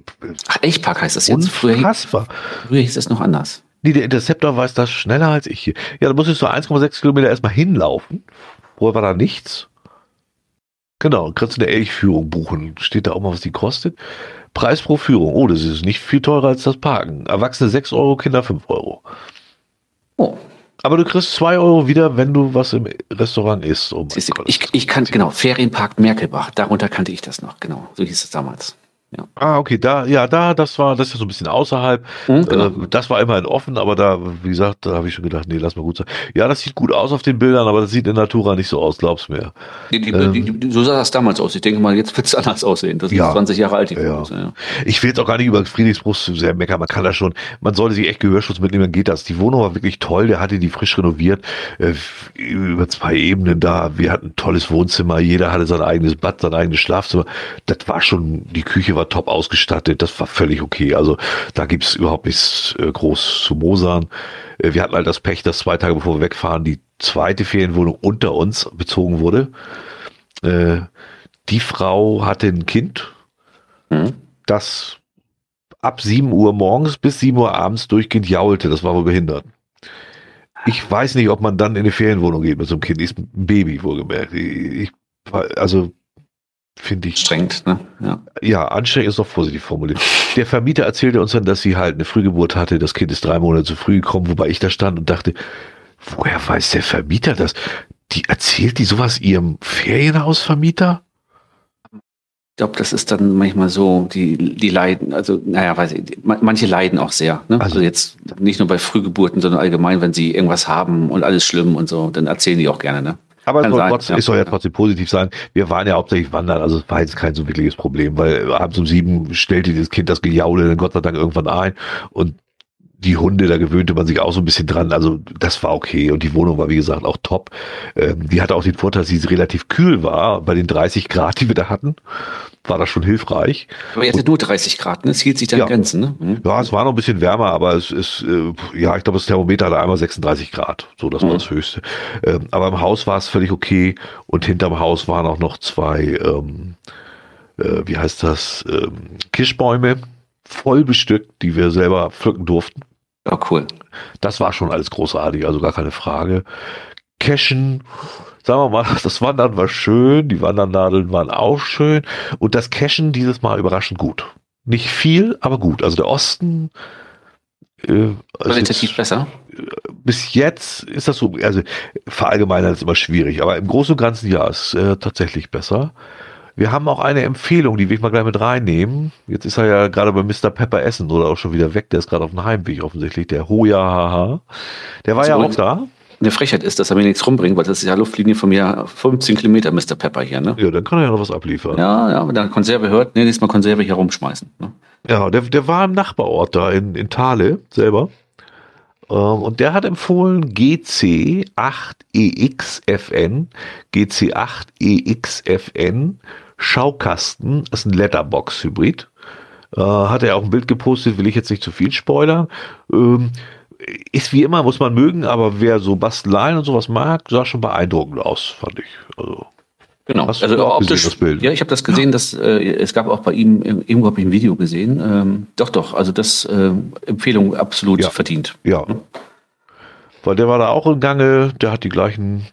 Ach, Elchpark heißt das jetzt. Unfassbar. Früher, früher hieß das noch anders. Nee, der Interceptor weiß das schneller als ich hier. Ja, da musstest du 1,6 Kilometer erstmal hinlaufen. Vorher war da nichts. Genau, kannst du eine Elchführung buchen. Steht da auch mal, was die kostet. Preis pro Führung. Oh, das ist nicht viel teurer als das Parken. Erwachsene 6 Euro, Kinder 5 Euro. Oh. Aber du kriegst 2 Euro wieder, wenn du was im Restaurant isst. Oh ich, ich, ich kann, genau, Ferienpark Merkelbach. Darunter kannte ich das noch. Genau, so hieß es damals. Ja. Ah, okay, da, ja, da, das war, das ist ja so ein bisschen außerhalb. Mhm, genau. äh, das war immerhin offen, aber da, wie gesagt, da habe ich schon gedacht, nee, lass mal gut sein. Ja, das sieht gut aus auf den Bildern, aber das sieht in Natura nicht so aus, glaub's mir. Die, die, ähm, die, so sah das damals aus. Ich denke mal, jetzt wird es anders aussehen. Das ist ja, 20 Jahre alt, die ja. Fotos, ja. Ich will jetzt auch gar nicht über Friedrichsbrust sehr meckern, man kann das schon, man sollte sich echt Gehörschutz mitnehmen, dann geht das. Die Wohnung war wirklich toll, der hatte die frisch renoviert, äh, über zwei Ebenen da. Wir hatten ein tolles Wohnzimmer, jeder hatte sein eigenes Bad, sein eigenes Schlafzimmer. Das war schon, die Küche war top ausgestattet das war völlig okay. Also da gibt es überhaupt nichts äh, groß zu mosern. Äh, wir hatten halt das Pech, dass zwei Tage bevor wir wegfahren, die zweite Ferienwohnung unter uns bezogen wurde. Äh, die Frau hatte ein Kind, mhm. das ab 7 Uhr morgens bis 7 Uhr abends durchgehend jaulte. Das war wohl behindert. Ich weiß nicht, ob man dann in eine Ferienwohnung geht mit so einem Kind. Ist ein Baby, wohlgemerkt. Ich, also finde ich. Anstrengend, ne? Ja. ja, anstrengend ist doch positiv formuliert. Der Vermieter erzählte uns dann, dass sie halt eine Frühgeburt hatte. Das Kind ist drei Monate zu früh gekommen, wobei ich da stand und dachte, woher weiß der Vermieter das? Die erzählt die sowas ihrem Ferienhausvermieter? Ich glaube, das ist dann manchmal so, die, die leiden, also, naja, weiß ich, manche leiden auch sehr. Ne? Also, also jetzt nicht nur bei Frühgeburten, sondern allgemein, wenn sie irgendwas haben und alles schlimm und so, dann erzählen die auch gerne, ne? Aber es soll, sein, trotzdem, ja. es soll, ja. trotzdem positiv sein. Wir waren ja hauptsächlich wandern, also es war jetzt kein so wirkliches Problem, weil abends um sieben stellte das Kind das Gejaule dann Gott sei Dank irgendwann ein und die Hunde, da gewöhnte man sich auch so ein bisschen dran. Also das war okay. Und die Wohnung war, wie gesagt, auch top. Ähm, die hatte auch den Vorteil, dass sie relativ kühl war. Bei den 30 Grad, die wir da hatten, war das schon hilfreich. Aber ihr hattet nur 30 Grad, ne? Es hielt sich da ja. Grenzen, ne? Mhm. Ja, es war noch ein bisschen wärmer, aber es ist, äh, ja, ich glaube, das Thermometer hatte einmal 36 Grad. So, das mhm. war das Höchste. Ähm, aber im Haus war es völlig okay. Und hinterm Haus waren auch noch zwei, ähm, äh, wie heißt das, ähm, Kirschbäume voll bestückt, die wir selber pflücken durften. Ja, cool. Das war schon alles großartig, also gar keine Frage. Cashen, sagen wir mal, das Wandern war schön, die Wandernadeln waren auch schön und das Cashen dieses Mal überraschend gut. Nicht viel, aber gut. Also der Osten äh, qualitativ jetzt, besser. Bis jetzt ist das so, also verallgemeinern ist immer schwierig, aber im Großen und Ganzen ja, ist äh, tatsächlich besser. Wir haben auch eine Empfehlung, die will ich mal gleich mit reinnehmen. Jetzt ist er ja gerade bei Mr. Pepper Essen oder auch schon wieder weg. Der ist gerade auf dem Heimweg offensichtlich. Der Hoja Haha. Der war so ja auch da. eine Frechheit ist, dass er mir nichts rumbringt, weil das ist ja Luftlinie von mir 15 Kilometer, Mr. Pepper hier, ne? Ja, dann kann er ja noch was abliefern. Ja, ja, wenn er Konserve hört, nee, diesmal Konserve hier rumschmeißen. Ne? Ja, der, der war im Nachbarort da in, in Thale selber. Ähm, und der hat empfohlen GC8EXFN, GC8EXFN Schaukasten, das ist ein Letterbox-Hybrid. Äh, hat er auch ein Bild gepostet, will ich jetzt nicht zu viel spoilern. Ähm, ist wie immer, muss man mögen, aber wer so Basteleien und sowas mag, sah schon beeindruckend aus, fand ich. Also, genau, also optisch, gesehen, das Bild? Ja, ich habe das gesehen, ja. dass äh, es gab auch bei ihm, irgendwo habe ich ein Video gesehen. Ähm, doch, doch, also das äh, Empfehlung absolut ja. verdient. Ja. Hm? Weil der war da auch in Gange, der hat die gleichen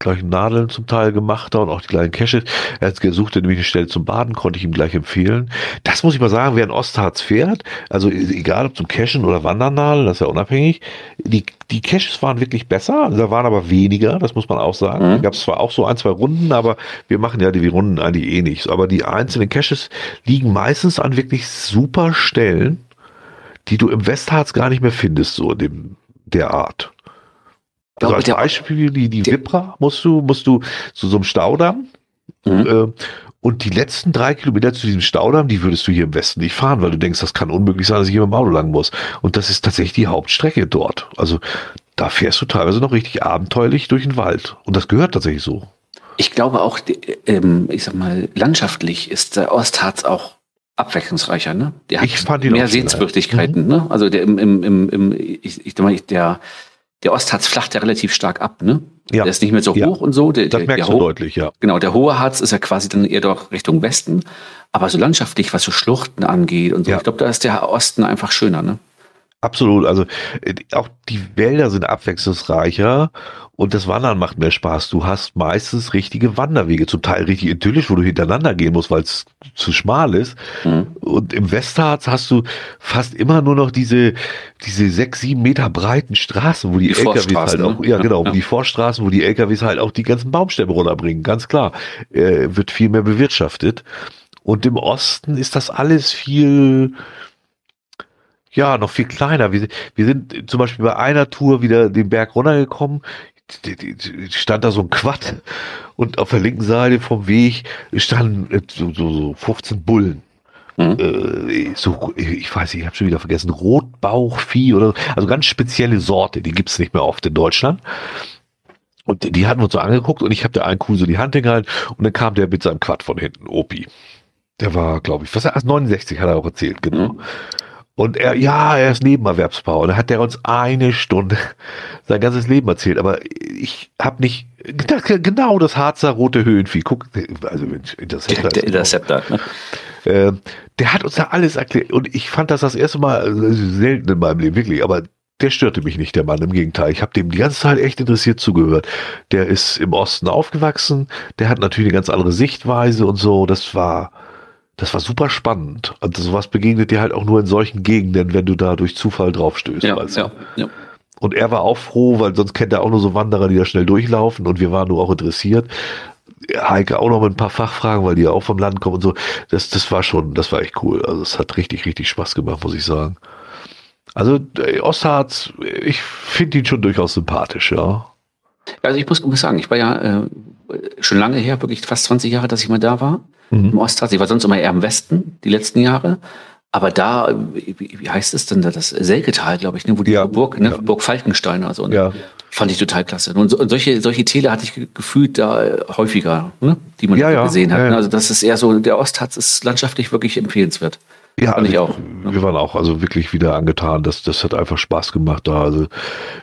gleichen Nadeln zum Teil gemacht und auch die gleichen Caches. Er hat gesucht, nämlich eine Stelle zum Baden, konnte ich ihm gleich empfehlen. Das muss ich mal sagen, wer in Ostharz fährt, also egal ob zum Cachen oder Wandernadeln, das ist ja unabhängig, die, die Caches waren wirklich besser, da waren aber weniger, das muss man auch sagen. Mhm. Da gab es zwar auch so ein, zwei Runden, aber wir machen ja die Runden eigentlich eh nicht. Aber die einzelnen Caches liegen meistens an wirklich super Stellen, die du im Westharz gar nicht mehr findest, so in dem, der Art. Also als Beispiel die, die Vipra musst du, musst du zu so einem Staudamm mhm. äh, und die letzten drei Kilometer zu diesem Staudamm, die würdest du hier im Westen nicht fahren, weil du denkst, das kann unmöglich sein, dass ich hier mit dem Auto lang muss. Und das ist tatsächlich die Hauptstrecke dort. Also da fährst du teilweise noch richtig abenteuerlich durch den Wald. Und das gehört tatsächlich so. Ich glaube auch, ähm, ich sag mal, landschaftlich ist der Ostharz auch abwechslungsreicher, ne? Der ich fand ihn mehr Sehenswürdigkeiten, mhm. ne? Also der im, im, im, im ich, ich, der der Ostharz flacht ja relativ stark ab, ne? Ja. Der ist nicht mehr so ja. hoch und so. Der, das merkst du deutlich, ja. Genau, der hohe Harz ist ja quasi dann eher doch Richtung Westen. Aber so landschaftlich, was so Schluchten angeht und so, ja. ich glaube, da ist der Osten einfach schöner, ne? Absolut. Also äh, auch die Wälder sind abwechslungsreicher und das Wandern macht mehr Spaß. Du hast meistens richtige Wanderwege, zum Teil richtig idyllisch, wo du hintereinander gehen musst, weil es zu schmal ist. Mhm. Und im Westharz hast du fast immer nur noch diese, diese sechs, sieben Meter breiten Straßen, wo die, die LKWs halt auch, ne? ja, genau, ja. die Vorstraßen, wo die LKWs halt auch die ganzen Baumstämme runterbringen. Ganz klar. Äh, wird viel mehr bewirtschaftet. Und im Osten ist das alles viel, ja, noch viel kleiner. Wir, wir sind zum Beispiel bei einer Tour wieder den Berg runtergekommen. Stand da so ein Quad und auf der linken Seite vom Weg standen so, so, so 15 Bullen. Mhm. Äh, so, ich weiß nicht, ich habe schon wieder vergessen, Rotbauchvieh oder also ganz spezielle Sorte, die gibt's nicht mehr oft in Deutschland. Und die hatten wir uns so angeguckt und ich habe der einen Kuh so die Hand hingehalten und dann kam der mit seinem Quad von hinten, Opi. Der war, glaube ich, was er, 69 hat er auch erzählt, genau. Mhm. Und er, ja, er ist Nebenerwerbsbauer. Und dann hat er uns eine Stunde sein ganzes Leben erzählt. Aber ich habe nicht genau das Harzer rote Höhenvieh. Guck, also Interceptor. Der, der Interceptor, ne? Äh, der hat uns da alles erklärt. Und ich fand das das erste Mal also selten in meinem Leben, wirklich. Aber der störte mich nicht, der Mann. Im Gegenteil. Ich habe dem die ganze Zeit echt interessiert zugehört. Der ist im Osten aufgewachsen. Der hat natürlich eine ganz andere Sichtweise und so. Das war, das war super spannend. Also sowas begegnet dir halt auch nur in solchen Gegenden, wenn du da durch Zufall draufstößt. Ja, weißt du? ja, ja. Und er war auch froh, weil sonst kennt er auch nur so Wanderer, die da schnell durchlaufen und wir waren nur auch interessiert. Heike auch noch mit ein paar Fachfragen, weil die ja auch vom Land kommen und so. Das, das war schon, das war echt cool. Also es hat richtig, richtig Spaß gemacht, muss ich sagen. Also Ostharz, ich finde ihn schon durchaus sympathisch, ja. Also ich muss, muss sagen, ich war ja äh, schon lange her, wirklich fast 20 Jahre, dass ich mal da war mhm. im Ostharz. Ich war sonst immer eher im Westen, die letzten Jahre. Aber da, wie, heißt es denn da, das Selketal, glaube ich, ne, wo die ja, Burg, ne, ja. Burg Falkenstein also, ne, ja. fand ich total klasse. Und, so, und, solche, solche Täler hatte ich gefühlt da häufiger, ne, die man ja, gesehen hat. Ne? Also das ist eher so, der Ostharz ist landschaftlich wirklich empfehlenswert. Ja, Fand ich auch. Wir waren auch also wirklich wieder angetan. Das, das hat einfach Spaß gemacht da. Also,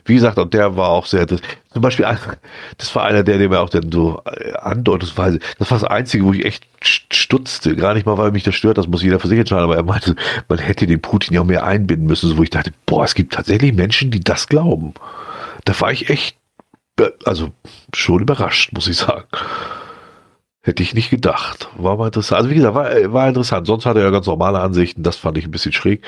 wie gesagt, und der war auch sehr, das, zum Beispiel, das war einer, der, der mir auch dann so äh, andeutungsweise, das war das Einzige, wo ich echt stutzte. Gar nicht mal, weil mich das stört, das muss jeder für sich entscheiden, aber er meinte, man hätte den Putin ja auch mehr einbinden müssen, so, wo ich dachte, boah, es gibt tatsächlich Menschen, die das glauben. Da war ich echt, äh, also schon überrascht, muss ich sagen. Hätte ich nicht gedacht. War mal interessant. Also wie gesagt, war, war interessant. Sonst hatte er ganz normale Ansichten. Das fand ich ein bisschen schräg.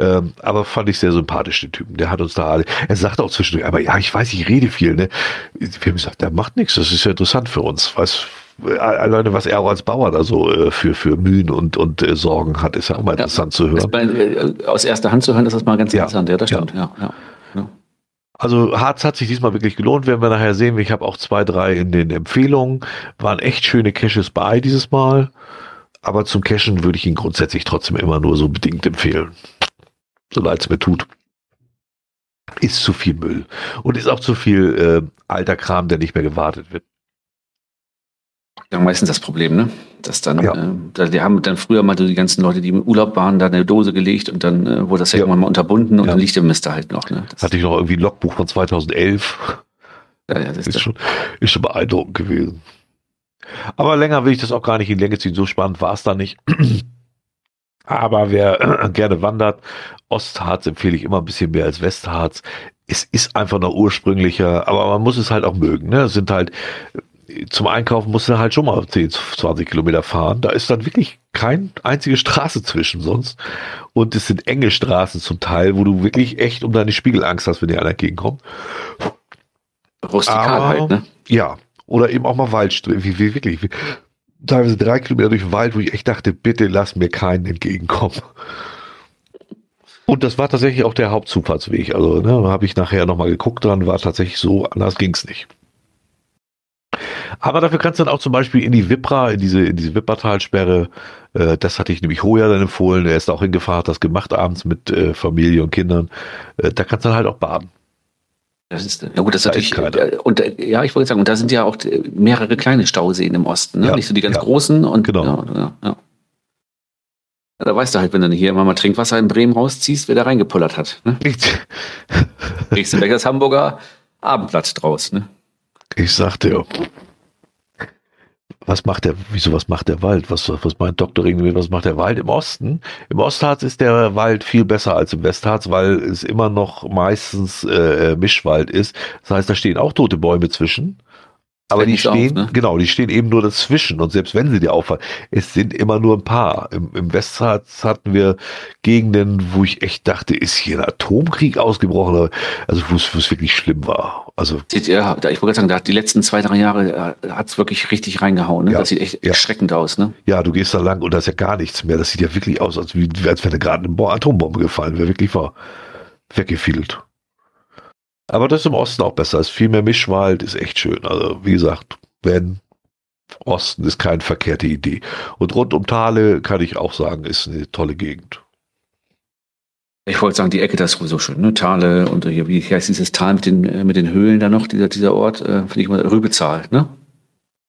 Ähm, aber fand ich sehr sympathisch, den Typen. Der hat uns da alle. Er sagt auch zwischendurch, aber ja, ich weiß, ich rede viel. Ne? Wir haben gesagt, der macht nichts. Das ist ja interessant für uns. Was, alleine was er auch als Bauer da so äh, für, für Mühen und, und äh, Sorgen hat, ist ja auch mal ja, interessant zu hören. Bei, äh, aus erster Hand zu hören, ist das mal ganz ja, interessant. Ja, das stimmt. Ja. Ja, Also Harz hat sich diesmal wirklich gelohnt, werden wir nachher sehen. Ich habe auch zwei, drei in den Empfehlungen. Waren echt schöne Caches bei dieses Mal. Aber zum Cashen würde ich ihn grundsätzlich trotzdem immer nur so bedingt empfehlen. So leid es mir tut. Ist zu viel Müll. Und ist auch zu viel äh, alter Kram, der nicht mehr gewartet wird. Ja, meistens das Problem, ne? Dass dann, ja. äh, die haben dann früher mal so die ganzen Leute, die im Urlaub waren, da eine Dose gelegt und dann äh, wurde das ja. irgendwann mal unterbunden und ja. dann liegt der Mist da halt noch. Ne? Das Hatte ich noch irgendwie ein Logbuch von 2011. Ja, ja, das ist, schon, ist schon beeindruckend gewesen. Aber länger will ich das auch gar nicht in Länge ziehen. So spannend war es da nicht. Aber wer gerne wandert, Ostharz empfehle ich immer ein bisschen mehr als Westharz. Es ist einfach noch ursprünglicher, aber man muss es halt auch mögen. Ne? Es sind halt zum Einkaufen musst du halt schon mal 10, 20 Kilometer fahren. Da ist dann wirklich keine einzige Straße zwischen sonst. Und es sind enge Straßen zum Teil, wo du wirklich echt um deine Spiegelangst hast, wenn dir einer entgegenkommt. Rustikal halt, ne? Ja. Oder eben auch mal Waldstrecke, wie, wie wirklich. Wie, teilweise drei Kilometer durch den Wald, wo ich echt dachte, bitte lass mir keinen entgegenkommen. Und das war tatsächlich auch der Hauptzufahrtsweg. Also, ne, da habe ich nachher nochmal geguckt, dann war tatsächlich so, anders ging es nicht. Aber dafür kannst du dann auch zum Beispiel in die Wipra, in diese, in diese Wippertalsperre, äh, das hatte ich nämlich Hoja dann empfohlen, er ist auch hingefahren, hat das gemacht abends mit äh, Familie und Kindern. Äh, da kannst du dann halt auch baden. Das ist, ja gut, das da ist natürlich, ist und äh, ja, ich wollte sagen, und da sind ja auch mehrere kleine Stauseen im Osten, ne? Ja, nicht so die ganz ja. großen und genau. Ja, ja, ja. Da weißt du halt, wenn du hier immer mal Trinkwasser in Bremen rausziehst, wer da reingepullert hat. Ne? Kriegst du gleich das Hamburger Abendblatt draus. Ne? Ich sagte ja was macht der, wieso, was macht der Wald? Was, was meint Dr. Ring, was macht der Wald im Osten? Im Ostharz ist der Wald viel besser als im Westharz, weil es immer noch meistens äh, Mischwald ist. Das heißt, da stehen auch tote Bäume zwischen. Aber die stehen, auf, ne? genau, die stehen eben nur dazwischen. Und selbst wenn sie dir auffallen, es sind immer nur ein paar. Im, im Westharz hatten wir Gegenden, wo ich echt dachte, ist hier ein Atomkrieg ausgebrochen? Also, wo es wirklich schlimm war. Also. Ja, ich wollte sagen, da hat die letzten zwei, drei Jahre äh, hat es wirklich richtig reingehauen. Ne? Ja, das sieht echt ja. erschreckend aus. Ne? Ja, du gehst da lang und da ist ja gar nichts mehr. Das sieht ja wirklich aus, als, wie, als wäre gerade eine Atombombe gefallen. Wäre wirklich war weggefiedelt. Aber das ist im Osten auch besser. Es ist viel mehr Mischwald, ist echt schön. Also, wie gesagt, wenn Osten ist keine verkehrte Idee. Und rund um Thale kann ich auch sagen, ist eine tolle Gegend. Ich wollte sagen, die Ecke, das ist sowieso schön. Ne? Thale und hier, wie heißt dieses Tal mit den, mit den Höhlen da noch, dieser, dieser Ort, äh, finde ich mal, Rübezahl, ne?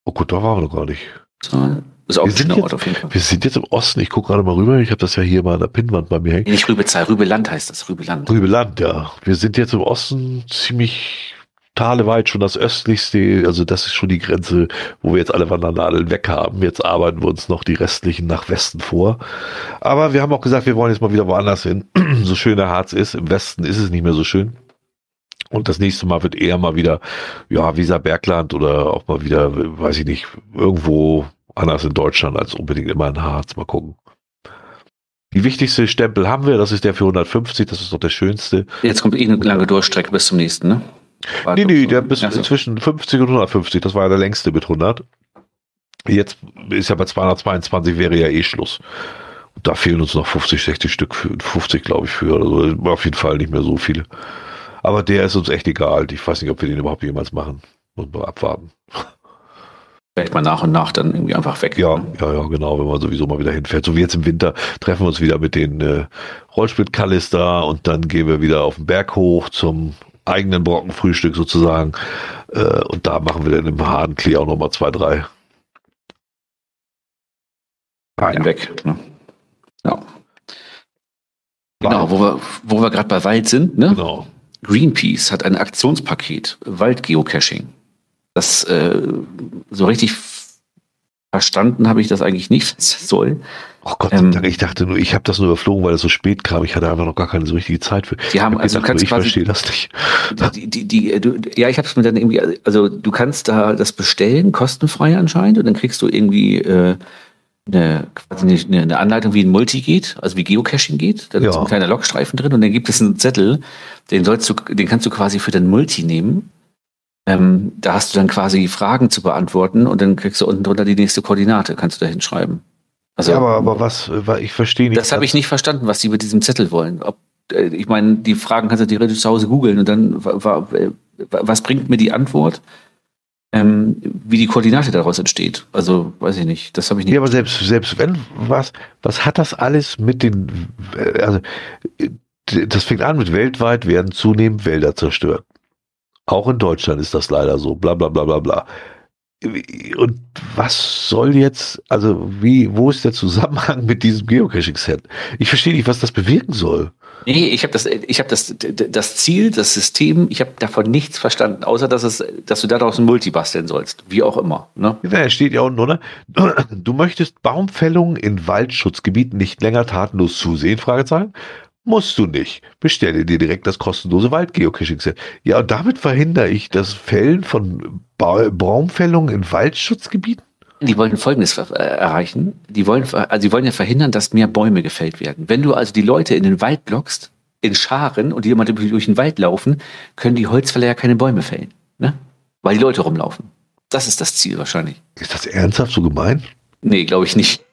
Oh gut, da waren wir noch gar nicht. Zahl. Ist auch wir ein schöner Ort auf jeden Fall. Wir sind jetzt im Osten. Ich gucke gerade mal rüber. Ich habe das ja hier mal an der Pinnwand bei mir hängen. Nicht Rübezahl, Rübeland heißt das. Rübeland. Rübeland, ja. Wir sind jetzt im Osten ziemlich taleweit schon das östlichste. Also das ist schon die Grenze, wo wir jetzt alle Wandernadeln weg haben. Jetzt arbeiten wir uns noch die restlichen nach Westen vor. Aber wir haben auch gesagt, wir wollen jetzt mal wieder woanders hin. so schön der Harz ist. Im Westen ist es nicht mehr so schön. Und das nächste Mal wird eher mal wieder, ja, Visa Bergland oder auch mal wieder, weiß ich nicht, irgendwo anders in Deutschland als unbedingt immer in Harz. Mal gucken. Die wichtigste Stempel haben wir, das ist der für 150, das ist doch der schönste. Jetzt kommt eh eine lange Durchstrecke bis zum nächsten, ne? War nee, nee, der bis ja, zwischen 50 und 150, das war ja der längste mit 100. Jetzt ist ja bei 222 wäre ja eh Schluss. Und da fehlen uns noch 50, 60 Stück, für, 50 glaube ich für, also auf jeden Fall nicht mehr so viele. Aber der ist uns echt egal. Ich weiß nicht, ob wir den überhaupt jemals machen. Muss man abwarten vielleicht mal nach und nach dann irgendwie einfach weg. Ja, ja, ja, genau, wenn man sowieso mal wieder hinfährt. So wie jetzt im Winter treffen wir uns wieder mit den äh, Rollsplit-Kallis da und dann gehen wir wieder auf den Berg hoch zum eigenen Brockenfrühstück sozusagen. Äh, und da machen wir dann im Hadenklee auch nochmal zwei, drei. Ah, ja. weg. Ne? Ja. Genau, wo wir, wo wir gerade bei Wald sind. Ne? Genau. Greenpeace hat ein Aktionspaket Waldgeocaching. Das äh, so richtig verstanden habe ich das eigentlich nicht, was das soll. Oh Gott, ähm, ich dachte nur, ich habe das nur überflogen, weil es so spät kam. Ich hatte einfach noch gar keine so richtige Zeit für. Die haben, also gedacht, du kannst ich verstehe das nicht. Die, die, die, du, ja, ich habe es mir dann irgendwie, also du kannst da das bestellen, kostenfrei anscheinend, und dann kriegst du irgendwie äh, eine, quasi eine, eine Anleitung, wie ein Multi geht, also wie Geocaching geht. Da ja. ist ein kleiner Logstreifen drin und dann gibt es einen Zettel, den sollst du, den kannst du quasi für den Multi nehmen ähm, da hast du dann quasi Fragen zu beantworten und dann kriegst du unten drunter die nächste Koordinate, kannst du da hinschreiben. Also, ja, aber, aber was, ich verstehe nicht. Das habe ich nicht verstanden, was sie mit diesem Zettel wollen. Ob äh, ich meine, die Fragen kannst du theoretisch zu Hause googeln und dann, was bringt mir die Antwort? Ähm, wie die Koordinate daraus entsteht. Also weiß ich nicht. Das habe ich nicht. Ja, aber selbst, selbst wenn was, was hat das alles mit den, äh, also das fängt an mit weltweit werden zunehmend Wälder zerstört. Auch in Deutschland ist das leider so, bla bla bla bla bla. Und was soll jetzt, also wie, wo ist der Zusammenhang mit diesem Geocaching-Set? Ich verstehe nicht, was das bewirken soll. Nee, ich habe das, ich habe das, das Ziel, das System, ich habe davon nichts verstanden, außer dass es, dass du daraus ein Multi basteln sollst, wie auch immer. Ne? Ja, steht ja unten, oder? Du möchtest Baumfällungen in Waldschutzgebieten nicht länger tatenlos zusehen? Fragezeichen. Musst du nicht. Bestelle dir direkt das kostenlose Waldgeocaching-Set. Ja, und damit verhindere ich das Fällen von ba Baumfällungen in Waldschutzgebieten? Die wollen Folgendes äh, erreichen. Die wollen, also die wollen ja verhindern, dass mehr Bäume gefällt werden. Wenn du also die Leute in den Wald lockst, in Scharen und die immer durch den Wald laufen, können die Holzfäller ja keine Bäume fällen. Ne? Weil die Leute rumlaufen. Das ist das Ziel wahrscheinlich. Ist das ernsthaft so gemein? Nee, glaube ich nicht.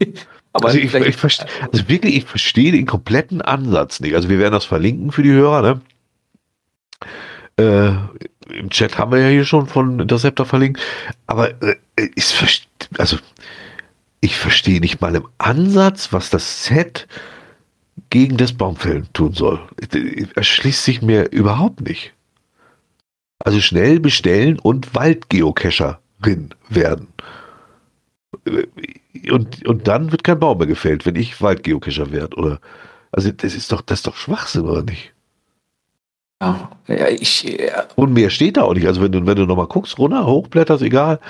Aber also ich, ich verstehe, also wirklich, ich verstehe den kompletten Ansatz nicht. Also wir werden das verlinken für die Hörer, ne? Äh, Im Chat haben wir ja hier schon von Interceptor verlinkt. Aber äh, ich, also, ich verstehe nicht mal im Ansatz, was das Set gegen das Baumfällen tun soll. Erschließt sich mir überhaupt nicht. Also schnell bestellen und Waldgeocacherin werden und, und dann wird kein Baum mehr gefällt, wenn ich Waldgeocacher werde, oder? Also das ist doch, das ist doch Schwachsinn, oder nicht? Ja, ja ich. Ja. Und mehr steht da auch nicht. Also wenn du, wenn du nochmal guckst, runter, hochblätterst, egal.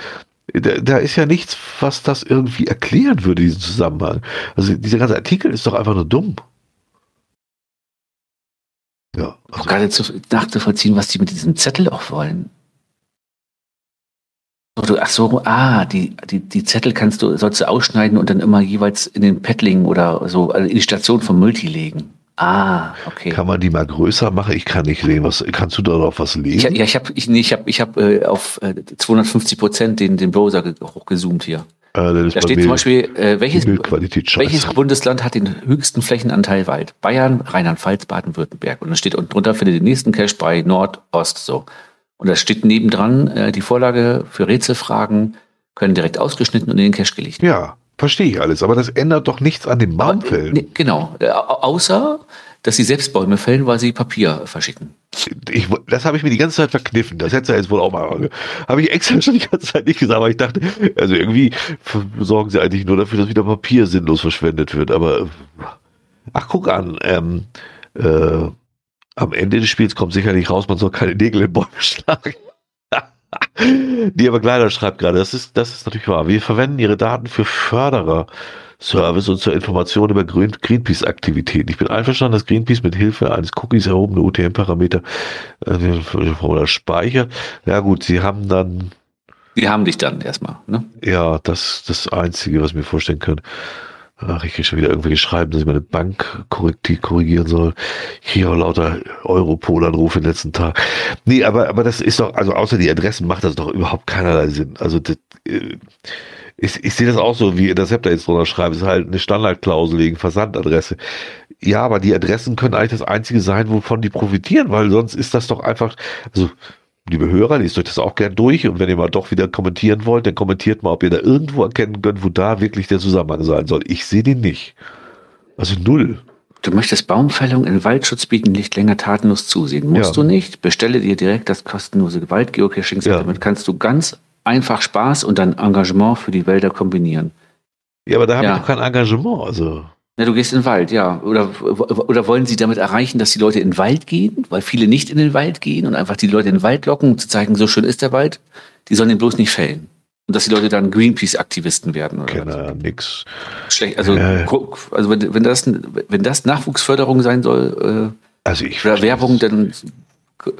Da, da, ist ja nichts, was das irgendwie erklären würde, diesen Zusammenhang. Also dieser ganze Artikel ist doch einfach nur dumm. Ja. Also. Gerade zu, nachzuvollziehen, was die mit diesem Zettel auch wollen. Ach so, ah, die, die, die Zettel kannst du, sollst du ausschneiden und dann immer jeweils in den Paddling oder so also in die Station vom Multi legen. Ah, okay. Kann man die mal größer machen? Ich kann nicht sehen. Was kannst du da noch was lesen? Ich, ja, ich habe ich, nee, ich hab, ich hab, äh, auf äh, 250 Prozent den, den Browser hochgezoomt hier. Äh, da steht zum Beispiel, äh, welches, welches Bundesland hat den höchsten Flächenanteil Wald? Bayern, Rheinland-Pfalz, Baden-Württemberg. Und dann steht unten drunter, findet den nächsten Cache bei Nordost. So. Und da steht nebendran, äh, die Vorlage für Rätselfragen können direkt ausgeschnitten und in den Cache gelegt werden. Ja, verstehe ich alles. Aber das ändert doch nichts an den Baumfällen. Ne, genau. Äh, außer, dass sie selbst Bäume fällen, weil sie Papier verschicken. Ich, das habe ich mir die ganze Zeit verkniffen. Das hätte jetzt wohl auch mal. Habe ich extra schon die ganze Zeit nicht gesagt, aber ich dachte, also irgendwie sorgen sie eigentlich nur dafür, dass wieder Papier sinnlos verschwendet wird. Aber ach, guck an. Ähm, äh, am Ende des Spiels kommt sicherlich raus, man soll keine Nägel in Bäume schlagen. Die aber Kleider schreibt gerade, das ist, das ist natürlich wahr. Wir verwenden ihre Daten für Förderer. Service und zur Information über Greenpeace-Aktivitäten. Ich bin einverstanden, dass Greenpeace mit Hilfe eines Cookies erhobene UTM-Parameter äh, speichert. Ja gut, sie haben dann. Die haben dich dann erstmal, ne? Ja, das das Einzige, was ich mir vorstellen kann. Ach, ich kriege schon wieder irgendwelche Schreiben, dass ich meine Bank korrigieren soll. Ich kriege auch lauter Europol-Anrufe den letzten Tagen. Nee, aber, aber das ist doch, also außer die Adressen macht das doch überhaupt keinerlei Sinn. Also das, äh, ich, ich sehe das auch so, wie ihr jetzt drunter schreibt, ist halt eine Standardklausel wegen Versandadresse. Ja, aber die Adressen können eigentlich das einzige sein, wovon die profitieren, weil sonst ist das doch einfach, also liebe Hörer, lest euch das auch gern durch und wenn ihr mal doch wieder kommentieren wollt, dann kommentiert mal, ob ihr da irgendwo erkennen könnt, wo da wirklich der Zusammenhang sein soll. Ich sehe den nicht. Also null. Du möchtest Baumfällung in Waldschutzgebieten nicht länger tatenlos zusehen. Musst ja. du nicht. Bestelle dir direkt das kostenlose Waldgeocaching. Ja. Damit kannst du ganz einfach Spaß und dein Engagement für die Wälder kombinieren. Ja, aber da habe ja. ich doch kein Engagement. Also. Na, du gehst in den Wald, ja. Oder, oder wollen sie damit erreichen, dass die Leute in den Wald gehen, weil viele nicht in den Wald gehen und einfach die Leute in den Wald locken, um zu zeigen, so schön ist der Wald. Die sollen den bloß nicht fällen. Und dass die Leute dann Greenpeace-Aktivisten werden. Oder Kenne ja nix. Schlecht. Also, äh. also wenn, wenn, das, wenn das Nachwuchsförderung sein soll, äh, also ich oder Werbung, dann äh,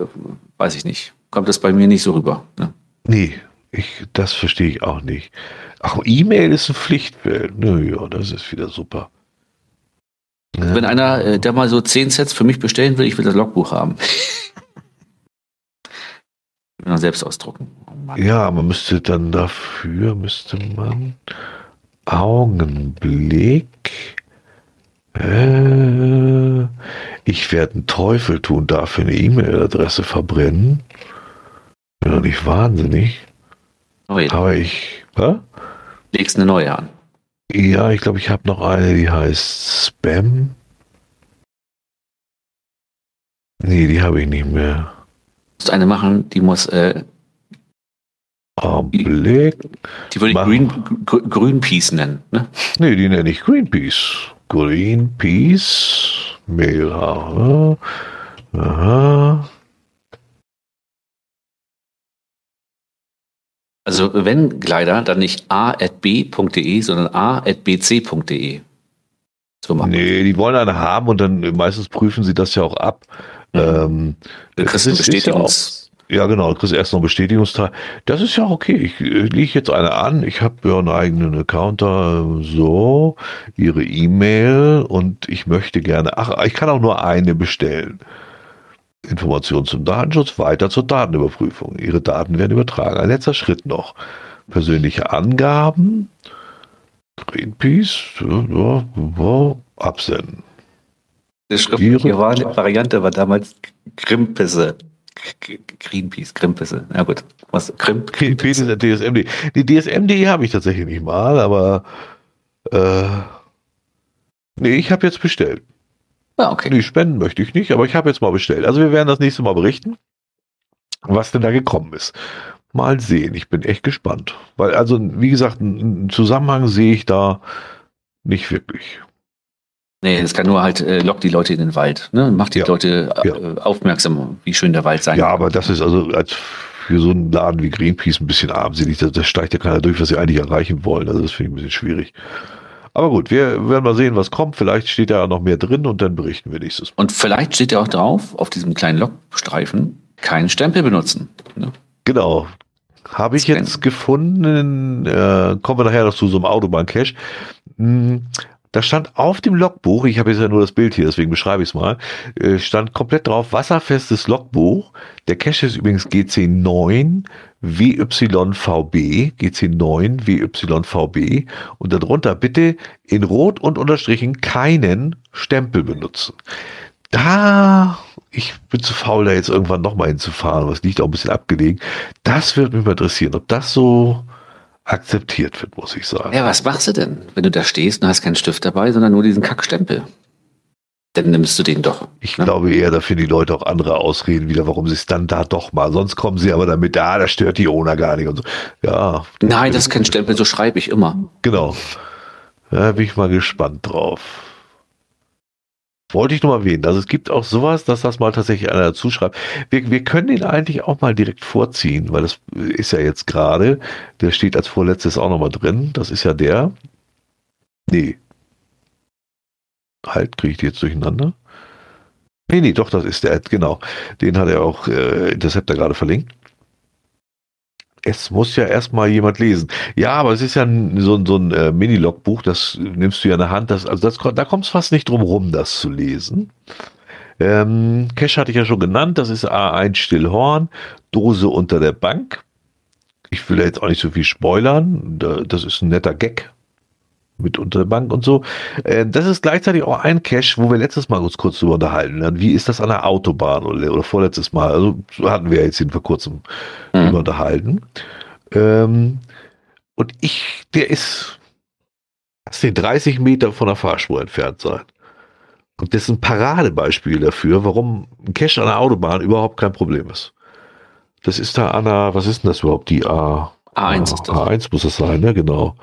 weiß ich nicht. Kommt das bei mir nicht so rüber. Ne? Nee, ich, das verstehe ich auch nicht. Ach, E-Mail ist ein Pflichtfeld. Naja, das ist wieder super. Ja. Wenn einer, äh, der mal so zehn Sets für mich bestellen will, ich will das Logbuch haben. ich will selbst ausdrucken. Oh ja, man müsste dann dafür, müsste man Augenblick. Äh, ich werde einen Teufel tun, dafür eine E-Mail-Adresse verbrennen. Bin doch nicht wahnsinnig. Neue. Aber ich. Hä? Legst eine neue an. Ja, ich glaube, ich habe noch eine, die heißt Spam. Nee, die habe ich nicht mehr. Du musst eine machen, die muss, äh, Augenblick. die würde ich. Green, Gr- Greenpeace nennen. Ne? Nee, die nenne ich Greenpeace. Greenpeace. Mail. Aha. Also wenn Gleiter, dann nicht a.b.de, sondern a.bc.de. So machen. Nee, die wollen eine haben und dann meistens prüfen sie das ja auch ab. Ähm, Du kriegst einen ist- ist ja auch- Bestätigungs... Ja, genau, du kriegst erst noch einen Bestätigungsteil. Das ist ja okay. Ich äh, lege jetzt eine an. Ich habe ja einen eigenen Account da. So, ihre E-Mail und ich möchte gerne. Ach, ich kann auch nur eine bestellen. Informationen zum Datenschutz, weiter zur Datenüberprüfung. Ihre Daten werden übertragen. Ein letzter Schritt noch. Persönliche Angaben. Greenpeace. Absenden. Die schriftliche Vari- Variante war damals Grimpisse. Greenpeace, Grimpisse. Ja gut. Was? Grimp, Greenpeace ist der DSMD. Die DSMD habe ich tatsächlich nicht mal, aber äh, nee, ich habe jetzt bestellt. Ah, okay. Nee, spenden möchte ich nicht, aber ich habe jetzt mal bestellt. Also wir werden das nächste Mal berichten, was denn da gekommen ist. Mal sehen, ich bin echt gespannt. Weil, also, wie gesagt, einen Zusammenhang sehe ich da nicht wirklich. Nee, das kann nur halt, äh, lockt die Leute in den Wald. Ne? Macht die Ja. Leute äh, Ja. aufmerksam, wie schön der Wald sein Ja, kann. aber das ist also als für so einen Laden wie Greenpeace ein bisschen armselig. Da, da steigt ja keiner durch, was sie eigentlich erreichen wollen. Also das finde ich ein bisschen schwierig. Aber gut, wir werden mal sehen, was kommt. Vielleicht steht da noch mehr drin und dann berichten wir nächstes Mal. Und vielleicht steht ja auch drauf, auf diesem kleinen Lokstreifen, keinen Stempel benutzen. Ne? Genau. Habe ich jetzt gefunden, äh, kommen wir nachher noch zu so einem Autobahn-Cache. Hm, Da stand auf dem Logbuch, ich habe jetzt ja nur das Bild hier, deswegen beschreibe ich es mal, äh, stand komplett drauf, wasserfestes Logbuch. Der Cache ist übrigens GC9 WYVB, GC9 WYVB und darunter bitte in Rot und unterstrichen keinen Stempel benutzen. Da, ich bin zu faul, da jetzt irgendwann nochmal hinzufahren, was liegt auch ein bisschen abgelegen. Das wird mich mal interessieren, ob das so akzeptiert wird, muss ich sagen. Ja, was machst du denn, wenn du da stehst und hast keinen Stift dabei, sondern nur diesen Kackstempel? Dann nimmst du den doch. Ich ne? glaube eher, da finden die Leute auch andere Ausreden wieder, warum sie es dann da doch mal. Sonst kommen sie aber damit, ah, das stört die Ona gar nicht und so. Ja, Nein, das ist kein Stempel, so schreibe ich immer. genau. Da bin ich mal gespannt drauf. Wollte ich nur mal erwähnen. Also es gibt auch sowas, dass das mal tatsächlich einer dazu schreibt. Wir, wir können den eigentlich auch mal direkt vorziehen, weil das ist ja jetzt gerade, der steht als vorletztes auch nochmal drin. Das ist ja der. Nee. Halt, kriege ich die jetzt durcheinander? Nee, nee, doch, das ist der, genau. Den hat er auch äh, Interceptor gerade verlinkt. Es muss ja erstmal jemand lesen. Ja, aber es ist ja so, ein- so ein äh, Mini-Logbuch, das nimmst du ja in der Hand. Das, also das, da kommt es fast nicht drum rum, das zu lesen. Ähm, Cash hatte ich ja schon genannt, das ist A1 Stillhorn, Dose unter der Bank. Ich will jetzt auch nicht so viel spoilern, da, das ist ein netter Gag mit unter der Bank und so. Äh, das ist gleichzeitig auch ein Cache, wo wir letztes Mal uns kurz drüber unterhalten haben. Wie ist das an der Autobahn oder, oder vorletztes Mal? Also so hatten wir jetzt ihn vor kurzem Mhm. unterhalten. Ähm, und ich, der ist, lass den 30 Meter von der Fahrspur entfernt sein. Und das ist ein Paradebeispiel dafür, warum ein Cache an der Autobahn überhaupt kein Problem ist. Das ist da an der, was ist denn das überhaupt? Die A, A1 ist das. A1 muss das sein, ne? Genau.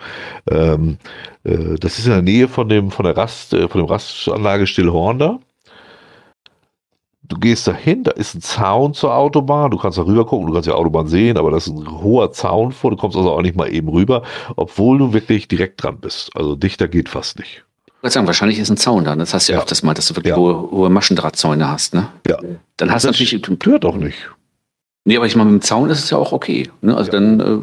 Ähm, äh, das ist in der Nähe von dem, von der Rast, äh, von dem Rastanlage Stillhorn da. Du gehst da hin, da ist ein Zaun zur Autobahn, du kannst da rüber gucken, du kannst die Autobahn sehen, aber da ist ein hoher Zaun vor, du kommst also auch nicht mal eben rüber, obwohl du wirklich direkt dran bist. Also dichter geht fast nicht. Ich würde sagen, wahrscheinlich ist ein Zaun da. Das hast du ja Ja. öfters mal, dass du wirklich Ja. hohe, hohe Maschendrahtzäune hast. Ne? Ja. Dann hast du Das natürlich. stört auch nicht. Nee, aber ich meine, mit dem Zaun ist es ja auch okay. Ne? Also Ja. dann, äh,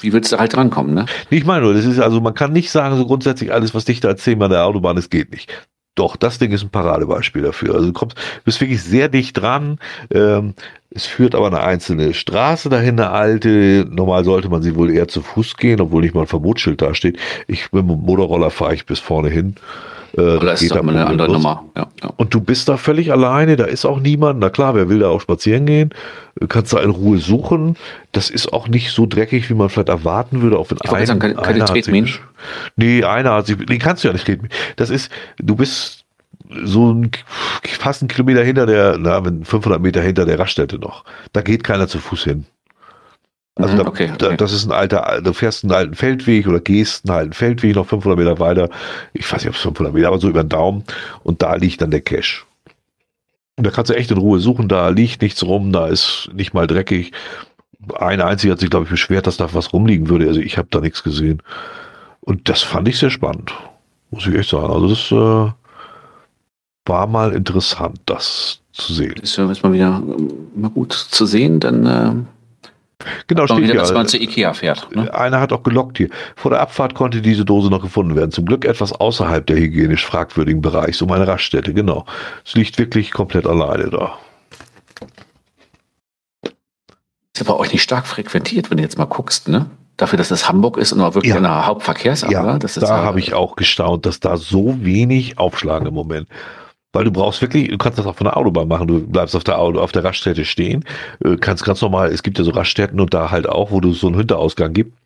wie willst du halt drankommen? Ne? Ich meine nur, das ist also, man kann nicht sagen, so grundsätzlich alles, was dichter als 10 an der Autobahn ist, geht nicht. Doch, das Ding ist ein Paradebeispiel dafür. Also du kommst, bist wirklich sehr dicht dran. Ähm, es führt aber eine einzelne Straße dahin, eine alte. Normal sollte man sie wohl eher zu Fuß gehen, obwohl nicht mal ein Verbotsschild da steht. Ich mit dem Motorroller fahre ich bis vorne hin. Äh, das ist doch mal eine andere Nummer. Ja, ja. Und du bist da völlig alleine, da ist auch niemand. Na klar, wer will da auch spazieren gehen? Du kannst da in Ruhe suchen. Das ist auch nicht so dreckig, wie man vielleicht erwarten würde, auch wenn Ich wollte sagen, keine, keine einer sich Nee, einer hat sich, nee, kannst du ja nicht treten. Das ist, du bist so ein, fast einen Kilometer hinter der, na, wenn 500 Meter hinter der Raststätte noch. Da geht keiner zu Fuß hin. Also Mhm, da, okay, Da, okay. das ist ein alter, du fährst einen alten Feldweg oder gehst einen alten Feldweg noch 500 Meter weiter. Ich weiß nicht, ob es 500 Meter, aber so über den Daumen. Und da liegt dann der Cache. Und da kannst du echt in Ruhe suchen. Da liegt nichts rum, da ist nicht mal dreckig. Ein einziger hat sich, glaube ich, beschwert, dass da was rumliegen würde. Also ich habe da nichts gesehen. Und das fand ich sehr spannend. Muss ich echt sagen. Also das äh, war mal interessant, das zu sehen. Ist ja ist mal wieder ähm, mal gut zu sehen, dann äh, Genau, steht wieder, ja. dass man zu Ikea fährt. Ne? Einer hat auch gelockt hier. Vor der Abfahrt konnte diese Dose noch gefunden werden. Zum Glück etwas außerhalb der hygienisch fragwürdigen Bereichs, um eine Raststätte, genau. Es liegt wirklich komplett alleine da. Ist ja bei euch nicht stark frequentiert, wenn du jetzt mal guckst, ne? Dafür, dass das Hamburg ist und auch wirklich Ja. eine Hauptverkehrsader. Ja, ist da ja- habe ich auch gestaunt, dass da so wenig aufschlagen im Moment. Weil du brauchst wirklich, du kannst das auch von der Autobahn machen. Du bleibst auf der Auto, auf der Raststätte stehen, äh, kannst ganz normal, es gibt ja so Raststätten und da halt auch, wo du so einen Hinterausgang gibt,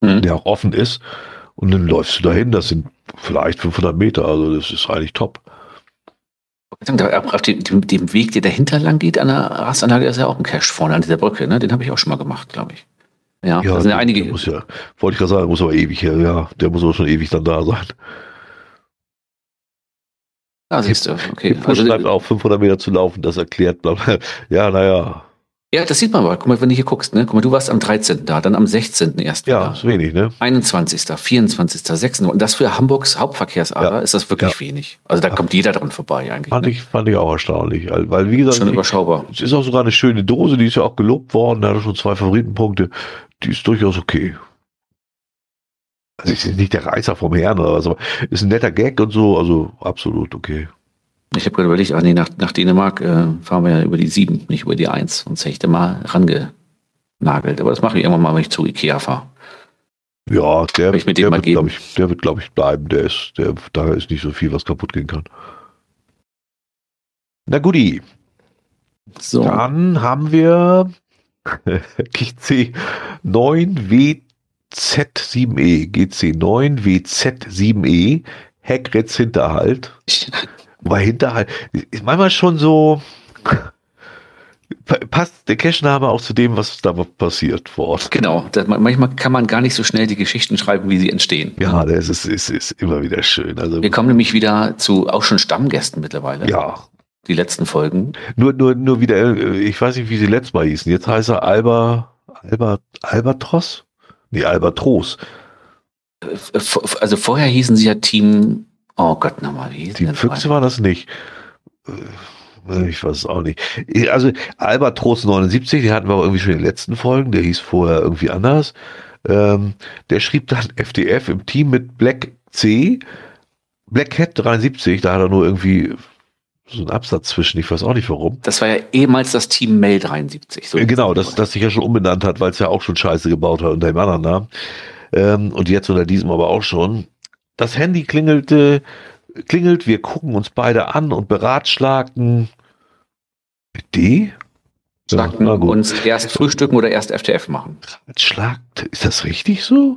Mhm. der auch offen ist. Und dann läufst du dahin, das sind vielleicht 500 Meter, also das ist eigentlich top. Auf dem, Weg, der dahinter lang geht an der Rastanlage, ist ja auch ein Cache vorne an dieser Brücke. Ne? Den habe ich auch schon mal gemacht, glaube ich. Ja, da sind ja der einige. Muss ja, wollte ich gerade sagen, muss aber ewig her, ja, der muss aber schon ewig dann da sein. Ah, siehst du, okay. Also, Also, schreibt auch 500 Meter zu laufen, das erklärt, bla, bla. ja, naja, ja, das sieht man aber. Guck mal, wenn du hier guckst, ne? Guck mal, du warst am 13. da, dann am 16. erst. ja, da. ist wenig, ne? 21., 24., 6. Und das für Hamburgs Hauptverkehrsader Ja. ist das wirklich Ja. wenig. Also da Ja. kommt jeder dran vorbei eigentlich. Fand Ne? ich, fand ich auch erstaunlich, weil, wie gesagt, Schon ich, überschaubar. es ist auch sogar eine schöne Dose, die ist ja auch gelobt worden, da hat er schon zwei Favoritenpunkte, die ist durchaus okay. Also ich bin nicht der Reißer vom Herrn oder was, aber ist ein netter Gag und so, also absolut okay. Ich habe gerade überlegt, ach nee, nach, nach Dänemark äh, fahren wir ja über die 7, nicht über die 1. Sonst hätte ich da mal rangenagelt. Aber das mache ich irgendwann mal, wenn ich zu Ikea fahre. Ja, der, ich mit dem der mal wird, glaube ich, der wird, glaube ich, bleiben. Der ist, der, da ist nicht so viel, was kaputt gehen kann. Na guti, So. dann haben wir GC 9WZ7E, GC 9WZ7E, Heckritz Hinterhalt. Wobei Hinterhalt ist manchmal schon so pa- passt der Cache-Name auch zu dem, was da passiert vor Ort. Genau, das, manchmal kann man gar nicht so schnell die Geschichten schreiben, wie sie entstehen. Ja, das ist, ist, ist immer wieder schön. Also Wir kommen nämlich wieder zu auch schon Stammgästen mittlerweile. ja, Die letzten Folgen. nur, nur, nur wieder, äh, ich weiß nicht, wie sie letztes Mal hießen. Jetzt heißt er Alba, Alba, Albatros? Nee, Albatros. Äh, Also vorher hießen sie ja Team, oh Gott, nochmal, wie Die denn Füchse waren das nicht. Äh, Ich weiß es auch nicht. Also Albatros 79, die hatten wir aber irgendwie schon in den letzten Folgen, der hieß vorher irgendwie anders. Ähm, der schrieb dann FDF im Team mit Black C, Black Cat 73, da hat er nur irgendwie so einen Absatz zwischen, ich weiß auch nicht warum. Das war ja ehemals das Team Mail 73. So Äh, Genau, das, das sich ja schon umbenannt hat, weil es ja auch schon Scheiße gebaut hat unter dem anderen Namen. Ähm, und jetzt unter diesem aber auch schon. Das Handy klingelte, klingelt, wir gucken uns beide an und beratschlagten. Mit D? Sagten Ja, uns erst frühstücken oder erst FTF machen. Beratschlagt, ist das richtig so?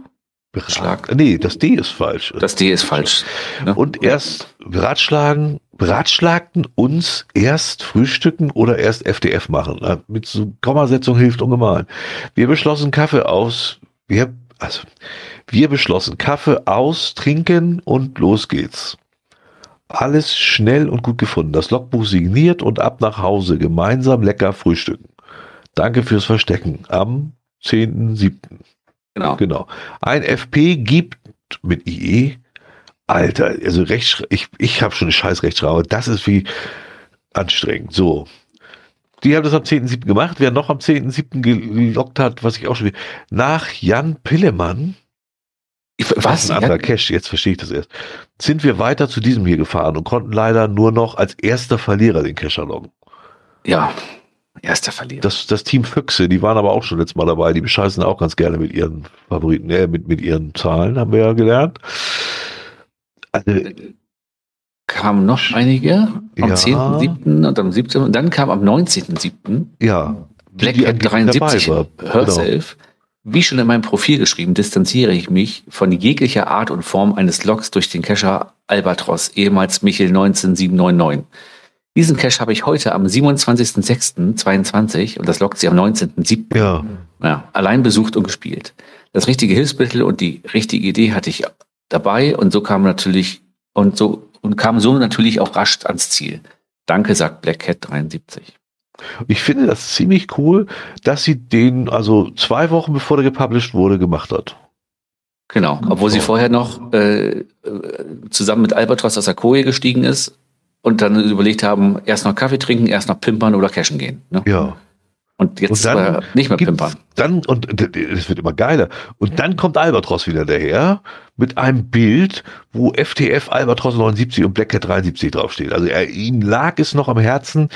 Berat, Schlag. nee, das D ist falsch. Das D ist falsch. ne? und erst beratschlagen, beratschlagten uns erst frühstücken oder erst FDF machen. Na, Mit so Kommasetzung hilft ungemein. Wir beschlossen Kaffee aus, wir, also, wir beschlossen Kaffee aus, trinken und los geht's. Alles schnell und gut gefunden. Das Logbuch signiert und ab nach Hause. Gemeinsam lecker frühstücken. Danke fürs Verstecken. Am 10.7. Genau. Genau. Ein FP gibt mit IE, Alter, also Rechtsch ich, ich habe schon eine scheiß Rechtschreibung, das ist wie anstrengend. So. Die haben das am 10.7. gemacht. Wer noch am 10.7. gelockt hat, was ich auch schon nach Jan Pillemann, Was? ein anderer Cache, jetzt verstehe ich das erst, sind wir weiter zu diesem hier gefahren und konnten leider nur noch als erster Verlierer den Cacher loggen. ja, erster Verlierer. Das, das Team Füchse, die waren aber auch schon letztes Mal dabei, die bescheißen auch ganz gerne mit ihren Favoriten, äh, mit, mit ihren Zahlen, haben wir ja gelernt. Also, kamen noch einige am Ja. 10.7. und am 17. und dann kam am 19.7. Ja. Black die Hat angeblich 73 dabei war. Genau. Herself. Wie schon in meinem Profil geschrieben, distanziere ich mich von jeglicher Art und Form eines Logs durch den Cacher Albatros, ehemals Michel 19799. Diesen Cache habe ich heute am 27.06.22 und das loggt sie am 19.07. Ja. Ja, allein besucht und gespielt. Das richtige Hilfsmittel und die richtige Idee hatte ich dabei und so kam natürlich und so und kam so natürlich auch rasch ans Ziel. Danke, sagt Black Cat 73. Ich finde das ziemlich cool, dass sie den, also zwei Wochen bevor der gepublished wurde, gemacht hat. Genau, obwohl sie vorher noch äh, äh, zusammen mit Albatros aus der Koje gestiegen ist und dann überlegt haben, erst noch Kaffee trinken, erst noch pimpern oder cashen gehen. Ne? Ja. Und jetzt Und dann nicht mehr pimpern. Dann, und es wird immer geiler. Und dann kommt Albatros wieder daher mit einem Bild, wo FTF Albatros 79 und Black Cat 73 draufsteht. Also er, ihm lag es noch am Herzen,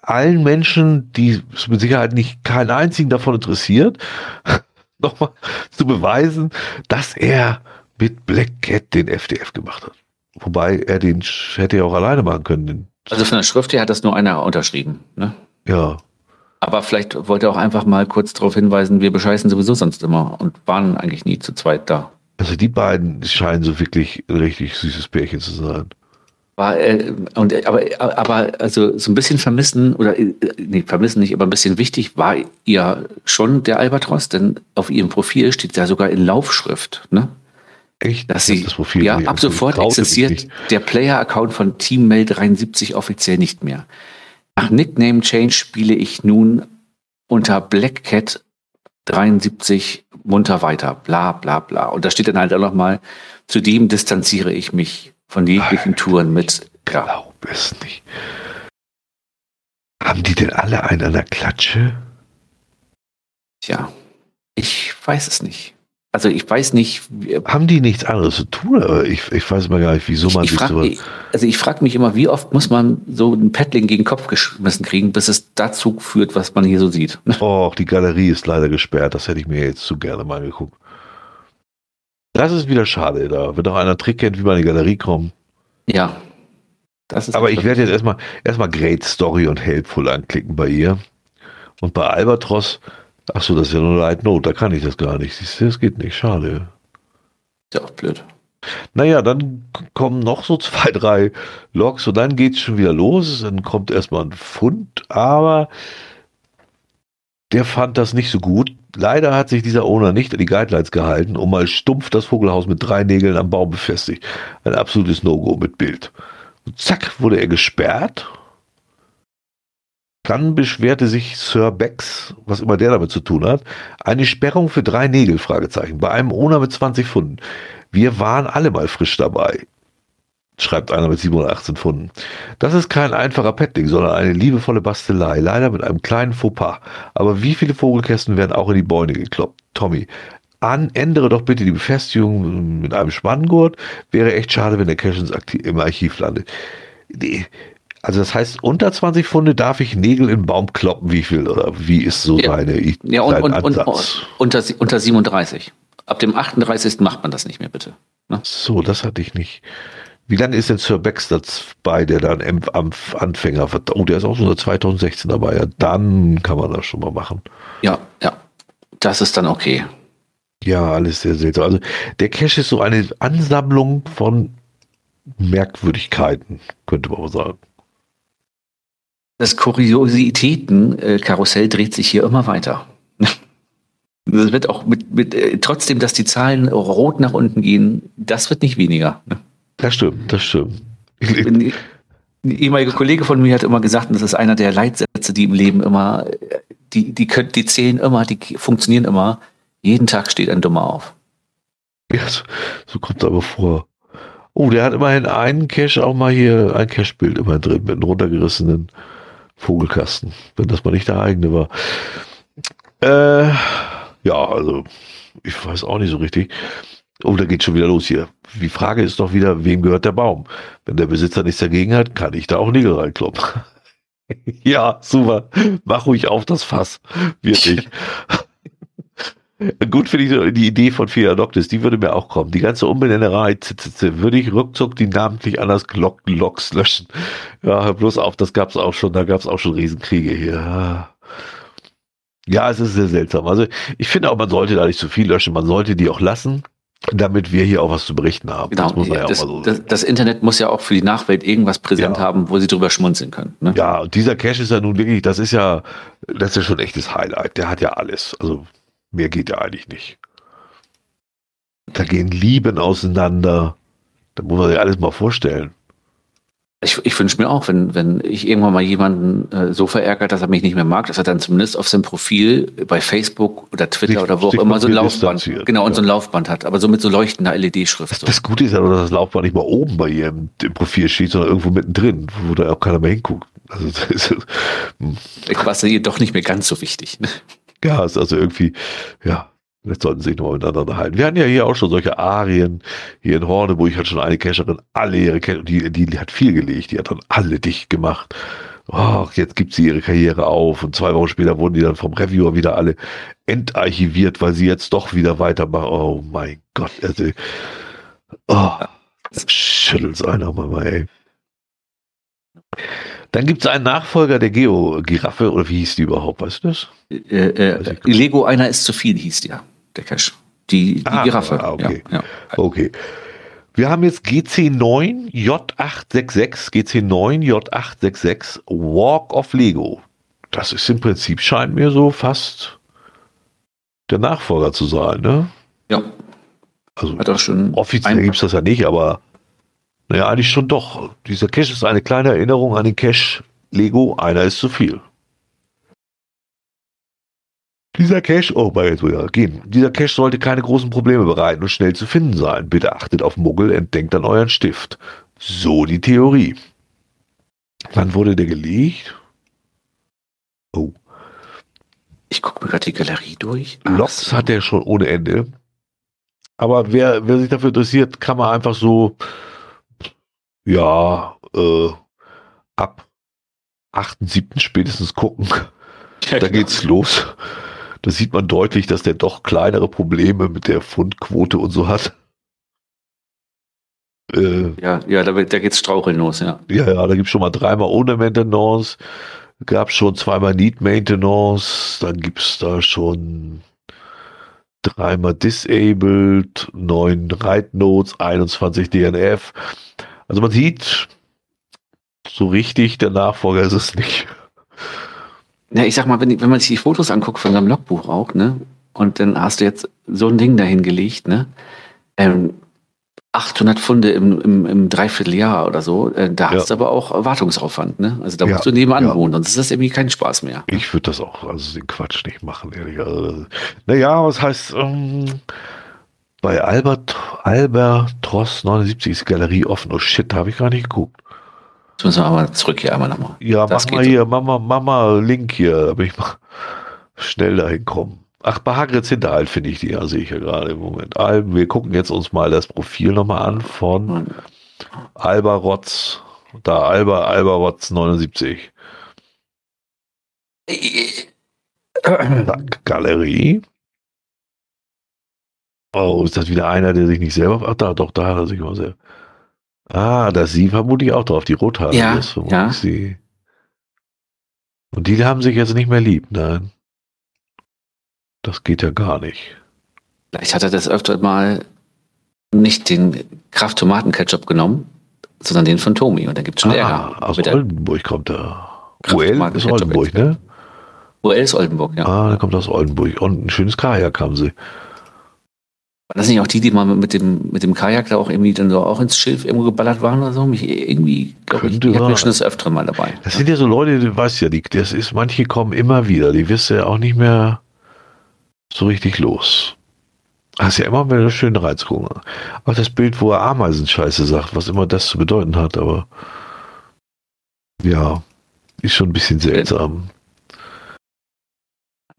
allen Menschen, die es mit Sicherheit nicht keinen einzigen davon interessiert, nochmal zu beweisen, dass er mit Black Cat den FTF gemacht hat. Wobei er den hätte ja auch alleine machen können. Also von der Schrift her hat das nur einer unterschrieben. Ne? ja. Aber vielleicht wollte er auch einfach mal kurz darauf hinweisen, wir bescheißen sowieso sonst immer und waren eigentlich nie zu zweit da. Also die beiden scheinen so wirklich ein richtig süßes Pärchen zu sein. War, äh, und, aber, aber also so ein bisschen vermissen, oder äh, nee, vermissen nicht, aber ein bisschen wichtig war ihr schon der Albatros, denn auf ihrem Profil steht ja sogar in Laufschrift, ne? Echt? dass sie das Profil ja ab sofort existiert der Player-Account von Teammail 73 offiziell nicht mehr. Nach Nickname Change spiele ich nun unter Black Cat 73 munter weiter, bla bla bla. Und da steht dann halt auch nochmal, zudem distanziere ich mich von jeglichen Touren mit. Ja, Glaub es nicht. Haben die denn alle einen an der Klatsche? tja, ich weiß es nicht. Also ich weiß nicht, wie- Haben die nichts anderes zu tun? Ich, ich weiß mal gar nicht, wieso man ich sich frag, so. ich, also ich frage mich immer, wie oft muss man so ein Paddling gegen den Kopf geschmissen kriegen, bis es dazu führt, was man hier so sieht. Oh, die Galerie ist leider gesperrt. Das hätte ich mir jetzt zu gerne mal angeguckt. Das ist wieder schade. Da wird auch einer einen Trick kennt, wie man in die Galerie kommt. Ja. Aber ich werde jetzt erstmal erstmal Great Story und Helpful anklicken bei ihr. Und bei Albatros, ach so, das ist ja nur Light Note, da kann ich das gar nicht. Siehst du, das geht nicht. Schade. ja auch blöd. Naja, dann kommen noch so zwei, drei Logs und dann geht's schon wieder los. Dann kommt erstmal ein Fund, aber der fand das nicht so gut. Leider hat sich dieser Owner nicht an die Guidelines gehalten und mal stumpf das Vogelhaus mit drei Nägeln am Baum befestigt. Ein absolutes No-Go mit Bild. Und zack, wurde er gesperrt. Dann beschwerte sich Sir Bex, was immer der damit zu tun hat, eine Sperrung für drei Nägel, Fragezeichen, bei einem Owner mit 20 Pfunden. Wir waren alle mal frisch dabei, schreibt einer mit 718 Pfunden. Das ist kein einfacher Petting, sondern eine liebevolle Bastelei, leider mit einem kleinen Fauxpas. Aber wie viele Vogelkästen werden auch in die Beine gekloppt? Tommy, an, ändere doch bitte die Befestigung mit einem Spanngurt. Wäre echt schade, wenn der Akti- im Archiv landet. Also das heißt, unter 20 Pfunde darf ich Nägel in den Baum kloppen, wie ich will, oder wie ist so Ja. seine Ja, und, und, und, Ansatz? und unter, unter 37. Ab dem 38. macht man das nicht mehr, bitte. Ne? So, das hatte ich nicht. Wie lange ist denn Sir Baxter bei, der dann am Anfänger? Oh, der ist auch schon seit 2016 dabei. Ja, dann kann man das schon mal machen. Ja, ja. Das ist dann okay. Ja, alles sehr seltsam. Also der Cache ist so eine Ansammlung von Merkwürdigkeiten, könnte man sagen. Das Kuriositäten-Karussell dreht sich hier immer weiter. Das wird auch mit, mit äh, trotzdem, dass die Zahlen rot nach unten gehen, das wird nicht weniger. ne? Das stimmt, das stimmt. Ich, Ein ehemaliger Kollege von mir hat immer gesagt, und das ist einer der Leitsätze, die im Leben immer, äh, die, die können, die zählen immer, die funktionieren immer. Jeden Tag steht ein Dummer auf. ja, so, so kommt es aber vor. Oh, der hat immerhin einen Cache, auch mal hier ein Cache-Bild immer drin mit einem runtergerissenen Vogelkasten, wenn das mal nicht der eigene war. Äh, ja, also ich weiß auch nicht so richtig. Oh, da geht schon wieder los hier. Die Frage ist doch wieder, wem gehört der Baum? Wenn der Besitzer nichts dagegen hat, kann ich da auch Nägel reinkloppen. ja, super. Mach ruhig auf das Fass. Wirklich. Gut finde ich die Idee von Fia Doctis, die würde mir auch kommen. Die ganze Umbenennerei würde ich ruckzuck die namentlich anders Loks löschen. Ja, bloß auf, das gab es auch schon, da gab es auch schon Riesenkriege hier. Ja, es ist sehr seltsam. Also ich finde auch, man sollte da nicht zu viel löschen, man sollte die auch lassen damit wir hier auch was zu berichten haben. Genau, das, muss man ja das, auch mal so das, das, Internet muss ja auch für die Nachwelt irgendwas präsent ja. haben, wo sie drüber schmunzeln können. Ne? Ja, und dieser Cache ist ja nun wirklich, das ist ja, das ist ja schon echtes Highlight. Der hat ja alles. Also mehr geht ja eigentlich nicht. Da gehen Lieben auseinander. Da muss man sich alles mal vorstellen. Ich, ich wünsche mir auch, wenn, wenn ich irgendwann mal jemanden äh, so verärgert, dass er mich nicht mehr mag, dass er dann zumindest auf seinem Profil bei Facebook oder Twitter sich, oder wo auch immer so ein Laufband, genau, und ja. so ein Laufband hat, aber so mit so leuchtender LED-Schrift. So. Das Gute ist ja, dass das Laufband nicht mal oben bei ihrem im Profil steht, sondern irgendwo mittendrin, wo da auch keiner mehr hinguckt. Also das ist, hm. Quasi ihr doch nicht mehr ganz so wichtig. Ne? Ja, ist also irgendwie, ja, Vielleicht sollten sie sich nochmal miteinander halten. Wir hatten ja hier auch schon solche Arien hier in ich halt schon eine Cacherin alle ihre Cache, die, die hat viel gelegt, die hat dann alle dicht gemacht. Oh, jetzt gibt sie ihre Karriere auf und zwei Wochen später wurden die dann vom Reviewer wieder alle entarchiviert, weil sie jetzt doch wieder weitermachen. Oh mein Gott, also, oh, schüttelt's einer mal, ey. Dann gibt es einen Nachfolger der Geo-Giraffe, oder wie hieß die überhaupt, weißt du das? Äh, äh, Lego einer ist zu viel, hieß die ja der Cache. Die, die ah, Giraffe. Ah, okay. Ja, ja. okay. Wir haben jetzt GC9 J866, GC9 J866 Walk of Lego. Das ist im Prinzip, scheint mir so fast der Nachfolger zu sein, ne? Ja. Also offiziell gibt es das ja nicht, aber naja, eigentlich schon doch. Dieser Cache ist eine kleine Erinnerung an den Cache Lego, einer ist zu viel. Dieser Cache, oh, bei jetzt ja gehen. Dieser Cache sollte keine großen Probleme bereiten und schnell zu finden sein. Bitte achtet auf Muggel, entdenkt an euren Stift. So die Theorie. Wann wurde der gelegt? Oh. Ich gucke mir gerade die Galerie durch. Loks so. hat er schon ohne Ende. Aber wer, wer sich dafür interessiert, kann man einfach so, ja, äh, ab 8.7. spätestens gucken. Ja, da geht's genau. los. Da sieht man deutlich, dass der doch kleinere Probleme mit der Fundquote und so hat. Äh, ja, ja, da, da geht's straucheln los, ja. Ja, ja, da gibt's schon mal dreimal ohne Maintenance, gab schon zweimal Need Maintenance, dann gibt's da schon dreimal Disabled, neun Write Notes, 21 DNF. Also man sieht, so richtig der Nachfolger ist es nicht. Ja, ich sag mal, wenn, wenn man sich die Fotos anguckt von seinem Logbuch auch, ne? Und dann hast du jetzt so ein Ding dahin gelegt, ne? Ähm, 800 Funde im, im, im Dreivierteljahr oder so, äh, da ja. hast du aber auch Wartungsaufwand, ne? Also da musst ja, du nebenan ja. wohnen, sonst ist das irgendwie kein Spaß mehr. Ich würde das auch, also den Quatsch nicht machen, ehrlich. Also, naja, was heißt, ähm, bei Albert, Albert Tross 79 ist Galerie offen. Oh shit, da habe ich gar nicht geguckt. Jetzt müssen wir aber zurück hier einmal nochmal. Ja, das mach mal hier, Mama, Mama, Link hier, damit ich mal schnell dahin kommen. Ach, bei Hagrids Hinterhalt finde ich die, ja, sehe ich ja gerade im Moment. Wir gucken jetzt uns mal das Profil nochmal an von Alba Rotz. Da Alba, Alba Rotz 79. Galerie. Oh, ist das wieder einer, der sich nicht selber. Ach, da, doch, da hat er sich mal selber. Ah, da ist sie vermutlich auch drauf, die Rothaare. Ja, ja. Sie. Und die haben sich jetzt nicht mehr lieb, nein. Das geht ja gar nicht. Vielleicht hat er das öfter mal nicht den Kraft-Tomaten-Ketchup genommen, sondern den von Tomi. Und da gibt es schon ah, Ärger. Aus Oldenburg kommt er. UL ist Oldenburg, ne? UL ist Oldenburg, ja. Ah, der kommt aus Oldenburg. Und ein schönes Kajak haben sie. War das nicht auch die, die mal mit dem, mit dem Kajak da auch irgendwie dann so auch ins Schilf irgendwo geballert waren oder so? Mich irgendwie, glaube ich, die hatten schon das Öfteren mal dabei. Das ja. sind ja so Leute, du weißt ja, die, das ist, manche kommen immer wieder, die wirst du ja auch nicht mehr so richtig los. Hast ja immer wieder eine schöne Reizung. Auch das Bild, wo er Ameisenscheiße sagt, was immer das zu bedeuten hat, aber ja, ist schon ein bisschen seltsam.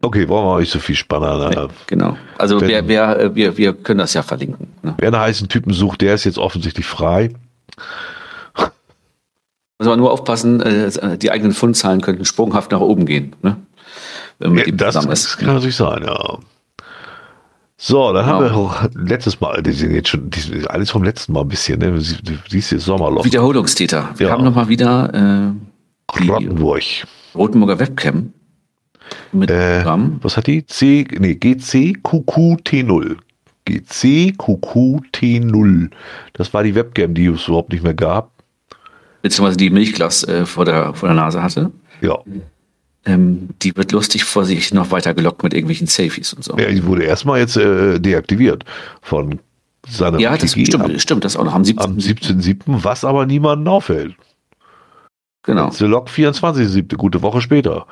Okay, wollen wir euch so viel Spanner. Ne? Genau. Also Wenn, wer, wer, äh, wir, wir können das ja verlinken. Ne? Wer einen heißen Typen sucht, der ist jetzt offensichtlich frei. Muss man nur aufpassen, äh, die eigenen Fundzahlen könnten sprunghaft nach oben gehen. Ne? Ja, das, das kann natürlich sein, ja. So, dann genau. haben wir auch letztes Mal, die sind jetzt schon, die sind alles vom letzten Mal ein bisschen, ne? Dieses Sommerloch. Wiederholungstäter. Wir ja. haben nochmal wieder äh, Rottenburg. Rotenburger Webcam. Mit äh, was hat die? C, nee, GCQQT0. GCQQT0. Das war die Webcam, die es überhaupt nicht mehr gab. Beziehungsweise die Milchglas äh, vor, der, vor der Nase hatte. Ja. Ähm, die wird lustig vor sich noch weiter gelockt mit irgendwelchen Safeties und so. Ja, die wurde erstmal jetzt äh, deaktiviert von seiner Ja, das stimmt, am, stimmt, das auch noch am 17.7. Am 17 was aber niemanden auffällt. Genau. The Log 24.7., gute Woche später.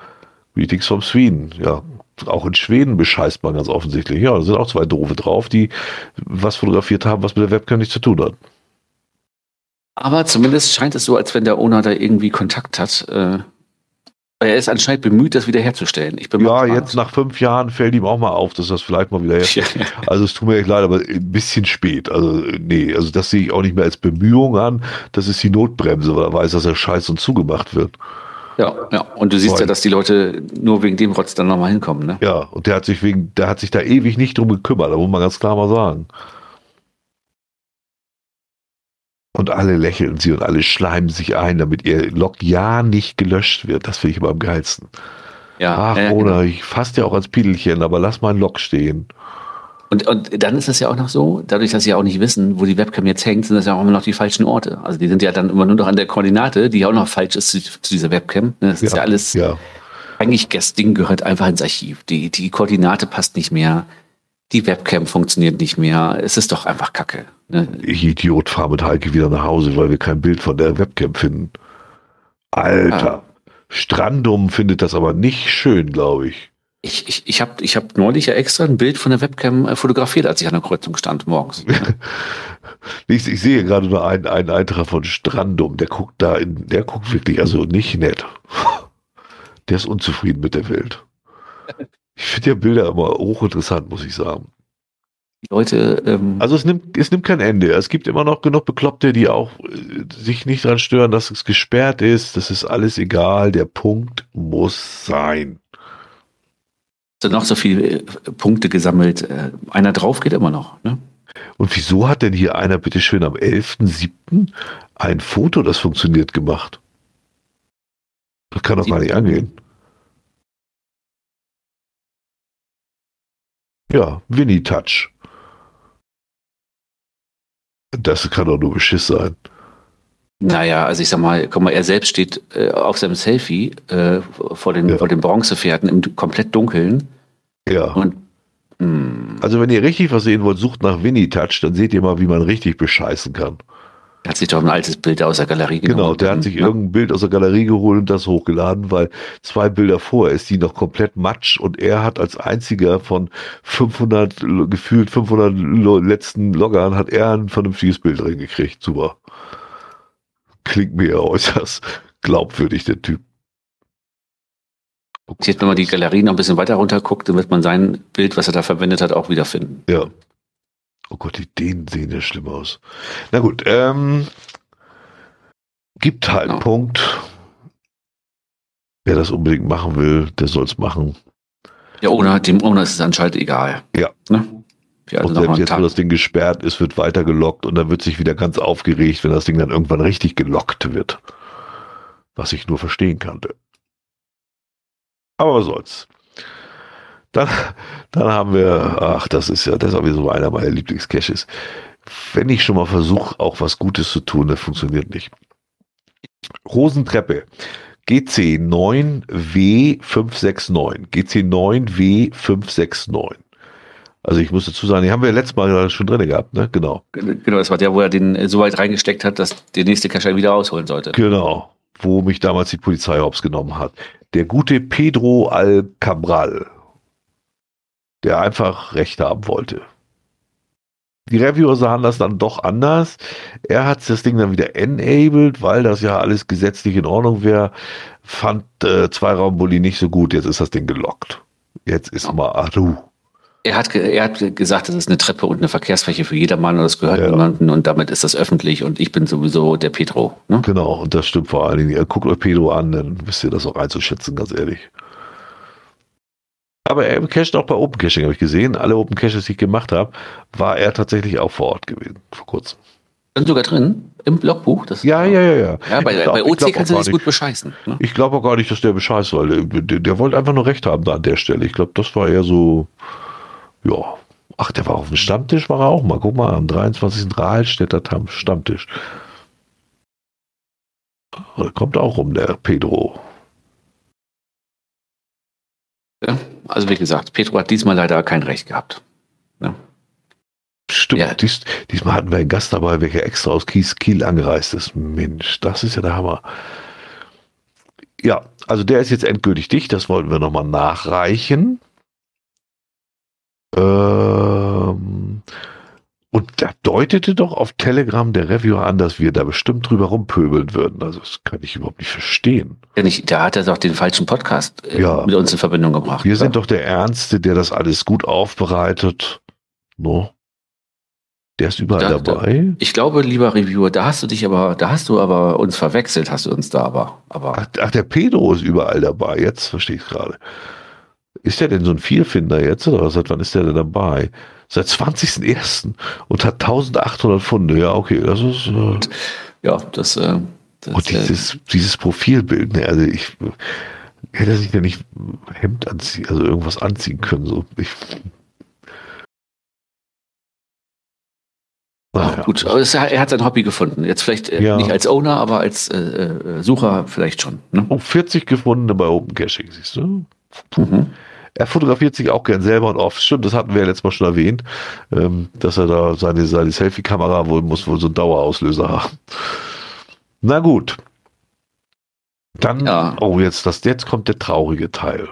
Greetings from Sweden. Ja, auch in Schweden bescheißt man ganz offensichtlich. Ja, da sind auch zwei Doofe drauf, die was fotografiert haben, was mit der Webcam nichts zu tun hat. Aber zumindest scheint es so, als wenn der Owner da irgendwie Kontakt hat. Äh, er ist anscheinend bemüht, das wiederherzustellen. Ich bin ja, jetzt nach fünf Jahren fällt ihm auch mal auf, dass das vielleicht mal wieder. Also es tut mir echt leid, aber ein bisschen spät. Also nee, also das sehe ich auch nicht mehr als Bemühung an. Das ist die Notbremse, weil er weiß, dass er scheiß und zugemacht wird. Ja, ja. Und du siehst Weil, ja, dass die Leute nur wegen dem Rotz dann nochmal hinkommen, ne? Ja, und der hat sich wegen, der hat sich da ewig nicht drum gekümmert, da muss man ganz klar mal sagen. Und alle lächeln sie und alle schleimen sich ein, damit ihr Log ja nicht gelöscht wird. Das finde ich immer am geilsten. Ja, Ach, äh, oder genau. ich fasse ja auch als Piedelchen, aber lass mein Log stehen. Und, und dann ist es ja auch noch so, dadurch, dass sie ja auch nicht wissen, wo die Webcam jetzt hängt, sind das ja auch immer noch die falschen Orte. Also die sind ja dann immer nur noch an der Koordinate, die ja auch noch falsch ist zu, zu dieser Webcam. Das ist ja, ja alles. Ja. Eigentlich, das Ding gehört einfach ins Archiv. Die, die Koordinate passt nicht mehr. Die Webcam funktioniert nicht mehr. Es ist doch einfach Kacke. Ne? Ich Idiot, fahr mit Heike wieder nach Hause, weil wir kein Bild von der Webcam finden. Alter. Ja. Strandum findet das aber nicht schön, glaube ich. Ich, ich, ich habe ich hab neulich ja extra ein Bild von der Webcam äh, fotografiert, als ich an der Kreuzung stand morgens. ich, ich sehe gerade nur einen, einen Eintrag von Strandum, der guckt da in, der guckt wirklich, also nicht nett. Der ist unzufrieden mit der Welt. Ich finde ja Bilder immer hochinteressant, muss ich sagen. Leute. Ähm also es nimmt, es nimmt kein Ende. Es gibt immer noch genug Bekloppte, die auch äh, sich nicht daran stören, dass es gesperrt ist. Das ist alles egal. Der Punkt muss sein noch so viele äh, Punkte gesammelt. Äh, einer drauf geht immer noch. Ne? Und wieso hat denn hier einer bitte schön am 11.07. ein Foto, das funktioniert, gemacht? Das kann doch gar nicht angehen. Ja, Winnie Touch. Das kann doch nur Beschiss sein. Naja, also ich sag mal, guck mal, er selbst steht äh, auf seinem Selfie äh, vor den, ja. vor den Bronzepferden im komplett Dunkeln. Ja. Und, hm. also wenn ihr richtig was sehen wollt, sucht nach Winnie Touch, dann seht ihr mal, wie man richtig bescheißen kann. Er hat sich doch ein altes Bild aus der Galerie geholt. Genau, der hat sich ja. irgendein Bild aus der Galerie geholt und das hochgeladen, weil zwei Bilder vorher ist die noch komplett matsch und er hat als einziger von 500, gefühlt 500 letzten Loggern, hat er ein vernünftiges Bild drin gekriegt. Super klingt mir äußerst glaubwürdig, der Typ. Jetzt, wenn man die Galerie noch ein bisschen weiter runter guckt, dann wird man sein Bild, was er da verwendet hat, auch wiederfinden. Ja. Oh Gott, die Dänen sehen ja schlimm aus. Na gut, ähm, gibt halt genau. Punkt. Wer das unbedingt machen will, der soll es machen. Ja, ohne, dem Owner ist es anscheinend egal. Ja. Ne? Also und selbst jetzt, wo das Ding gesperrt ist, wird weiter gelockt und dann wird sich wieder ganz aufgeregt, wenn das Ding dann irgendwann richtig gelockt wird. Was ich nur verstehen kannte. Aber was soll's. Dann, dann haben wir, ach, das ist ja, das ist sowieso einer meiner Lieblingscaches. Wenn ich schon mal versuche, auch was Gutes zu tun, das funktioniert nicht. Rosentreppe. GC9W569. GC9W569. Also ich muss dazu sagen, die haben wir letztes Mal schon drin gehabt, ne? Genau. Genau, das war der, wo er den äh, so weit reingesteckt hat, dass der nächste Cacher wieder ausholen sollte. Genau, wo mich damals die Polizei hops genommen hat. Der gute Pedro Alcabral, der einfach Recht haben wollte. Die Reviewer sahen das dann doch anders. Er hat das Ding dann wieder enabled, weil das ja alles gesetzlich in Ordnung wäre. Fand äh, Zweiraumbully nicht so gut. Jetzt ist das Ding gelockt. Jetzt ist mal Aru. Er hat, er hat gesagt, das ist eine Treppe und eine Verkehrsfläche für jedermann und das gehört ja. niemandem und damit ist das öffentlich und ich bin sowieso der Pedro. Ne? Genau, und das stimmt vor allen Dingen. Guckt euch Pedro an, dann wisst ihr das auch einzuschätzen, ganz ehrlich. Aber er cached auch bei Open Caching, habe ich gesehen. Alle Open Caches, die ich gemacht habe, war er tatsächlich auch vor Ort gewesen, vor kurzem. Sind sogar drin im Blogbuch? Das ja, ja, ja, ja. ja bei, glaub, bei OC kannst du das gut bescheißen. Ne? Ich glaube auch gar nicht, dass der bescheißt, weil der, der, der, wollte einfach nur Recht haben da an der Stelle. Ich glaube, das war eher so, ja. Ach, der war auf dem Stammtisch, war er auch mal. Guck mal, am 23. Rahlstädter Stammtisch. Da kommt auch rum, der Pedro. Ja, also wie gesagt, Pedro hat diesmal leider kein Recht gehabt. Ja. Stimmt, ja. Dies, diesmal hatten wir einen Gast dabei, welcher extra aus Kies, Kiel angereist ist. Mensch, das ist ja der Hammer. Ja, also der ist jetzt endgültig dicht, das wollten wir nochmal nachreichen. Ähm, und da deutete doch auf Telegram der Reviewer an, dass wir da bestimmt drüber rumpöbeln würden. Also das kann ich überhaupt nicht verstehen. Ja, nicht, da hat er doch den falschen Podcast äh, ja. mit uns in Verbindung gebracht. Wir oder? sind doch der Ernste, der das alles gut aufbereitet. No? Der ist überall da, dabei. Da, ich glaube, lieber Reviewer, da hast du dich aber, da hast du aber uns verwechselt, hast du uns da aber. aber ach, ach der Pedro ist überall dabei. Jetzt verstehe ich gerade. Ist der denn so ein Vielfinder jetzt oder seit wann ist der denn dabei? Seit 20.01. und hat 1800 Funde. Ja, okay, das ist. Äh, ja, das. Äh, das und dieses, äh, dieses Profilbild, ne, also ich hätte sich ja nicht Hemd anziehen, also irgendwas anziehen können. So. Ich, Ach, ja. Gut, aber es, er hat sein Hobby gefunden. Jetzt vielleicht äh, ja. nicht als Owner, aber als äh, äh Sucher vielleicht schon. Ne? Oh, 40 gefundene bei Open Caching, siehst du? Mhm. Er fotografiert sich auch gern selber und oft. Stimmt, das hatten wir ja letztes Mal schon erwähnt, ähm, dass er da seine, seine Selfie-Kamera wohl muss wohl so einen Dauerauslöser haben. Na gut. Dann, ja. oh, jetzt, das, jetzt kommt der traurige Teil.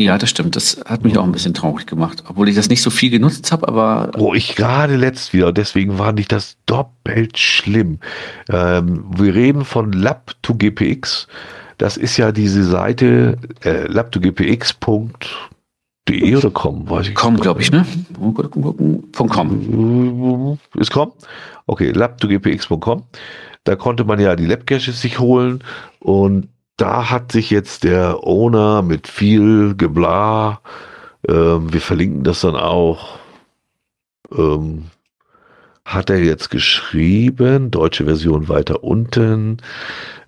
Ja, das stimmt. Das hat mich auch ein bisschen traurig gemacht. Obwohl ich das nicht so viel genutzt habe, aber. Oh, ich gerade letzt wieder. Deswegen fand ich das doppelt schlimm. Ähm, wir reden von Lab2GPX. Das ist ja diese Seite äh, lab2gpx.de oder com, weiß ich Com, glaube ich, ne? Von com. Ist com? Okay, lab2gpx.com. Da konnte man ja die Lab-Caches sich holen und da hat sich jetzt der Owner mit viel Gebla, ähm, wir verlinken das dann auch, ähm, hat er jetzt geschrieben, deutsche Version weiter unten.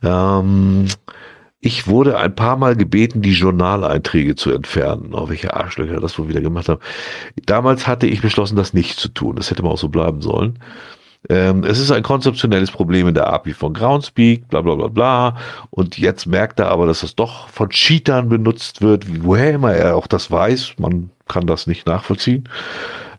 Ähm, ich wurde ein paar Mal gebeten, die Journaleinträge zu entfernen. Oh, welche Arschlöcher das wohl wieder gemacht haben. Damals hatte ich beschlossen, das nicht zu tun. Das hätte man auch so bleiben sollen. Ähm, es ist ein konzeptionelles Problem in der API von Groundspeak, bla bla bla bla. Und jetzt merkt er aber, dass das doch von Cheatern benutzt wird, woher immer er auch das weiß. Man kann das nicht nachvollziehen.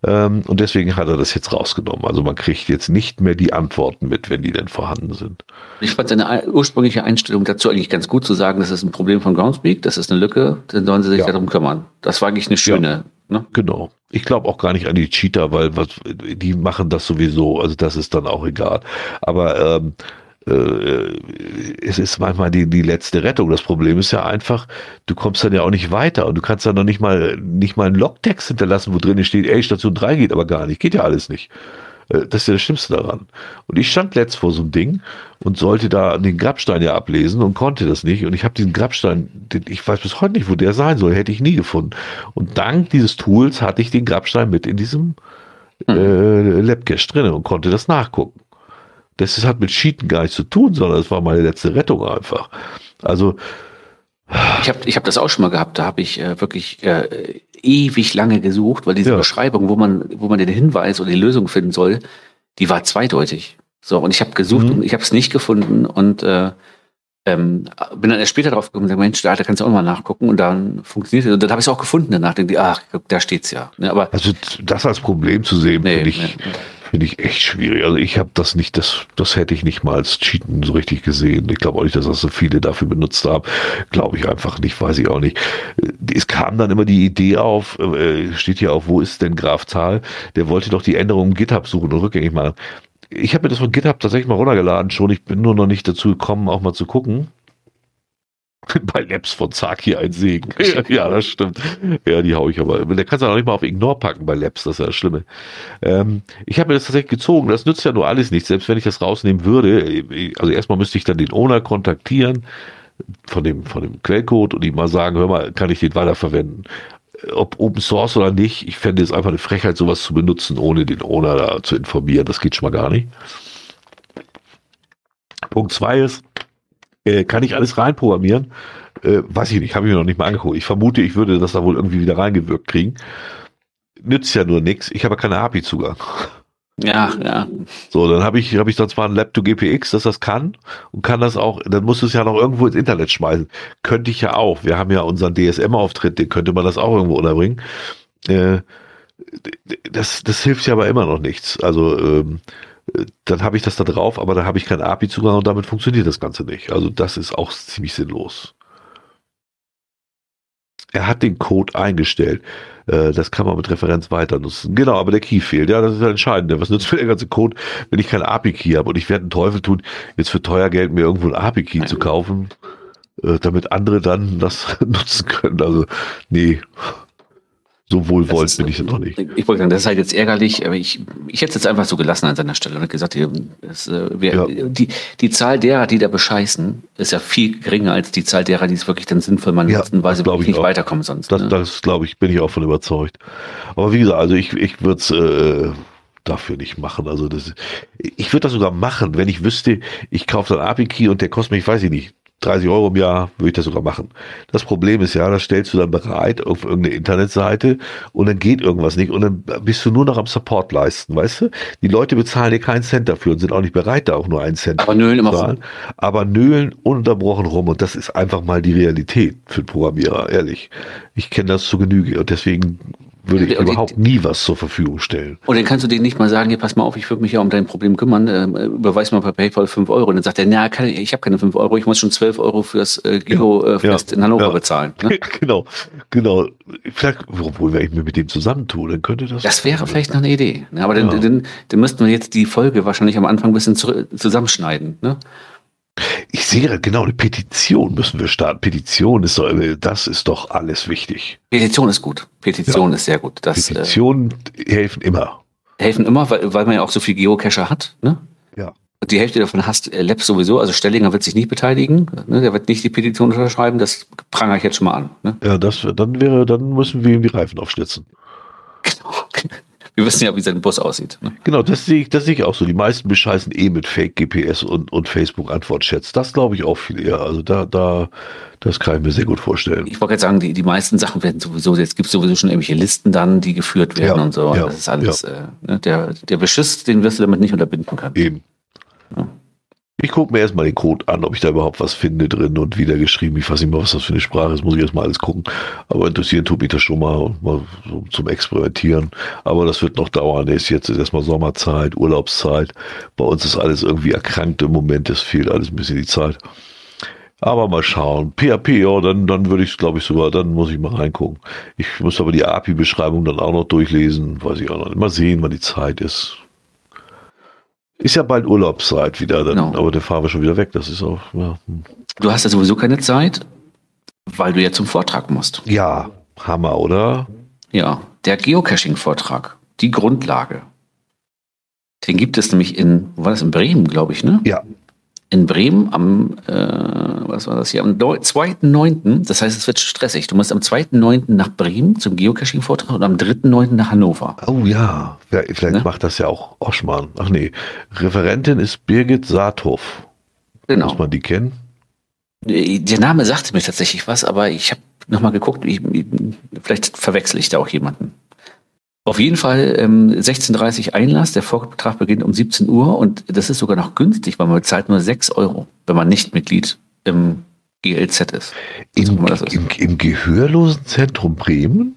Ähm, und deswegen hat er das jetzt rausgenommen. Also man kriegt jetzt nicht mehr die Antworten mit, wenn die denn vorhanden sind. Ich fand seine ursprüngliche Einstellung dazu eigentlich ganz gut zu sagen, das ist ein Problem von Groundspeak, das ist eine Lücke, dann sollen sie sich ja. darum kümmern. Das war eigentlich eine schöne. Ja. Ne? Genau. Ich glaube auch gar nicht an die Cheater, weil was, die machen das sowieso. Also das ist dann auch egal. Aber ähm, äh, es ist manchmal die, die letzte Rettung. Das Problem ist ja einfach, du kommst dann ja auch nicht weiter und du kannst dann noch nicht mal, nicht mal einen Logtext hinterlassen, wo drin steht, ey, Station 3 geht aber gar nicht. Geht ja alles nicht. Äh, das ist ja das Schlimmste daran. Und ich stand letzt vor so einem Ding und sollte da den Grabstein ja ablesen und konnte das nicht. Und ich habe diesen Grabstein, ich weiß bis heute nicht, wo der sein soll, hätte ich nie gefunden. Und dank dieses Tools hatte ich den Grabstein mit in diesem hm. äh, Labcache drin und konnte das nachgucken. Das hat mit Cheaten gar nichts zu tun, sondern es war meine letzte Rettung einfach. Also ich habe ich hab das auch schon mal gehabt. Da habe ich äh, wirklich äh, ewig lange gesucht, weil diese ja. Beschreibung, wo man, wo man den Hinweis oder die Lösung finden soll, die war zweideutig. So, und ich habe gesucht mhm. und ich habe es nicht gefunden und äh, ähm, bin dann erst später drauf gekommen und gesagt, Mensch, da, da kannst du auch mal nachgucken und dann funktioniert es. Und dann habe ich es auch gefunden danach. Denke, ach, da steht's ja. Ne, aber also das als Problem zu sehen, nee, finde ich, nee, nee. Finde ich echt schwierig. Also ich habe das nicht, das, das hätte ich nicht mal als Cheaten so richtig gesehen. Ich glaube auch nicht, dass das so viele dafür benutzt haben. Glaube ich einfach nicht, weiß ich auch nicht. Es kam dann immer die Idee auf, äh, steht hier auf, wo ist denn Graf Zahl? Der wollte doch die Änderungen GitHub suchen und rückgängig machen. Ich habe mir das von GitHub tatsächlich mal runtergeladen schon. Ich bin nur noch nicht dazu gekommen, auch mal zu gucken. Bei Labs von Zaki ein Segen. ja, das stimmt. Ja, die hau ich aber. Der kannst du auch nicht mal auf Ignore packen bei Labs, das ist ja das Schlimme. Ähm, ich habe mir das tatsächlich gezogen. Das nützt ja nur alles nicht. Selbst wenn ich das rausnehmen würde, also erstmal müsste ich dann den Owner kontaktieren von dem, von dem Quellcode und ihm mal sagen, hör mal, kann ich den weiterverwenden? ob Open Source oder nicht, ich fände es einfach eine Frechheit, sowas zu benutzen, ohne den Owner da zu informieren. Das geht schon mal gar nicht. Punkt zwei ist, äh, kann ich alles reinprogrammieren? Äh, weiß ich nicht, habe ich mir noch nicht mal angeguckt. Ich vermute, ich würde das da wohl irgendwie wieder reingewirkt kriegen. Nützt ja nur nichts. Ich habe keine API-Zugang. Ja, ja. So, dann habe ich, habe ich dann zwar ein Lab to GPX, dass das kann und kann das auch, dann musst du es ja noch irgendwo ins Internet schmeißen. Könnte ich ja auch. Wir haben ja unseren DSM-Auftritt, den könnte man das auch irgendwo unterbringen. Äh, das, das hilft ja aber immer noch nichts. Also, ähm, dann habe ich das da drauf, aber da habe ich keinen API-Zugang und damit funktioniert das Ganze nicht. Also das ist auch ziemlich sinnlos. Er hat den Code eingestellt. Äh, das kann man mit Referenz weiter nutzen. Genau, aber der Key fehlt. Ja, das ist ja entscheidend. Was nützt mir der ganze Code, wenn ich keinen API-Key habe? Und ich werde einen Teufel tun, jetzt für teuer Geld mir irgendwo einen API-Key zu kaufen, äh, damit andere dann das nutzen können. Also, nee so wohlwollend bin ich noch nicht. Ich wollte sagen, das ist halt jetzt ärgerlich, aber ich, ich hätte es jetzt einfach so gelassen an seiner Stelle und gesagt, es, äh, wer, ja. die, die Zahl derer, die da bescheißen, ist ja viel geringer als die Zahl derer, die es wirklich dann sinnvoll mal ja, sie wirklich nicht auch. weiterkommen sonst. Das, ne? das glaube ich, bin ich auch von überzeugt. Aber wie gesagt, also ich, ich würde es äh, dafür nicht machen. Also das, ich würde das sogar machen, wenn ich wüsste, ich kaufe dann API-Key und der kostet mich, weiß ich nicht, 30 Euro im Jahr würde ich das sogar machen. Das Problem ist ja, das stellst du dann bereit auf irgendeine Internetseite und dann geht irgendwas nicht und dann bist du nur noch am Support leisten, weißt du? Die Leute bezahlen dir keinen Cent dafür und sind auch nicht bereit, da auch nur einen Cent aber nölen zu zahlen. Aber nölen ununterbrochen rum und das ist einfach mal die Realität für Programmierer, ehrlich. Ich kenne das zu Genüge und deswegen würde ich und überhaupt die, nie was zur Verfügung stellen. Und dann kannst du denen nicht mal sagen, hier pass mal auf, ich würde mich ja um dein Problem kümmern, äh, überweis mal per PayPal 5 Euro. Und dann sagt er, na, kann, ich habe keine 5 Euro, ich muss schon 12 Euro fürs äh, Giro-Fest äh, ja, in Hannover ja. bezahlen. Ne? genau, genau. Vielleicht, obwohl, wenn ich mir mit dem zusammentue, dann könnte das... Das wäre vielleicht noch eine Idee. Ne? Aber dann, ja. dann, dann müssten wir jetzt die Folge wahrscheinlich am Anfang ein bisschen zusammenschneiden. Ne? Ich sehe genau eine Petition müssen wir starten. Petition ist doch, das ist doch alles wichtig. Petition ist gut. Petition ja. ist sehr gut. Das, Petitionen äh, helfen immer. Helfen immer, weil, weil man ja auch so viel Geocacher hat. Ne? Ja. Die Hälfte davon hasst äh, Lab sowieso. Also Stellinger wird sich nicht beteiligen. Ne? Der wird nicht die Petition unterschreiben. Das prangere ich jetzt schon mal an. Ne? Ja, das dann wäre, dann müssen wir ihm die Reifen aufschlitzen. Genau. Wir wissen ja, wie sein Bus aussieht. Ne? Genau, das sehe ich, das sehe ich auch so. Die meisten bescheißen eh mit Fake GPS und, und Facebook Antwortchats. Das glaube ich auch viel eher. Also da, da, das kann ich mir sehr gut vorstellen. Ich wollte jetzt sagen, die, die meisten Sachen werden sowieso, jetzt gibt es sowieso schon irgendwelche Listen dann, die geführt werden ja, und so. Ja, das ist alles, ja. äh, ne? der, der Beschiss, den wirst du damit nicht unterbinden können. Eben. Ja. Ich gucke mir erstmal den Code an, ob ich da überhaupt was finde drin und wieder geschrieben. Ich weiß nicht mal, was das für eine Sprache ist, muss ich erstmal alles gucken. Aber interessieren tut mich das schon mal, mal so zum Experimentieren. Aber das wird noch dauern. Ist jetzt ist erstmal Sommerzeit, Urlaubszeit. Bei uns ist alles irgendwie erkrankt im Moment. Es fehlt alles ein bisschen die Zeit. Aber mal schauen. PHP, ja, dann, dann würde ich es, glaube ich, sogar, dann muss ich mal reingucken. Ich muss aber die API-Beschreibung dann auch noch durchlesen. Weiß ich auch noch. Mal sehen, wann die Zeit ist. Ist ja bald Urlaubszeit wieder, dann, genau. aber der fahren wir schon wieder weg. Das ist auch. Ja. Du hast ja sowieso keine Zeit, weil du ja zum Vortrag musst. Ja, Hammer, oder? Ja, der Geocaching-Vortrag, die Grundlage. Den gibt es nämlich in, war das in Bremen, glaube ich, ne? Ja. In Bremen am äh, was war das hier, am 2.9., das heißt, es wird stressig. Du musst am 2.9. nach Bremen zum Geocaching-Vortrag und am 3.9. nach Hannover. Oh ja, vielleicht ne? macht das ja auch Oschmann. Ach nee, Referentin ist Birgit Saathoff. Genau. Muss man die kennen? Der Name sagte mir tatsächlich was, aber ich habe nochmal geguckt, ich, vielleicht verwechsel ich da auch jemanden. Auf jeden Fall ähm, 16.30 Einlass, der Vortrag beginnt um 17 Uhr und das ist sogar noch günstig, weil man bezahlt nur 6 Euro, wenn man nicht Mitglied im GLZ ist. Im, ist. Im, Im Gehörlosenzentrum Bremen?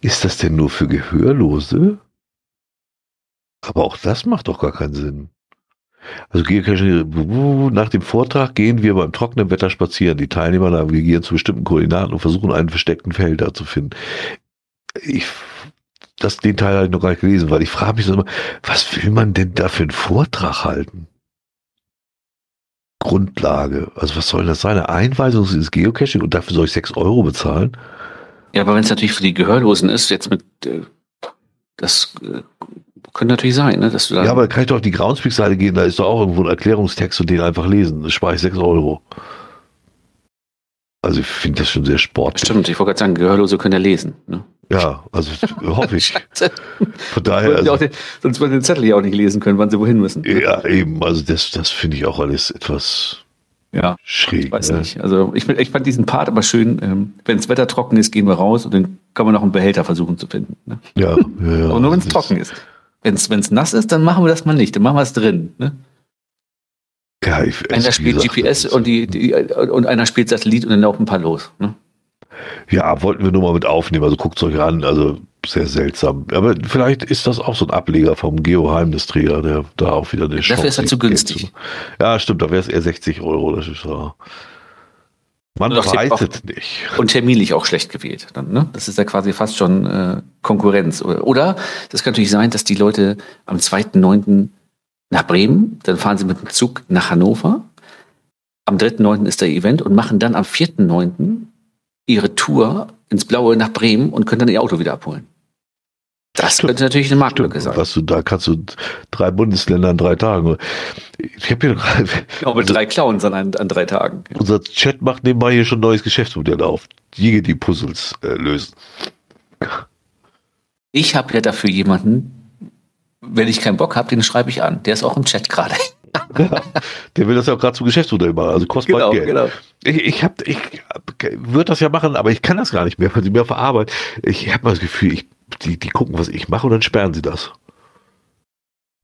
Ist das denn nur für Gehörlose? Aber auch das macht doch gar keinen Sinn. Also nach dem Vortrag gehen wir beim trockenen Wetter spazieren. Die Teilnehmer navigieren zu bestimmten Koordinaten und versuchen einen versteckten Felder zu finden. Ich, das, den Teil habe ich noch gar nicht gelesen, weil ich frage mich so immer, was will man denn da für einen Vortrag halten? Grundlage. Also was soll das sein? Eine Einweisung ins Geocaching und dafür soll ich 6 Euro bezahlen? Ja, aber wenn es natürlich für die Gehörlosen ist, jetzt mit äh, das äh, könnte natürlich sein, ne? Dass du da ja, aber kann ich doch auf die Groundspeak-Seite gehen, da ist doch auch irgendwo ein Erklärungstext und den einfach lesen. Das spare ich 6 Euro. Also ich finde das schon sehr sportlich. Stimmt, ich wollte gerade sagen, Gehörlose können ja lesen. Ne? Ja, also hoffe ich. Von daher. Also, den, sonst würden sie den Zettel ja auch nicht lesen können, wann sie wohin müssen. Ja, eben. Also das, das finde ich auch alles etwas ja, schräg. Ich weiß ne? nicht. Also ich, ich, fand diesen Part aber schön. Ähm, wenn das Wetter trocken ist, gehen wir raus und dann kann man noch einen Behälter versuchen zu finden. Ne? Ja, ja, ja. Aber nur wenn es trocken ist. Wenn es nass ist, dann machen wir das mal nicht. Dann machen wir es drin. Ne? Ja, ich, einer spielt GPS und, die, die, und einer spielt Satellit und dann laufen ein paar los. Ne? Ja, wollten wir nur mal mit aufnehmen. Also guckt es euch an. Also sehr seltsam. Aber vielleicht ist das auch so ein Ableger vom Geoheimnisträger, der da auch wieder eine Dafür ist er zu günstig. Ja, stimmt. Da wäre es eher 60 Euro. Das ist ja. Man weiß es nicht. Und terminlich auch schlecht gewählt. Dann, ne? Das ist ja quasi fast schon äh, Konkurrenz. Oder das kann natürlich sein, dass die Leute am 2.9. nach Bremen, dann fahren sie mit dem Zug nach Hannover. Am 3.9. ist der Event und machen dann am 4.9. ihre Tour ins Blaue nach Bremen und können dann ihr Auto wieder abholen. Das Stimmt. könnte natürlich eine Marktlücke sein. Was du, da kannst du drei Bundesländer in drei Tagen. Ich habe hier genau, mit drei Clowns an, an, drei Tagen. Unser Chat macht nebenbei hier schon ein neues Geschäftsmodell auf. Die die Puzzles äh, lösen. Ich habe ja dafür jemanden, wenn ich keinen Bock habe, den schreibe ich an. Der ist auch im Chat gerade. der will das ja auch gerade zum Geschäftsmodell machen, also kostet genau, Geld. Genau. Ich, ich, hab, ich würde das ja machen, aber ich kann das gar nicht mehr, weil sie mir auf der Arbeit. Ich habe das Gefühl, ich, die, die gucken, was ich mache und dann sperren sie das.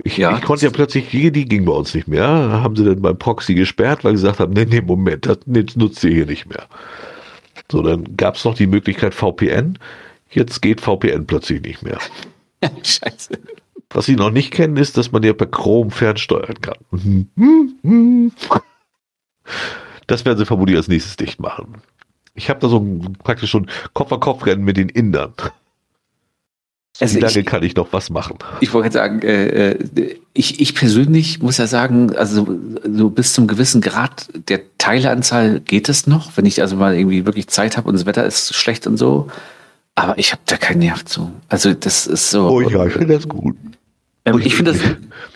Ich, ja. ich konnte ja plötzlich, die, die ging bei uns nicht mehr. Da haben sie dann beim Proxy gesperrt, weil sie gesagt haben, nee, nee, Moment, das nutzt ihr hier nicht mehr. So, dann gab es noch die Möglichkeit VPN. Jetzt geht VPN plötzlich nicht mehr. Scheiße. Was Sie noch nicht kennen, ist, dass man ja per Chrome fernsteuern kann. Das werden sie vermutlich als nächstes dicht machen. Ich habe da so ein, praktisch schon Kopf-an-Kopf-Rennen mit den Indern. Also Wie lange ich, kann ich noch was machen? Ich wollte sagen, äh, äh, ich, ich persönlich muss ja sagen, also so bis zum gewissen Grad der Teileanzahl geht es noch, wenn ich also mal irgendwie wirklich Zeit habe und das Wetter ist schlecht und so. Aber ich habe da keinen Nerv zu. Also das ist so. Oh ja, ich finde das gut. Ähm, ich finde das,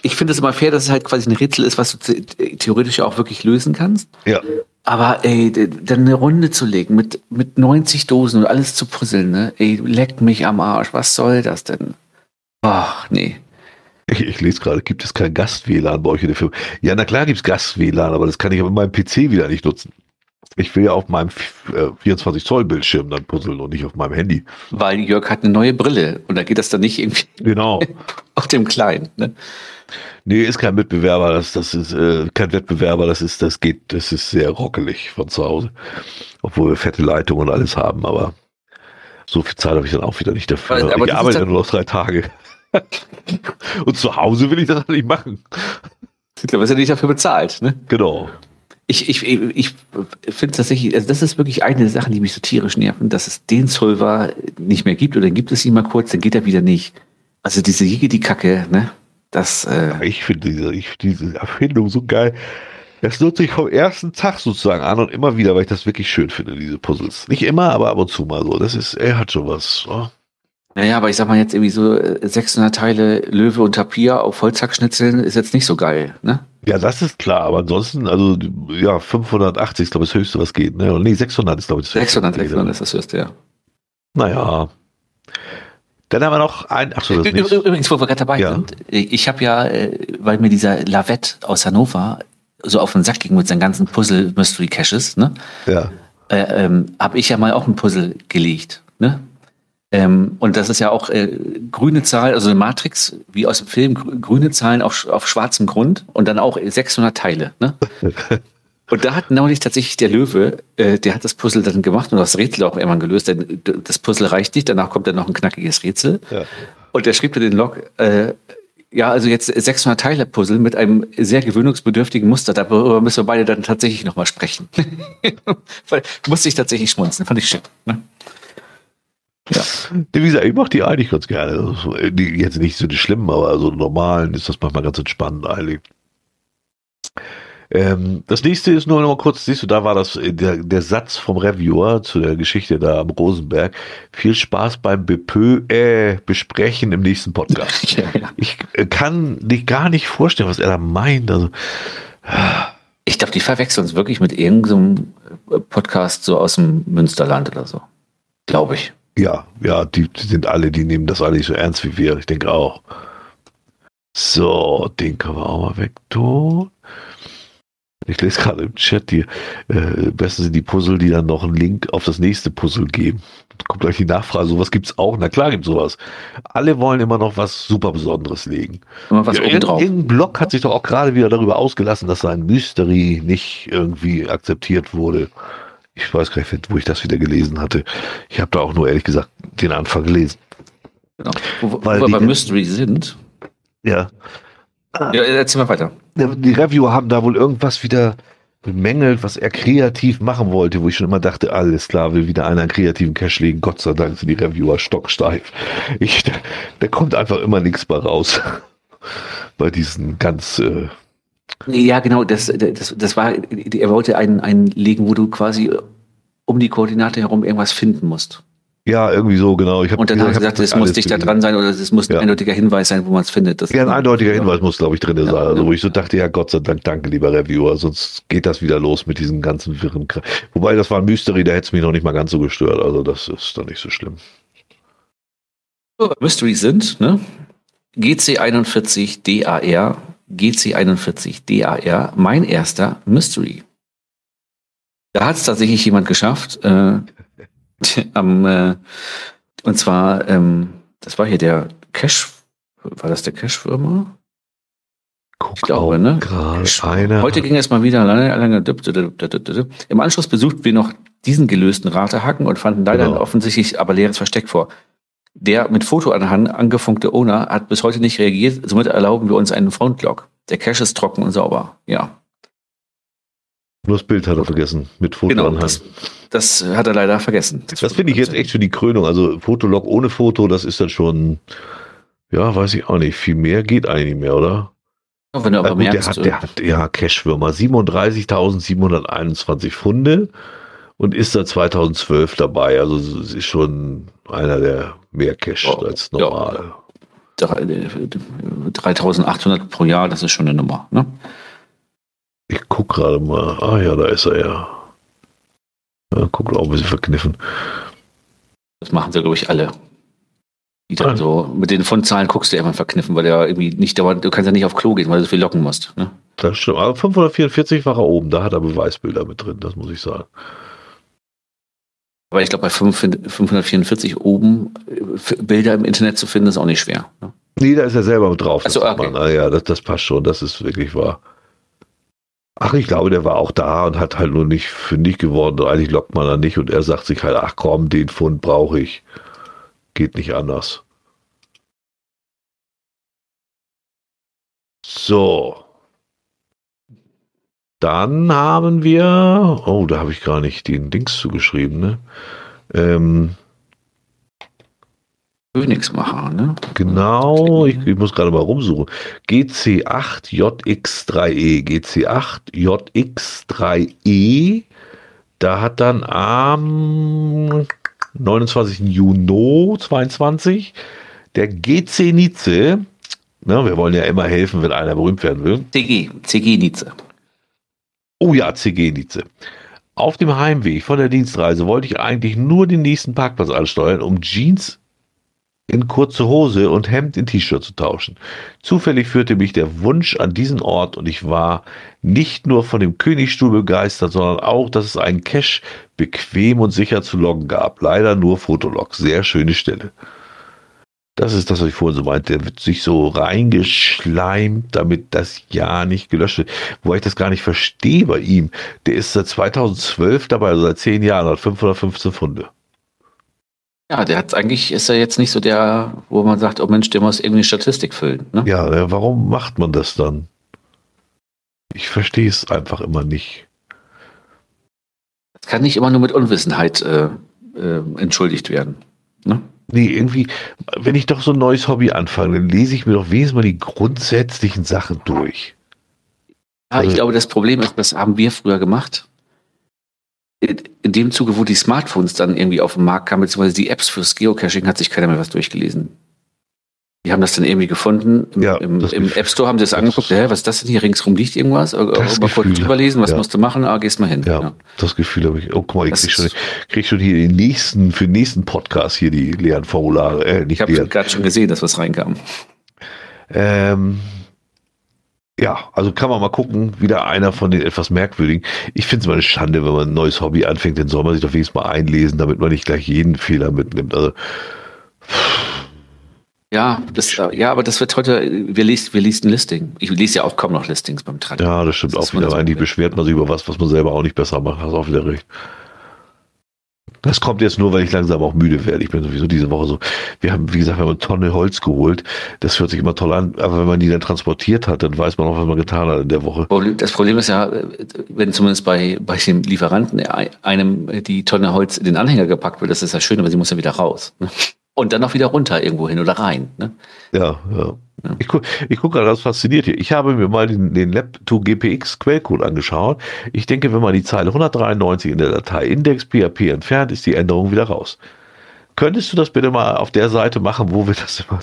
ich finde es immer fair, dass es halt quasi ein Rätsel ist, was du theoretisch auch wirklich lösen kannst. Ja. Aber ey, dann eine Runde zu legen mit, mit 90 Dosen und alles zu puzzeln, ne? Ey, leck mich am Arsch. Was soll das denn? Ach, nee. Ich, ich lese gerade, gibt es kein Gast-WLAN bei euch in der Firma? Ja, na klar gibt es Gast-WLAN, aber das kann ich auf meinem PC wieder nicht nutzen. Ich will ja auf meinem 24 Zoll Bildschirm dann puzzeln und nicht auf meinem Handy. Weil Jörg hat eine neue Brille und da geht das dann nicht irgendwie genau. auf dem kleinen. Ne? Nee, ist kein Mitbewerber, das, das ist äh, kein Wettbewerber, das ist, das geht, das ist sehr rockelig von zu Hause. Obwohl wir fette Leitungen und alles haben, aber so viel Zeit habe ich dann auch wieder nicht dafür. Aber, aber ich arbeite ja nur noch drei Tage. und zu Hause will ich das nicht machen. Ich glaube, ist ja nicht dafür bezahlt, ne? Genau. Ich, ich, ich finde tatsächlich, also das ist wirklich eine der Sachen, die mich so tierisch nerven, dass es den Solver nicht mehr gibt oder dann gibt es ihn mal kurz, dann geht er wieder nicht. Also diese Jige, die Kacke, ne? Das, äh ich finde diese, diese Erfindung so geil. Das nutze ich vom ersten Tag sozusagen an und immer wieder, weil ich das wirklich schön finde, diese Puzzles. Nicht immer, aber ab und zu mal so. Das ist, er hat schon was. Oh. Naja, aber ich sag mal jetzt irgendwie so 600 äh, Teile Löwe und Tapir auf Holzhackschnitzeln ist jetzt nicht so geil, ne? Ja, das ist klar, aber ansonsten, also ja, 580 ist glaube ich das höchste, was geht, ne? Nee, 600 ist glaube ich das 600, höchste. 600 ist das höchste, ja. Naja. Dann haben wir noch ein, ach so, das nicht. Übrigens, wo wir gerade dabei ja. sind, ich habe ja, äh, weil mir dieser Lavette aus Hannover so auf den Sack ging mit seinen ganzen Puzzle-Mystery-Caches, ne? Ja. Äh, ähm, habe ich ja mal auch ein Puzzle gelegt, ne? Ähm, und das ist ja auch äh, grüne Zahl, also eine Matrix, wie aus dem Film, grüne Zahlen auf, auf schwarzem Grund und dann auch 600 Teile. Ne? und da hat neulich tatsächlich der Löwe, äh, der hat das Puzzle dann gemacht und das Rätsel auch irgendwann gelöst, denn das Puzzle reicht nicht, danach kommt dann noch ein knackiges Rätsel. Ja. Und der schrieb dann den Log, äh, ja, also jetzt 600 Teile Puzzle mit einem sehr gewöhnungsbedürftigen Muster. Darüber müssen wir beide dann tatsächlich nochmal sprechen. Musste ich tatsächlich schmunzeln, fand ich schön. Ne? Ja. Wie gesagt, ich mache die eigentlich ganz gerne. Also, jetzt nicht so die schlimmen, aber so normalen ist das manchmal ganz entspannend eigentlich. Ähm, das nächste ist nur noch mal kurz, siehst du, da war das äh, der, der Satz vom Reviewer zu der Geschichte da am Rosenberg. Viel Spaß beim Bepö äh, besprechen im nächsten Podcast. ja, ja. Ich äh, kann dich gar nicht vorstellen, was er da meint. Also, Ich glaube, die verwechseln uns wirklich mit irgendeinem Podcast so aus dem Münsterland oder so. Glaube ich. Ja, ja, die, die, sind alle, die nehmen das alle nicht so ernst wie wir. Ich denke auch. So, den können wir auch mal wegtun. Ich lese gerade im Chat die äh, besten sind die Puzzle, die dann noch einen Link auf das nächste Puzzle geben. Kommt gleich die Nachfrage, sowas gibt es auch. Na klar gibt es sowas. Alle wollen immer noch was super Besonderes legen. Immer was ja, obendrauf. Irgendein Blog hat sich doch auch gerade wieder darüber ausgelassen, dass sein Mystery nicht irgendwie akzeptiert wurde. Ich weiß gar nicht, wo ich das wieder gelesen hatte. Ich habe da auch nur ehrlich gesagt den Anfang gelesen. Genau. Wo, Weil wo wir bei Mystery sind. Ja. Ja, erzähl mal weiter. Die Reviewer haben da wohl irgendwas wieder bemängelt, was er kreativ machen wollte, wo ich schon immer dachte, alles klar, will wieder einer einen kreativen Cash legen. Gott sei Dank sind die Reviewer stocksteif. Ich, da, da kommt einfach immer nichts bei raus. bei diesen ganz. Äh ja, genau, das, das, das war, er wollte einen, einen legen, wo du quasi um die Koordinate herum irgendwas finden musst. Ja, irgendwie so, genau. Ich hab, und dann haben sie gesagt, es muss dichter dran sein oder es muss ein ja. eindeutiger Hinweis sein, wo man es findet. Das ja, ein eindeutiger Hinweis muss, glaube ich, drin ja, sein. Also, wo ich so dachte, ja, Gott sei Dank, danke, lieber Reviewer, sonst geht das wieder los mit diesen ganzen wirren. Wobei, das war ein Mystery, da hätte es mich noch nicht mal ganz so gestört. Also, das ist doch nicht so schlimm. Mystery sind, ne? GC41 DAR, GC41 DAR, mein erster Mystery. Da hat es tatsächlich jemand geschafft, äh, am, äh, und zwar, ähm, das war hier der Cash, war das der Cash-Firma? ich glaube, ne? Heute ging es mal wieder lange, lange. Im Anschluss besuchten wir noch diesen gelösten Ratehacken und fanden leider genau. offensichtlich aber leeres Versteck vor. Der mit Foto an Hand angefunkte Owner hat bis heute nicht reagiert, somit erlauben wir uns einen Frontlock. Der Cache ist trocken und sauber. Ja. Nur das Bild hat er vergessen, mit Foto genau, Hand. Das hat er leider vergessen. Das, das finde ich jetzt echt für die Krönung. Also Fotolog ohne Foto, das ist dann schon, ja, weiß ich auch nicht. Viel mehr geht eigentlich mehr, oder? Wenn du aber ja, gut, merkst, der hat, der hat ja Cashwürmer 37.721 Funde und ist seit 2012 dabei. Also es ist schon einer der mehr Cash oh, als normal. Ja. 3800 pro Jahr, das ist schon eine Nummer. Ne? Ich gucke gerade mal. Ah ja, da ist er ja. Ja, guck auch ein bisschen verkniffen. Das machen sie, glaube ich, alle. Dann so, mit den Fondzahlen guckst du immer verkniffen, weil der irgendwie nicht dauernd, du kannst ja nicht auf Klo gehen, weil du so viel locken musst. Ne? Das stimmt. Aber 544 war er oben, da hat er Beweisbilder mit drin, das muss ich sagen. Aber ich glaube, bei 544 oben äh, Bilder im Internet zu finden, ist auch nicht schwer. Ne? Nee, da ist er selber drauf. Also, okay. man, ah, ja, das, das passt schon, das ist wirklich wahr. Ach, ich glaube, der war auch da und hat halt nur nicht fündig geworden. Eigentlich lockt man da nicht und er sagt sich halt, ach komm, den Fund brauche ich. Geht nicht anders. So. Dann haben wir, oh, da habe ich gar nicht den Dings zugeschrieben, ne? Ähm, Königsmacher, ne? Genau, ich, ich muss gerade mal rumsuchen. GC8JX3E, GC8JX3E, da hat dann am 29. Juni 22 der GC Nietzsche, ne, wir wollen ja immer helfen, wenn einer berühmt werden will. CG, CG Nietzsche. Oh ja, CG Nietzsche. Auf dem Heimweg von der Dienstreise wollte ich eigentlich nur den nächsten Parkplatz ansteuern, um Jeans in kurze Hose und Hemd in T-Shirt zu tauschen. Zufällig führte mich der Wunsch an diesen Ort und ich war nicht nur von dem Königstuhl begeistert, sondern auch, dass es einen Cache bequem und sicher zu loggen gab. Leider nur Fotolog. Sehr schöne Stelle. Das ist das, was ich vorhin so meinte. Der wird sich so reingeschleimt, damit das ja nicht gelöscht wird. Wobei ich das gar nicht verstehe bei ihm. Der ist seit 2012 dabei, also seit zehn Jahren, hat 515 Funde. Ja, der hat eigentlich, ist er jetzt nicht so der, wo man sagt, oh Mensch, der muss irgendwie Statistik füllen. Ne? Ja, warum macht man das dann? Ich verstehe es einfach immer nicht. Das kann nicht immer nur mit Unwissenheit äh, äh, entschuldigt werden. Ne? Nee, irgendwie, wenn ich doch so ein neues Hobby anfange, dann lese ich mir doch wenigstens mal die grundsätzlichen Sachen durch. Ja, also, ich glaube, das Problem ist, das haben wir früher gemacht in dem Zuge, wo die Smartphones dann irgendwie auf den Markt kamen, beziehungsweise die Apps fürs Geocaching, hat sich keiner mehr was durchgelesen. Die haben das dann irgendwie gefunden. Im, Ja, im, im App Store haben sie das angeguckt. Hä, was ist das denn hier? Ringsrum liegt irgendwas? Mal Das kurz Gefühl, drüber lesen, was ja. musst du machen? Ah, gehst mal hin. Ja, das Gefühl habe ich. Oh, guck mal, ich krieg schon, krieg schon hier den nächsten, für den nächsten Podcast hier die leeren Formulare. Äh, Ich habe gerade schon gesehen, dass was reinkam. Ähm, ja, also kann man mal gucken, wieder einer von den etwas merkwürdigen. Ich finde es mal eine Schande, wenn man ein neues Hobby anfängt, dann soll man sich doch wenigstens mal einlesen, damit man nicht gleich jeden Fehler mitnimmt. Also, Ja, das, ja, aber das wird heute, wir lesen, wir lesen Listing. Ich lese ja auch kaum noch Listings beim Trend. ja, das stimmt Das auch wieder. so Eigentlich beschwert man sich über was, was man selber auch nicht besser macht. Hast auch wieder recht. Das kommt jetzt nur, weil ich langsam auch müde werde. Ich bin sowieso diese Woche so. Wir haben, wie gesagt, wir haben eine Tonne Holz geholt. Das hört sich immer toll an. Aber wenn man die dann transportiert hat, dann weiß man auch, was man getan hat in der Woche. Das Problem ist ja, wenn zumindest bei, bei dem Lieferanten einem die Tonne Holz in den Anhänger gepackt wird, das ist ja schön, aber sie muss ja wieder raus. Und dann auch wieder runter irgendwo hin oder rein. Ne? Ja, ja. Ich gucke ich guck gerade, das fasziniert hier. Ich habe mir mal den, den Lab2 GPX Quellcode angeschaut. Ich denke, wenn man die Zeile 193 in der Datei Index PHP entfernt, ist die Änderung wieder raus. Könntest du das bitte mal auf der Seite machen, wo wir das immer,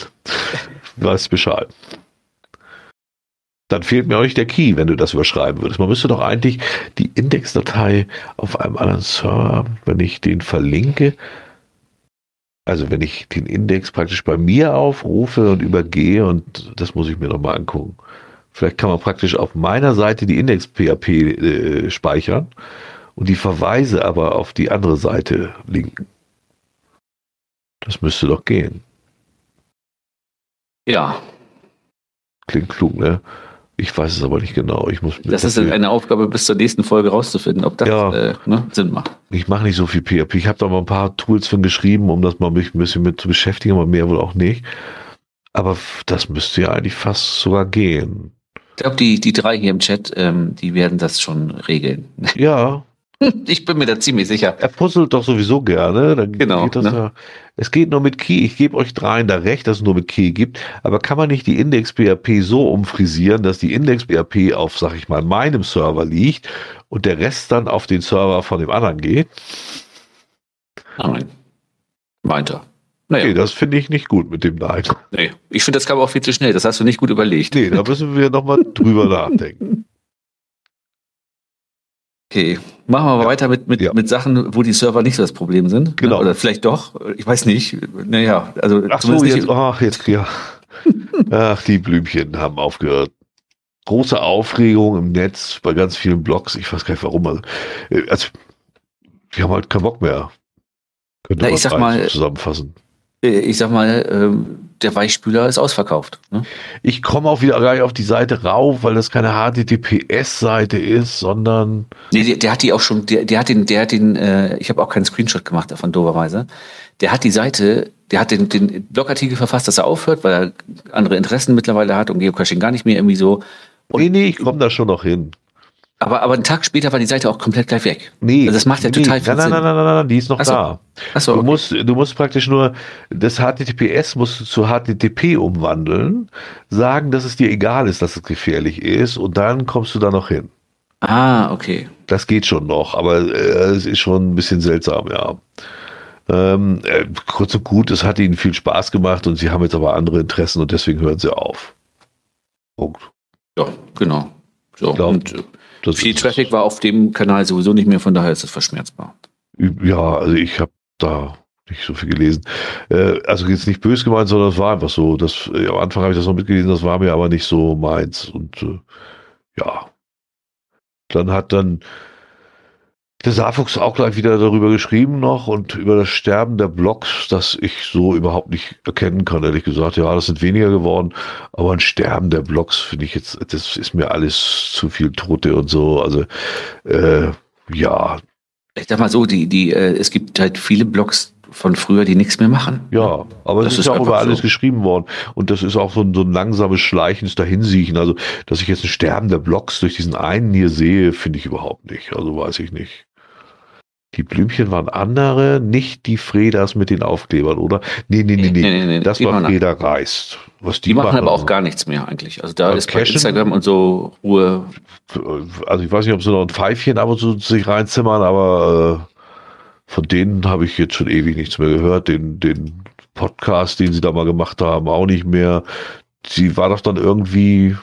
weißt Bescheid. Dann fehlt mir auch nicht der Key, wenn du das überschreiben würdest. Man müsste doch eigentlich die Indexdatei auf einem anderen Server haben, wenn ich den verlinke. Also wenn ich den Index praktisch bei mir aufrufe und übergehe und das muss ich mir noch mal angucken. Vielleicht kann man praktisch auf meiner Seite die Index-PHP äh, speichern und die Verweise aber auf die andere Seite linken. Das müsste doch gehen. Ja, Klingt klug, ne? Ich weiß es aber nicht genau. Ich muss das ist eine Aufgabe bis zur nächsten Folge rauszufinden, ob das Ja. äh, ne, Sinn macht. Ich mache nicht so viel PHP. Ich habe da mal ein paar Tools für geschrieben, um das mal mich ein bisschen mit zu beschäftigen, aber mehr wohl auch nicht. Aber das müsste ja eigentlich fast sogar gehen. Ich glaube, die, die drei hier im Chat, ähm, die werden das schon regeln. Ja, Ich bin mir da ziemlich sicher. er puzzelt doch sowieso gerne. Dann Genau, Geht ne? ja. Es geht nur mit Key. Ich gebe euch dreien da recht, dass es nur mit Key gibt. Aber kann man nicht die Index-PHP so umfrisieren, dass die Index-PHP auf, sag ich mal, meinem Server liegt und der Rest dann auf den Server von dem anderen geht? Nein. Meint er. Naja, Okay, das finde ich nicht gut mit dem Nein. nee. ich finde, das kam auch viel zu schnell. Das hast du nicht gut überlegt. Nee, da müssen wir nochmal drüber nachdenken. Okay, machen wir mal Ja. weiter mit, mit, Ja. mit Sachen, wo die Server nicht so das Problem sind. Genau. Oder vielleicht doch. Ich weiß nicht. Naja, also Ach so, jetzt, ach, jetzt, ja. Ach, die Blümchen haben aufgehört. Große Aufregung im Netz bei ganz vielen Blogs. Ich weiß gar nicht warum. Also, äh, also die haben halt keinen Bock mehr. Könnte Na, man ich sag rein mal- zusammenfassen. äh, ich sag mal, ähm, der Weichspüler ist ausverkauft. Ne? Ich komme auch wieder gar nicht auf die Seite rauf, weil das keine HTTPS-Seite ist, sondern Nee, der, der hat die auch schon, der, der hat den, der hat den, äh, ich habe auch keinen Screenshot gemacht davon, doberweise. Der hat die Seite, der hat den, den Blogartikel verfasst, dass er aufhört, weil er andere Interessen mittlerweile hat und Geocaching gar nicht mehr irgendwie so. Und- nee, nee, ich komme da schon noch hin. Aber, aber einen Tag später war die Seite auch komplett gleich weg. Nee, Also das macht ja nee, total viel nein, nein, Sinn. nein, nein, nein, nein, die ist noch Ach so. da. Achso, Du okay. musst, du musst praktisch nur das HTTPS musst du zu HTTP umwandeln, sagen, dass es dir egal ist, dass es gefährlich ist, und dann kommst du da noch hin. Ah, okay. Das geht schon noch, aber äh, es ist schon ein bisschen seltsam, ja. Ähm, äh, kurz und gut, es hat ihnen viel Spaß gemacht und sie haben jetzt aber andere Interessen und deswegen hören sie auf. Punkt. Ja, genau. So, glaub, und äh, Das viel Traffic war auf dem Kanal sowieso nicht mehr, von daher ist es verschmerzbar. Ja, also ich habe da nicht so viel gelesen. Äh, also jetzt nicht böse gemeint, sondern es war einfach so. Das, äh, am Anfang habe ich das noch mitgelesen, das war mir aber nicht so meins. Und äh, ja. Dann hat dann der Saarfuchs auch gleich wieder darüber geschrieben noch und über das Sterben der Blogs, das ich so überhaupt nicht erkennen kann, ehrlich gesagt. Ja, das sind weniger geworden, aber ein Sterben der Blogs finde ich jetzt, das ist mir alles zu viel Tote und so. Also äh, ja, Ich sag mal so, die, die, äh, es gibt halt viele Blogs von früher, die nichts mehr machen. Ja, aber Das es ist ist ja auch über alles so. geschrieben worden. Und das ist auch so ein, so ein langsames schleichendes Dahinsiechen. Also, dass ich jetzt ein Sterben der Blocks durch diesen einen hier sehe, finde ich überhaupt nicht. Also weiß ich nicht. Die Blümchen waren andere, nicht die Fredas mit den Aufklebern, oder? Nee, nee, nee, nee. Nee, nee, nee, das war machen- Freda Reist. Was die, Die machen aber auch gar nichts mehr eigentlich. Also da ist bei Cashen? Instagram und so Ruhe. Also ich weiß nicht, ob sie noch ein Pfeifchen ab und zu sich reinzimmern, aber äh, von denen habe ich jetzt schon ewig nichts mehr gehört. Den, den Podcast, den sie da mal gemacht haben, auch nicht mehr. Sie war doch dann irgendwie.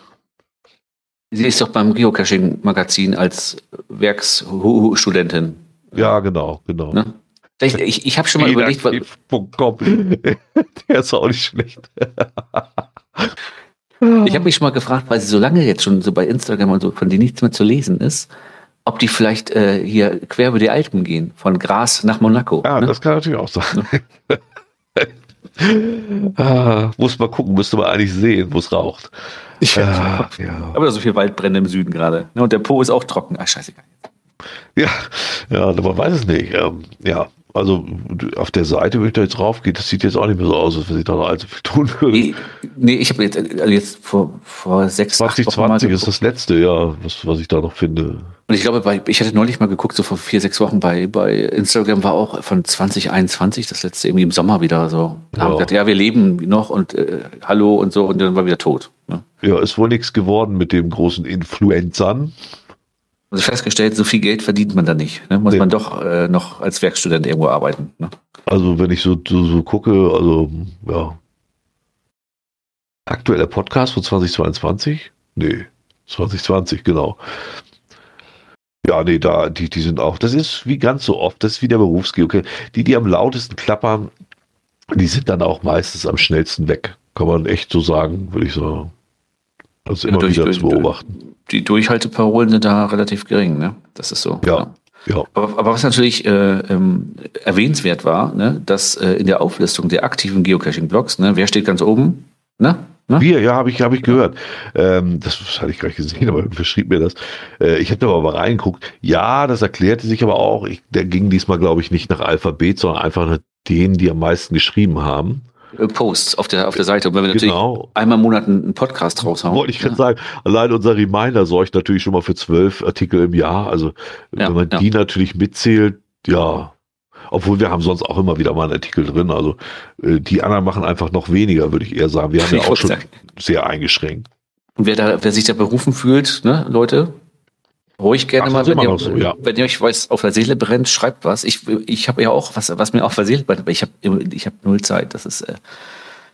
Sie ist doch beim Geocaching-Magazin als Werksstudentin. Ja, genau, genau. Ne? Ich, ich habe schon mal überlegt, der ist auch nicht schlecht. ich habe mich schon mal gefragt, weil sie so lange jetzt schon so bei Instagram und so, von denen nichts mehr zu lesen ist, ob die vielleicht äh, hier quer über die Alpen gehen, von Gras nach Monaco. Ja, ne? das kann natürlich auch sein. ah, muss mal gucken, müsste man eigentlich sehen, wo es raucht. Ja, ah, ja. Aber so viel Waldbrände im Süden gerade. Ne? Und der Po ist auch trocken. Ah, scheißegal. Ja, ja, man weiß es nicht. Ähm, ja, also auf der Seite, wo ich da jetzt raufgehe, das sieht jetzt auch nicht mehr so aus, als wenn ich da noch allzu viel tun würde. Nee, nee ich habe jetzt, also jetzt vor, vor sechs, 2020 ist das letzte, ja, was, was ich da noch finde. Und ich glaube, bei, ich hatte neulich mal geguckt, so vor vier, sechs Wochen bei, bei Instagram war auch von 2021 das letzte irgendwie im Sommer wieder so. Da ja. haben wir gesagt, ja, wir leben noch und äh, hallo und so und dann war wieder tot. Ne? Ja, ist wohl nichts geworden mit dem großen Influenzern. Also festgestellt, so viel Geld verdient man da nicht. Ne? Muss nee. man doch äh, noch als Werkstudent irgendwo arbeiten. Ne? Also wenn ich so, so, so, gucke, also ja. Aktueller Podcast von 2022? Nee, 2020, genau. Ja, nee, da, die, die sind auch, das ist wie ganz so oft, das ist wie der Berufsgeocache. Die, die am lautesten klappern, die sind dann auch meistens am schnellsten weg. Kann man echt so sagen, würde ich sagen. Das ist immer ja, durch, wieder zu beobachten die Durchhalteparolen sind da relativ gering, ne? Das ist so. Ja. ja. Aber, aber was natürlich äh, ähm, erwähnenswert war, ne, dass äh, in der Auflistung der aktiven Geocaching-Blogs, ne, wer steht ganz oben? Ne? Ne? Wir, ja, habe ich, hab ich gehört. Ähm, das hatte ich gar nicht gesehen, aber wer schrieb mir das? Äh, ich habe da aber mal reingeguckt. Ja, das erklärte sich aber auch. Ich, der ging diesmal, glaube ich, nicht nach Alphabet, sondern einfach nach denen, die am meisten geschrieben haben. Äh, Posts auf der, auf der Seite. Und wenn wir natürlich genau. einmal im Monat einen Podcast raushauen. Wollte ich gerade ja. sagen, allein unser Reminder sorgt natürlich schon mal für zwölf Artikel im Jahr. Also ja, wenn man ja. die natürlich mitzählt, ja. Obwohl wir haben sonst auch immer wieder mal einen Artikel drin. Also äh, die anderen machen einfach noch weniger, würde ich eher sagen. Wir haben ja auch schon sagen. sehr eingeschränkt. Und wer da, wer sich da berufen fühlt, ne, Leute, Ruhig gerne Ach, mal, wenn ihr, so, ja. wenn ihr euch was auf der Seele brennt, schreibt was. Ich, ich habe ja auch was, was mir auf der Seele brennt, aber ich habe ich hab null Zeit. Das ist, äh,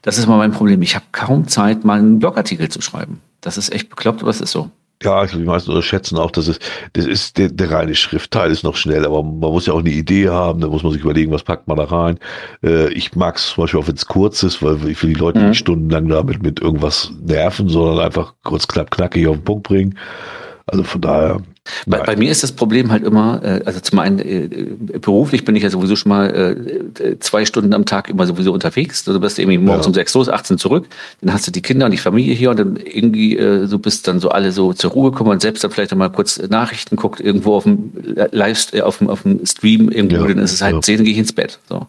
das ist mal mein Problem. Ich habe kaum Zeit, mal einen Blogartikel zu schreiben. Das ist echt bekloppt, aber es ist so. Ja, ich glaube, die meisten unterschätzen auch, dass es, das ist der, der reine Schriftteil ist noch schnell, aber man muss ja auch eine Idee haben, da muss man sich überlegen, was packt man da rein. Äh, ich mag es zum Beispiel auch, wenn es kurz ist, weil ich will die Leute mhm. nicht stundenlang damit mit irgendwas nerven, sondern einfach kurz knapp knackig auf den Punkt bringen. Also von daher. Bei, bei, mir ist das Problem halt immer, äh, also zum einen äh, beruflich bin ich ja sowieso schon mal äh, zwei Stunden am Tag immer sowieso unterwegs. Also du bist irgendwie morgens ja. um sechs los, 18 zurück, dann hast du die Kinder und die Familie hier und dann irgendwie so bist dann so alle so zur Ruhe kommen und selbst dann vielleicht mal kurz Nachrichten guckt irgendwo auf dem Live, auf dem, auf dem Stream irgendwo, ja. dann ist es halt ja. zehn, dann gehe ich ins Bett. So.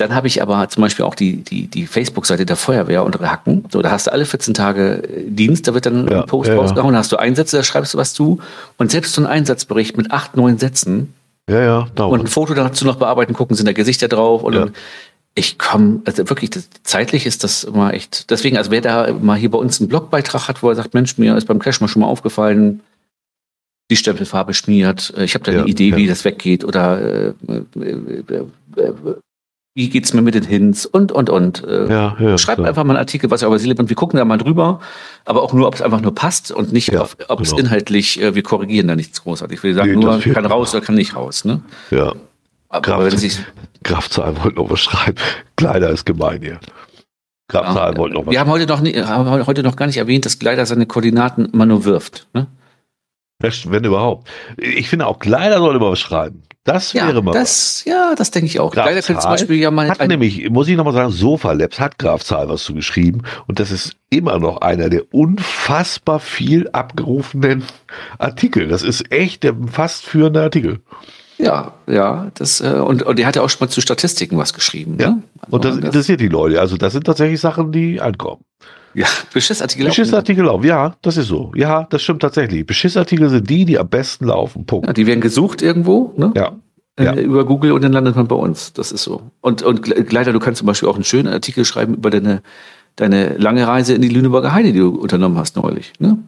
Dann habe ich aber zum Beispiel auch die, die, die Facebook-Seite der Feuerwehr unter Hacken. So, da hast du alle 14 Tage äh, Dienst, da wird dann ja, ein Post ja, rausgehauen, da hast du Einsätze, da schreibst du was zu. Und selbst so ein Einsatzbericht mit acht, neun Sätzen. Ja, ja, dauert. Und ein Foto dazu noch bearbeiten, gucken, sind da Gesichter drauf. Und ja. ich komme, also wirklich, das, zeitlich ist das immer echt. Deswegen, also wer da mal hier bei uns einen Blogbeitrag hat, wo er sagt, Mensch, mir ist beim Crash mal schon mal aufgefallen, die Stempelfarbe schmiert, äh, ich habe da eine Idee, wie das weggeht oder äh, äh, äh, wie geht's mir mit den Hints und, und, und. Äh, ja, ja, schreibt klar. einfach mal einen Artikel, was ihr aber Seele und wir gucken da mal drüber, aber auch nur, ob es einfach nur passt und nicht, ja, ob es genau. inhaltlich, äh, wir korrigieren da nichts großartig. Ich will sagen, nee, nur kann raus oder kann nicht raus. Ne? Ja. Aber Kraft, wenn sich Kraftzahl wollte noch was schreiben. Kleider ist gemein hier. Kraftzahl ja, wollte noch was Wir haben heute noch, nie, haben heute noch gar nicht erwähnt, dass Kleider seine Koordinaten immer nur wirft. Ne? Wenn überhaupt. Ich finde auch Kleider soll immer was schreiben. Das ja, wäre mal. Das, ja, das denke ich auch. Graf Leider könnte zum Beispiel ja mal. Hat nämlich, muss ich nochmal sagen, Sofa Labs hat Graf Zahl was zu geschrieben und das ist immer noch einer der unfassbar viel abgerufenen Artikel. Das ist echt der fast führende Artikel. Ja, ja, das, äh, und, und der hat ja auch schon mal zu Statistiken was geschrieben. Ja, ne? also und das, das interessiert die Leute. Also, das sind tatsächlich Sachen, die ankommen. Ja, Beschissartikel laufen. Beschissartikel laufen, ja, das ist so. Ja, das stimmt tatsächlich. Beschissartikel sind die, die am besten laufen. Punkt. Ja, die werden gesucht irgendwo, ne? Ja. Äh, ja. Über Google und dann landet man bei uns. Das ist so. Und, und leider, du kannst zum Beispiel auch einen schönen Artikel schreiben über deine, deine lange Reise in die Lüneburger Heide, die du unternommen hast neulich. Ne?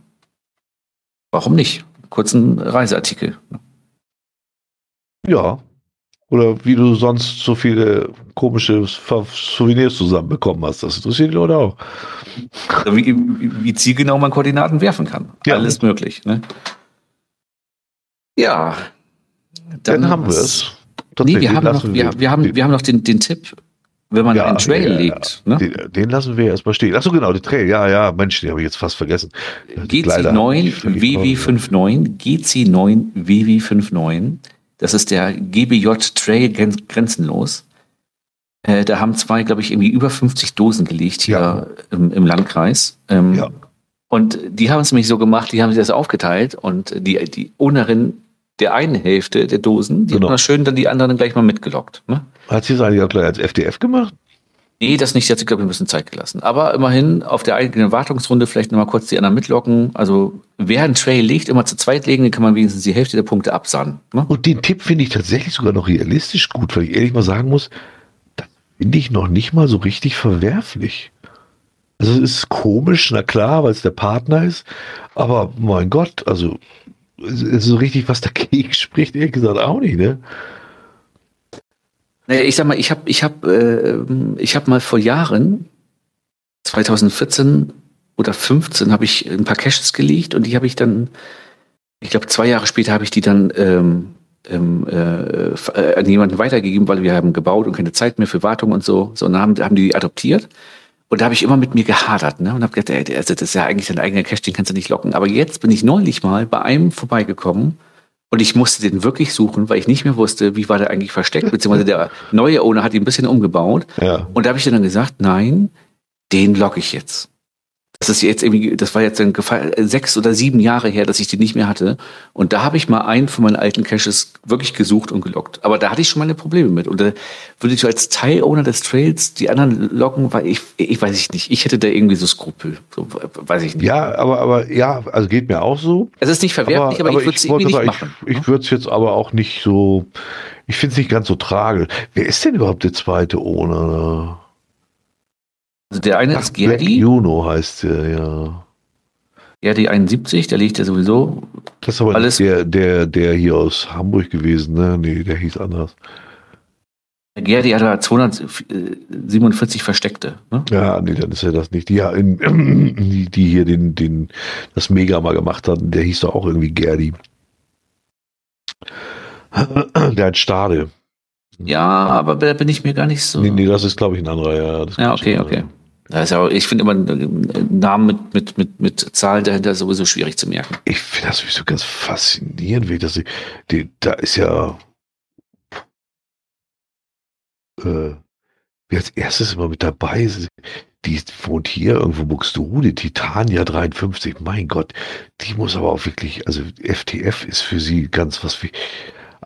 Warum nicht? Kurzen Reiseartikel. Ja, Oder wie du sonst so viele komische Souvenirs zusammenbekommen hast. Das interessiert die Leute auch. Also wie, wie zielgenau man Koordinaten werfen kann. Ja. Alles möglich. Ne? Ja. Dann, dann haben wir es. Nee, wir haben, noch, wir, wir, haben, wir haben noch den, den Tipp, wenn man ja, einen Trail ja, legt. Ne? Den, den, lassen wir erstmal stehen. Achso, genau, den Trail. Ja, ja, Mensch, den habe ich jetzt fast vergessen. GC9 WW59, GC9 WW59. Das ist der GBJ Trail grenzenlos. Äh, da haben zwei, glaube ich, irgendwie über 50 Dosen gelegt hier ja. im, im, Landkreis. Ähm, ja. Und die haben es nämlich so gemacht, die haben sich das aufgeteilt und die, die Ownerin der einen Hälfte der Dosen, die genau. hat schön dann die anderen gleich mal mitgelockt. Ne? Hat sie es eigentlich auch gleich als FDF gemacht? Nee, das nicht. Sie hat sich, glaube ich, ein bisschen Zeit gelassen. Aber immerhin auf der eigenen Wartungsrunde vielleicht nochmal kurz die anderen mitlocken. Also, wer einen Trail legt, immer zu zweit legen, dann kann man wenigstens die Hälfte der Punkte absahnen. Ne? Und den Tipp finde ich tatsächlich sogar noch realistisch gut, weil ich ehrlich mal sagen muss, das finde ich noch nicht mal so richtig verwerflich. Also, es ist komisch, na klar, weil es der Partner ist. Aber mein Gott, also, so richtig was dagegen spricht, ehrlich gesagt auch nicht, ne? Naja, ich sag mal, ich habe ich hab, äh, ich hab mal vor Jahren, 2014 oder 15, habe ich ein paar Caches gelegt und die habe ich dann, ich glaube zwei Jahre später habe ich die dann ähm, ähm, äh, an jemanden weitergegeben, weil wir haben gebaut und keine Zeit mehr für Wartung und so. So, und dann haben, haben die adoptiert. Und da habe ich immer mit mir gehadert ne? und habe gedacht, ey, das ist ja eigentlich dein eigener Cache, den kannst du nicht locken. Aber jetzt bin ich neulich mal bei einem vorbeigekommen und ich musste den wirklich suchen, weil ich nicht mehr wusste, wie war der eigentlich versteckt, beziehungsweise der neue Owner hat ihn ein bisschen umgebaut. Ja. Und da habe ich dann gesagt, nein, den logge ich jetzt. Das ist jetzt irgendwie, das war jetzt ein sechs oder sieben Jahre her, dass ich die nicht mehr hatte. Und da habe ich mal einen von meinen alten Caches wirklich gesucht und gelockt. Aber da hatte ich schon meine Probleme mit. Und da würde ich als Teilowner des Trails die anderen locken, weil ich, ich weiß ich nicht. Ich hätte da irgendwie so Skrupel. So, weiß ich nicht. Ja, aber, aber ja, also geht mir auch so. Es ist nicht verwerflich, aber, aber, ich würde es irgendwie nicht machen. Ich, ich ne? würde es jetzt aber auch nicht so, ich finde es nicht ganz so tragisch. Wer ist denn überhaupt der zweite Owner? Also der eine Ach, ist Gerdi. Juno heißt der, ja. Gerdi 71, der liegt ja sowieso. Das ist aber alles der, der, der hier aus Hamburg gewesen, ne? Nee, der hieß anders. Der Gerdi hat da 247 Versteckte. Ne? Ja, nee, dann ist er das nicht. Die, in, die, die hier den, den, das Mega mal gemacht hatten, der hieß doch auch irgendwie Gerdi. Der hat Stade. Ja, aber da bin ich mir gar nicht so. Nee, nee das ist, glaube ich, ein anderer, ja. ja, okay, okay. Das ja, ich finde immer Namen mit, mit, mit, mit Zahlen dahinter sowieso schwierig zu merken. Ich finde das sowieso ganz faszinierend, wie das, die, da ist ja, äh, wer als erstes immer mit dabei ist, die wohnt hier irgendwo Buxtehude, Titania 53, mein Gott, die muss aber auch wirklich, also FTF ist für sie ganz was wie,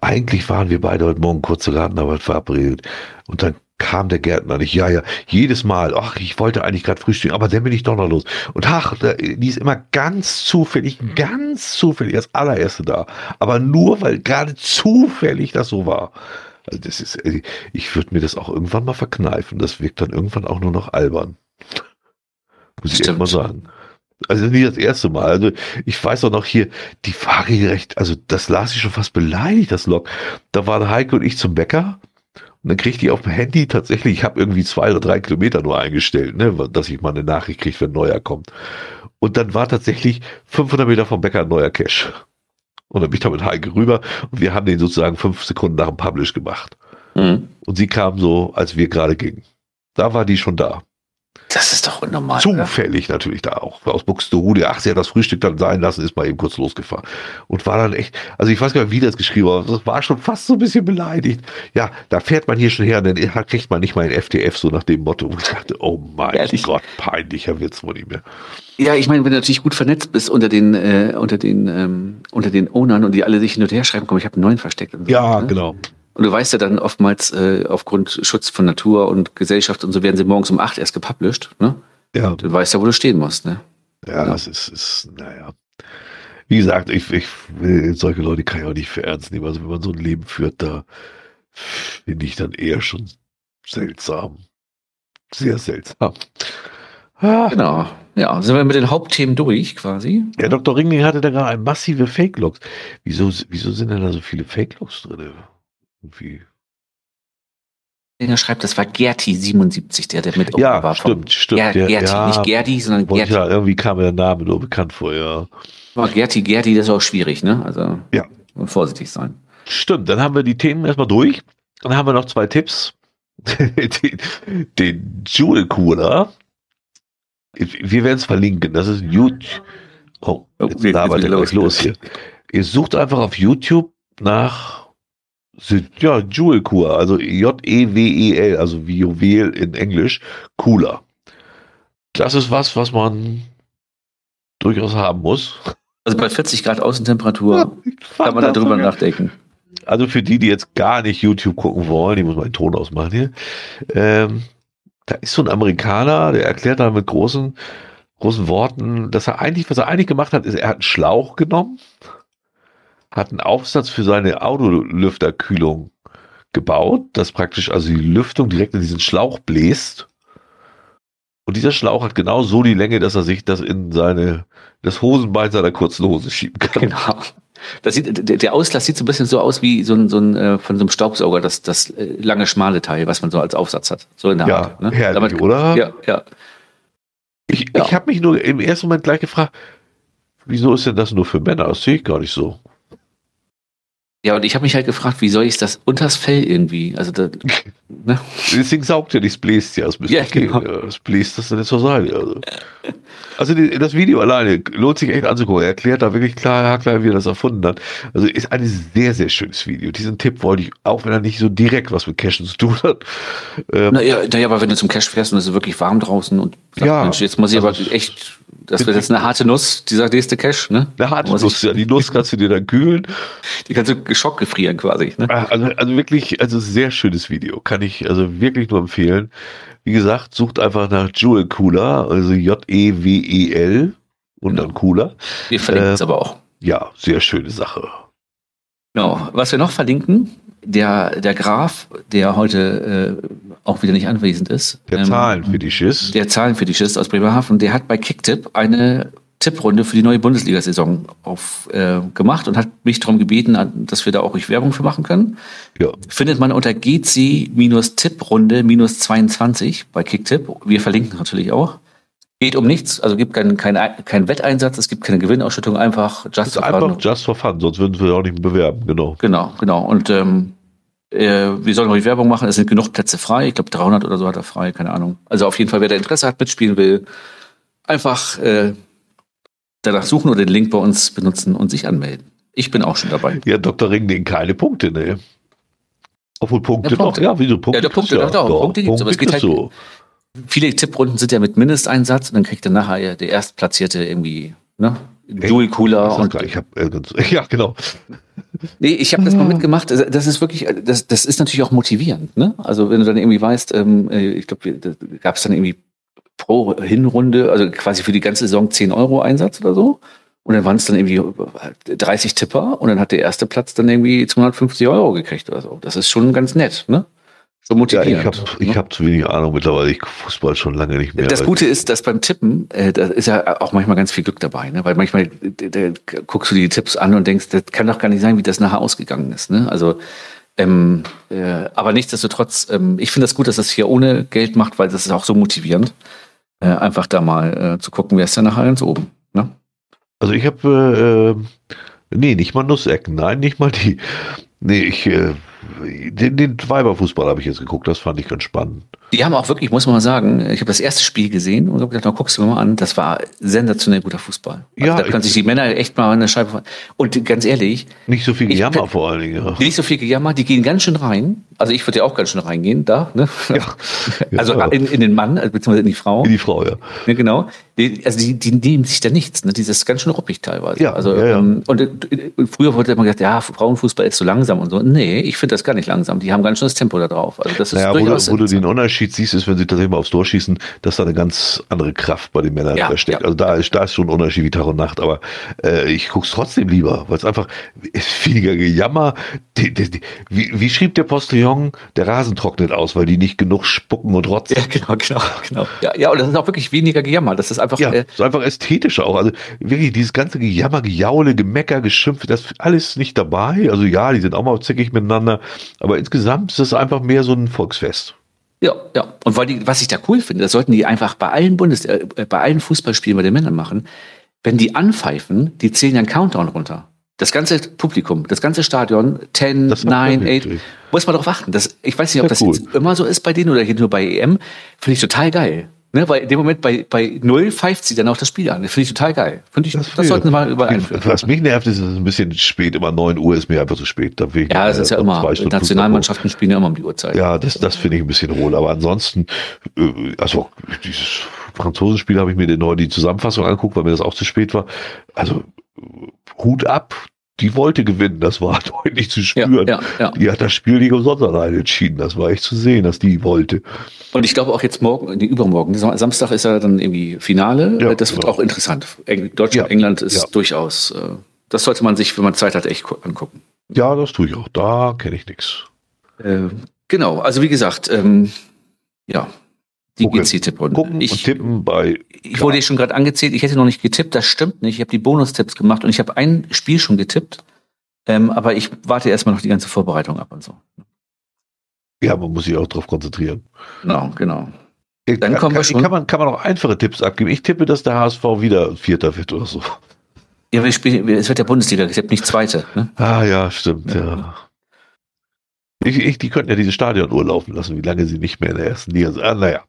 eigentlich waren wir beide heute Morgen kurz zur Gartenarbeit verabredet und dann kam der Gärtner nicht. Ja, ja, jedes Mal. Ach, ich wollte eigentlich gerade frühstücken, aber dann bin ich doch noch los. Und ach, die ist immer ganz zufällig, ganz zufällig als allererste da. Aber nur, weil gerade zufällig das so war. Also das ist, äh, ich würde mir das auch irgendwann mal verkneifen. Das wirkt dann irgendwann auch nur noch albern. Muss ich echt mal sagen. Also nicht das erste Mal. Also ich weiß auch noch hier, die waagegerecht, also das las ich schon fast beleidigt, das Log. Da waren Heike und ich zum Bäcker und dann kriegt die auf dem Handy tatsächlich, ich habe irgendwie zwei oder drei Kilometer nur eingestellt, ne, dass ich mal eine Nachricht kriege, wenn ein neuer kommt. Und dann war tatsächlich 500 Meter vom Bäcker ein neuer Cache. Und dann bin ich da mit Heike rüber und wir haben den sozusagen fünf Sekunden nach dem Publish gemacht. Mhm. Und sie kam so, als wir gerade gingen. Da war die schon da. Das ist doch unnormal. Zufällig oder? natürlich da auch. Aus Buxtehude. Ach, sie hat das Frühstück dann sein lassen, ist mal eben kurz losgefahren. Und war dann echt, also ich weiß gar nicht, wie das geschrieben war. Das war schon fast so ein bisschen beleidigt. Ja, da fährt man hier schon her, dann kriegt man nicht mal ein FTF, so nach dem Motto. Und ich dachte, oh mein Ehrlich? Gott, peinlicher wird's wohl nicht mehr. Ja, ich meine, wenn du natürlich gut vernetzt bist unter den, äh, unter den, ähm, unter den Ownern und die alle sich hin und her schreiben, komm, ich habe einen neuen versteckt. So, ja, ne? genau. Und du weißt ja dann oftmals, äh, aufgrund Schutz von Natur und Gesellschaft und so werden sie morgens um acht erst gepublished, ne? Ja. Du weißt ja, wo du stehen musst, ne? Ja, ja. das ist, ist, naja. Wie gesagt, ich, ich will solche Leute kann ich auch nicht für ernst nehmen. Also wenn man so ein Leben führt, da finde ich dann eher schon seltsam. Sehr seltsam. Ah. Genau. Ja, sind wir mit den Hauptthemen durch quasi. Ja, Dr. Ringling hatte da gerade massive Fake-Logs. Wieso, wieso sind denn da so viele Fake-Logs drin? Irgendwie der schreibt, das war Gerti77, der, der mit ja, war. Stimmt, stimmt. Ger der, Gerti, ja, nicht Gerdi, sondern Gerti. Ja, irgendwie kam mir der Name nur bekannt vor, ja. Aber Gerti, Gerti, das ist auch schwierig, ne? Also ja. vorsichtig sein. Stimmt, dann haben wir die Themen erstmal durch. Dann haben wir noch zwei Tipps. den, den Jewel Cooler. Wir werden es verlinken. Das ist YouTube. Oh, jetzt labert der gleich los hier. Ihr sucht einfach auf YouTube nach ja, Jewel Kur, also J-E-W-E-L, also wie Juwel in Englisch, cooler. Das ist was, was man durchaus haben muss. Also bei 40 Grad Außentemperatur ja, kann man darüber nachdenken. Also für die, die jetzt gar nicht YouTube gucken wollen, ich muss meinen Ton ausmachen hier. Ähm, da ist so ein Amerikaner, der erklärt da mit großen, großen Worten, dass er eigentlich, was er eigentlich gemacht hat, ist, er hat einen Schlauch genommen, hat einen Aufsatz für seine Autolüfterkühlung gebaut, dass praktisch also die Lüftung direkt in diesen Schlauch bläst. Und dieser Schlauch hat genau so die Länge, dass er sich das in seine, das Hosenbein seiner kurzen Hose schieben kann. Genau. Das sieht, der Auslass sieht so ein bisschen so aus wie so ein, so ein äh, von so einem Staubsauger, das, das äh, lange, schmale Teil, was man so als Aufsatz hat. So in der ja, Art. Ne? Herrlich, Damit, oder? Ja, ja. Ich, ja. ich habe mich nur im ersten Moment gleich gefragt, wieso ist denn das nur für Männer? Das sehe ich gar nicht so. Ja, und ich habe mich halt gefragt, wie soll ich das unters Fell irgendwie? Also da, ne? Deswegen saugt ja nicht, bläst ja. Es ja, genau. Es bläst das dann zur Seite. Also, also die, das Video alleine lohnt sich echt anzugucken. Er erklärt da wirklich klar, klar, wie er das erfunden hat. Also ist ein sehr, sehr schönes Video. Diesen Tipp wollte ich, auch wenn er nicht so direkt was mit Cashen zu tun hat. Ähm, naja, naja, aber wenn du zum Cash fährst und es ist wirklich warm draußen und sagst, ja, Mensch, jetzt muss ich also aber echt das wird jetzt eine harte Nuss, dieser nächste Cache, ne? Eine harte Nuss, ja. Die Nuss kannst du dir dann kühlen. Die kannst du geschockt gefrieren quasi. Ne? Ah, also, also wirklich, also sehr schönes Video. Kann ich also wirklich nur empfehlen. Wie gesagt, sucht einfach nach Jewel Cooler, also J-E-W-E-L und genau. dann Cooler. Wir verlinken es äh, aber auch. Ja, sehr schöne Sache. Genau. Was wir noch verlinken, der, der Graf, der heute äh, auch wieder nicht anwesend ist. Der ähm, Zahlenfetischist. Der Zahlenfetischist aus Bremerhaven, der hat bei Kicktip eine Tipprunde für die neue Bundesliga-Saison äh, gemacht und hat mich darum gebeten, dass wir da auch ruhig Werbung für machen können. Ja. Findet man unter GC-Tipprunde-22 bei Kicktip. Wir verlinken natürlich auch. Geht um nichts, also gibt keinen kein, kein Wetteinsatz, es gibt keine Gewinnausschüttung, einfach just for fun. Einfach just for fun, sonst würden wir auch nicht bewerben, genau. Genau, genau. Und ähm, äh, wir sollen ruhig Werbung machen, es sind genug Plätze frei. Ich glaube 300 oder so hat er frei, keine Ahnung. Also auf jeden Fall, wer da Interesse hat, mitspielen will, einfach äh, danach suchen oder den Link bei uns benutzen und sich anmelden. Ich bin auch schon dabei. Ja, Dr. Ring, den keine Punkte, ne? Obwohl Punkte, ja, Punkte. doch, ja, wieso Punkte? Ja, Punkte, ja, doch, doch, Punkte gibt es, aber es geht halt. So. Viele Tipprunden sind ja mit Mindesteinsatz und dann kriegt dann nachher der Erstplatzierte irgendwie, ne? Dual Cooler und. Ich hab, äh, ja, genau. Nee, ich habe das mal mitgemacht. Das ist wirklich, das, das ist natürlich auch motivierend. Ne? Also wenn du dann irgendwie weißt, ähm, äh, ich glaube, da gab es dann irgendwie pro Hinrunde, also quasi für die ganze Saison 10 Euro Einsatz oder so. Und dann waren es dann irgendwie 30 Tipper und dann hat der erste Platz dann irgendwie 250 Euro gekriegt oder so. Das ist schon ganz nett, ne? So motivierend. Ja, ich habe ne? hab zu wenig Ahnung mittlerweile. Ich Fußball schon lange nicht mehr. Das Gute ist, dass beim Tippen, äh, da ist ja auch manchmal ganz viel Glück dabei, ne? Weil manchmal da, guckst du die Tipps an und denkst, das kann doch gar nicht sein, wie das nachher ausgegangen ist. Ne? Also ähm, äh, aber nichtsdestotrotz, ähm, ich finde das gut, dass das hier ohne Geld macht, weil das ist auch so motivierend, äh, einfach da mal äh, zu gucken, wer ist denn nachher ganz oben. Ne? Also ich habe, äh, nee, nicht mal Nussecken, nein, nicht mal die. Nee, ich äh, den, den Weiberfußball habe ich jetzt geguckt, das fand ich ganz spannend. Die haben auch wirklich, muss man mal sagen, ich habe das erste Spiel gesehen und habe gedacht, na, guckst du mir mal an, das war sensationell guter Fußball. Also ja, da können sich die Männer echt mal an der Scheibe. Und ganz ehrlich. Nicht so viel Gejammer ich, vor allen Dingen. Ja. Nicht so viel Gejammer, die gehen ganz schön rein. Also ich würde ja auch ganz schön reingehen, da. Ne? Ja. Also in, in den Mann, also beziehungsweise in die Frau. In die Frau, ja. ja genau. Die, also die, die nehmen sich da nichts. Ne? Dieses ganz schön ruppig teilweise. Ja, also, ja, ja. Ähm, und äh, früher wurde immer gesagt, ja, Frauenfußball ist so langsam und so. Nee, ich finde das gar nicht langsam. Die haben ganz schön das Tempo da drauf. Also das ist naja, wo, du, wo du den Unterschied Unterschied siehst, ist, wenn sie tatsächlich mal aufs Tor schießen, dass da eine ganz andere Kraft bei den Männern ja, steckt. Ja. Also da ist, da ist schon ein Unterschied wie Tag und Nacht, aber äh, ich guck's trotzdem lieber, weil es einfach weniger Gejammer. Die, die, die, wie, wie schrieb der Postillon, der Rasen trocknet aus, weil die nicht genug spucken und rotzen. Ja, genau, genau, genau. Ja, ja, und das ist auch wirklich weniger Gejammer. Das ist einfach. Ja, äh, ist einfach ästhetischer auch. Also wirklich dieses ganze Gejammer, Gejaule, Gemecker, Geschimpfe, das alles nicht dabei. Also ja, die sind auch mal zickig miteinander, aber insgesamt ist es einfach mehr so ein Volksfest. Ja, ja. Und weil die, was ich da cool finde, das sollten die einfach bei allen Bundes, äh, bei allen Fußballspielen bei den Männern machen. Wenn die anpfeifen, die zählen ja einen Countdown runter. Das ganze Publikum, das ganze Stadion, 10, 9, 8, muss man darauf achten. Das, ich weiß nicht, ob das cool. jetzt immer so ist bei denen oder hier nur bei EM. Finde ich total geil. Ne, weil in dem Moment bei, bei Null pfeift sie dann auch das Spiel an. Das finde ich total geil. Finde ich, das, das sollten wir mal überall einführen. Was mich nervt, ist, es ist ein bisschen spät. Immer 9 Uhr ist mir einfach zu spät. Da ich ja, es ist ja immer. Nationalmannschaften spielen ja immer um die Uhrzeit. Ja, das, das finde ich ein bisschen hohl. Aber ansonsten, äh, also dieses Franzosenspiel habe ich mir den, die Zusammenfassung angeguckt, weil mir das auch zu spät war. Also Hut ab, die wollte gewinnen, das war deutlich zu spüren. Ja, ja, ja. Die hat das Spiel nicht umsonst alleine entschieden. Das war echt zu sehen, dass die wollte. Und ich glaube auch jetzt morgen, die übermorgen, Samstag ist ja dann irgendwie Finale. Ja, das wird genau. auch interessant. Deutschland, England ist durchaus, äh, das sollte man sich, wenn man Zeit hat, echt angucken. Ja, das tue ich auch. Da kenne ich nichts. Äh, genau, also wie gesagt, ähm, ja, die GC-Tipp. Gucken ich, und tippen bei. Ich wurde schon gerade angezählt, ich hätte noch nicht getippt, das stimmt nicht. Ich habe die Bonustipps gemacht und ich habe ein Spiel schon getippt. Ähm, aber ich warte erstmal noch die ganze Vorbereitung ab und so. Ja, man muss sich auch darauf konzentrieren. Genau, genau. Dann kommen kann, wir schon. Kann man, kann man auch einfache Tipps abgeben. Ich tippe, dass der HSV wieder Vierter wird oder so. Ja, wir spielen, es wird der Bundesliga getippt, nicht Zweite. Ne? Ah ja, stimmt, ja. ja. Ich, ich, die könnten ja diese Stadionuhr laufen lassen, wie lange sie nicht mehr in der ersten Liga sind. Ah, naja.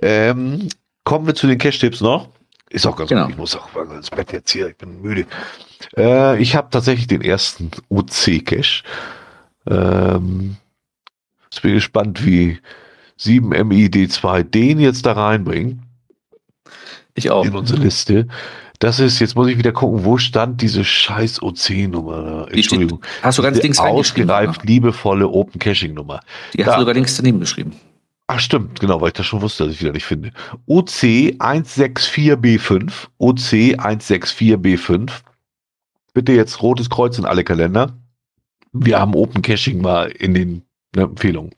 Ähm, kommen wir zu den Cash-Tipps noch. Ist auch ganz genau. gut. Ich muss auch ins Bett jetzt hier. Ich bin müde. Äh, ich habe tatsächlich den ersten OC-Cash. Ähm, ich bin gespannt, wie 7MID2 den jetzt da reinbringen. Ich auch. In unsere Liste. Das ist, jetzt muss ich wieder gucken, wo stand diese scheiß OC-Nummer? Entschuldigung. Hast du ganz links Ausgereift, liebevolle Open Caching-Nummer. Die hast du sogar links daneben geschrieben. Ach stimmt, genau, weil ich das schon wusste, dass ich wieder nicht finde. OC 164B5, OC 164B5. Bitte jetzt rotes Kreuz in alle Kalender. Wir haben Open Caching mal in den ne, Empfehlungen.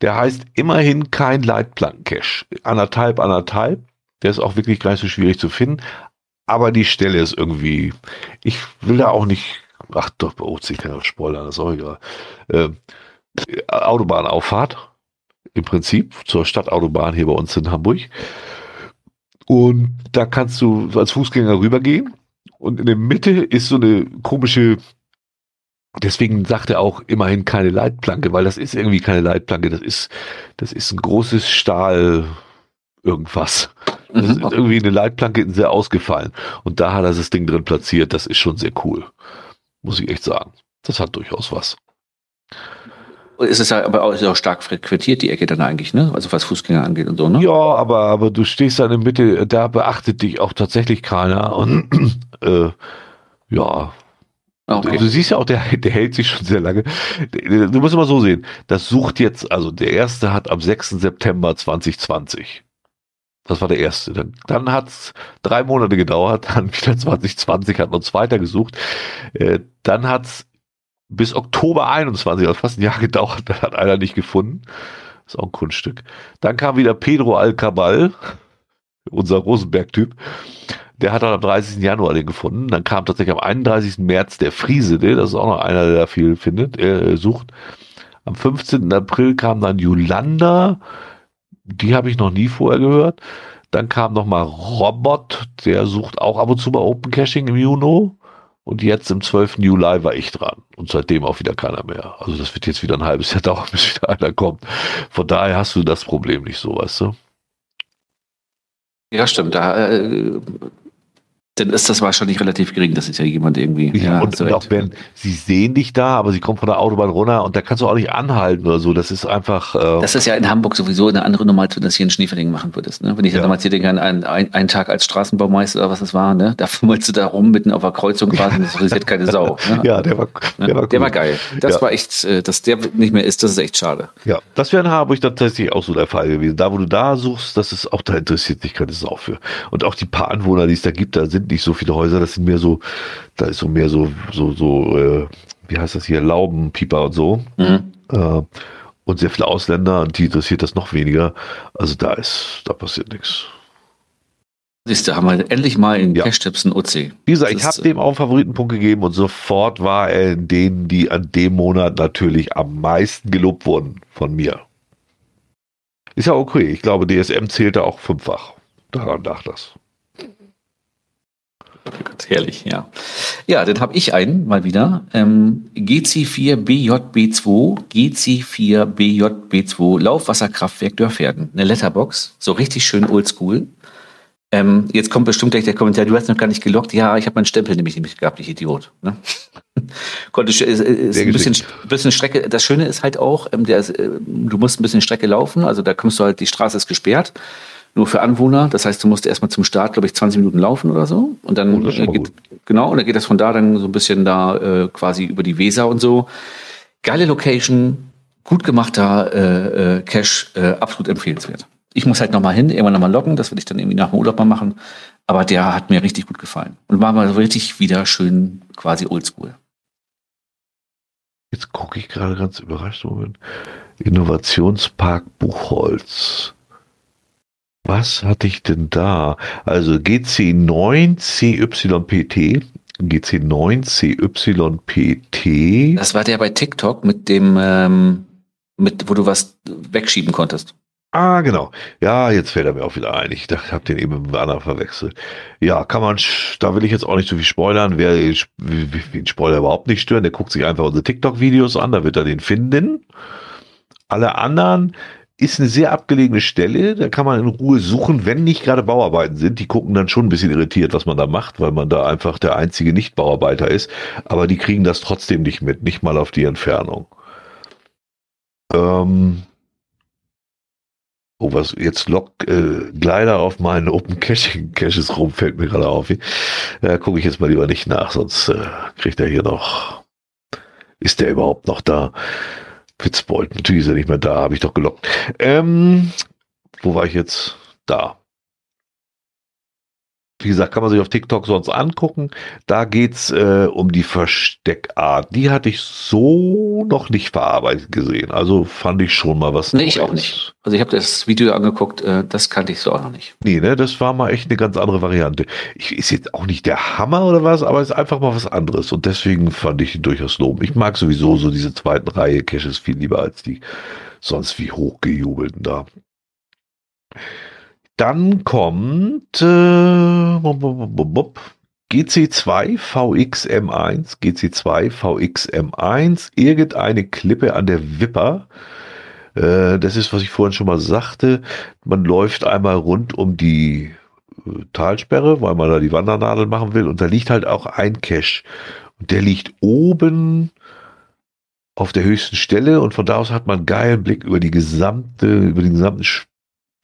Der heißt immerhin kein Leitplanken-Cache. Anderthalb, anderthalb. Der ist auch wirklich gar nicht so schwierig zu finden aber die Stelle ist irgendwie, ich will da auch nicht, ach doch, bei OC kann ich spoilern, das ist auch egal. Äh, Autobahnauffahrt, im Prinzip, zur Stadtautobahn hier bei uns in Hamburg. Und da kannst du als Fußgänger rübergehen. Und in der Mitte ist so eine komische, deswegen sagt er auch immerhin keine Leitplanke, weil das ist irgendwie keine Leitplanke, das ist, das ist ein großes Stahl irgendwas. Das ist irgendwie eine Leitplanke sehr ausgefallen. Und da hat er das Ding drin platziert. Das ist schon sehr cool. Muss ich echt sagen. Das hat durchaus was. Es ist ja aber auch, stark frequentiert, die Ecke dann eigentlich, ne? Also was Fußgänger angeht und so, ne? Ja, aber, aber du stehst da in der Mitte, da beachtet dich auch tatsächlich keiner. Und äh, ja. Okay. Du, siehst ja auch, der, der hält sich schon sehr lange. Du musst mal so sehen. Das sucht jetzt, also der erste hat am 6. September 2020 das war der erste. Dann, dann hat es drei Monate gedauert, dann wieder 2020 hat man uns weitergesucht. Äh, dann hat es bis Oktober 21, also fast ein Jahr gedauert, dann hat einer nicht gefunden. ist auch ein Kunststück. Dann kam wieder Pedro Alcabal, unser Rosenberg-Typ. Der hat dann am 30. Januar den gefunden. Dann kam tatsächlich am 31. März der Friese, das ist auch noch einer, der da viel findet, äh, sucht. Am 15. April kam dann Yolanda die habe ich noch nie vorher gehört. Dann kam noch mal Robot, der sucht auch ab und zu mal Open Caching im Juno. Und jetzt im 12. Juli war ich dran. Und seitdem auch wieder keiner mehr. Also das wird jetzt wieder ein halbes Jahr dauern, bis wieder einer kommt. Von daher hast du das Problem nicht so, weißt du? Ja, stimmt. Da, äh, dann ist das wahrscheinlich relativ gering. Das ist ja jemand irgendwie. Ja, ja und, und auch wenn sie sehen dich da, aber sie kommen von der Autobahn runter und da kannst du auch nicht anhalten oder so. Das ist einfach. Äh das ist ja in Hamburg sowieso eine andere Nummer, als wenn du das hier in Schneeferling machen würdest. Ne? Wenn ich ja. damals hier denke, einen, einen Tag als Straßenbaumeister oder was das war, ne? da fummelst du da rum mitten auf der Kreuzung quasi und das interessiert keine Sau. Ne? Ja, der war, der war, cool. der war geil. Das ja. war echt, äh, dass der nicht mehr ist, das ist echt schade. Ja, das wäre in Hamburg tatsächlich auch so der Fall gewesen. Da, wo du da suchst, das ist auch, da interessiert sich keine Sau für. Und auch die paar Anwohner, die es da gibt, da sind nicht so viele Häuser das sind mehr so, da ist so mehr so, so, so, äh, wie heißt das hier, Laubenpieper und so. Mhm. Äh, und sehr viele Ausländer, und die interessiert das noch weniger. Also da ist, da passiert nichts. Siehst du, haben wir endlich mal in ja. Cash-Tipps ein OC. Wie gesagt, ich habe dem auch einen Favoritenpunkt gegeben und sofort war er in denen, die an dem Monat natürlich am meisten gelobt wurden von mir. Ist ja okay. Ich glaube, DSM zählte auch fünffach. Daran dachte das. Gott, herrlich, ja. Ja, dann habe ich einen mal wieder. Ähm, GC4BJB2, GC4BJB2, Laufwasserkraftwerk Dörferden. Eine Letterbox, so richtig schön oldschool. Ähm, jetzt kommt bestimmt gleich der Kommentar, du hast noch gar nicht gelockt. Ja, ich habe meinen Stempel nämlich nicht gehabt, ich Idiot. Ne? Konnte, ist, ist ein bisschen, bisschen Strecke. Das Schöne ist halt auch, ähm, der, äh, du musst ein bisschen Strecke laufen, also da kommst du halt, die Straße ist gesperrt nur für Anwohner. Das heißt, du musst erstmal zum Start, glaube ich, 20 Minuten laufen oder so. Und dann oh, äh, geht, genau, und dann geht das von da dann so ein bisschen da äh, quasi über die Weser und so. Geile Location, gut gemachter äh, äh, Cache, äh, absolut empfehlenswert. Ich muss halt nochmal hin, irgendwann nochmal loggen, das will ich dann irgendwie nach dem Urlaub mal machen. Aber der hat mir richtig gut gefallen. Und war mal richtig wieder schön quasi oldschool. Jetzt gucke ich gerade ganz überrascht. Moment. Innovationspark Buchholz. Was hatte ich denn da? Also GC9CYPT, GC9CYPT. Das war der bei TikTok mit dem, ähm, mit, wo du was wegschieben konntest. Ah, genau. Ja, jetzt fällt er mir auch wieder ein. Ich dachte, ich habe den eben mit anderen verwechselt. Ja, kann man, da will ich jetzt auch nicht so viel spoilern. Wer den Spoiler überhaupt nicht stören, der guckt sich einfach unsere TikTok-Videos an, da wird er den finden. Alle anderen, ist eine sehr abgelegene Stelle, da kann man in Ruhe suchen, wenn nicht gerade Bauarbeiten sind. Die gucken dann schon ein bisschen irritiert, was man da macht, weil man da einfach der einzige Nicht-Bauarbeiter ist. Aber die kriegen das trotzdem nicht mit, nicht mal auf die Entfernung. Ähm oh, was jetzt Log äh, Glider auf meinen Open Caching Caches rum, fällt mir gerade auf. Da gucke ich jetzt mal lieber nicht nach, sonst äh, kriegt er hier noch. Ist der überhaupt noch da? Witzbold, natürlich ist er nicht mehr da, habe ich doch gelockt. Ähm, wo war ich jetzt? Da. Wie gesagt, kann man sich auf TikTok sonst angucken. Da geht's äh, um die Versteckart. Die hatte ich so noch nicht verarbeitet gesehen. Also fand ich schon mal was. Nee, ich auch nicht. Also ich habe das Video angeguckt, äh, das kannte ich so auch noch nicht. Nee, ne, das war mal echt eine ganz andere Variante. Ich, ist jetzt auch nicht der Hammer oder was, aber ist einfach mal was anderes. Und deswegen fand ich ihn durchaus loben. Ich mag sowieso so diese zweiten Reihe Caches viel lieber als die sonst wie hochgejubelten da. Dann kommt äh, GC2 VXM1, GC2 VXM1, irgendeine Klippe an der Wipper. Äh, das ist, was ich vorhin schon mal sagte. Man läuft einmal rund um die äh, Talsperre, weil man da die Wandernadel machen will. Und da liegt halt auch ein Cache. Und der liegt oben auf der höchsten Stelle und von da aus hat man einen geilen Blick über die gesamte, über den gesamten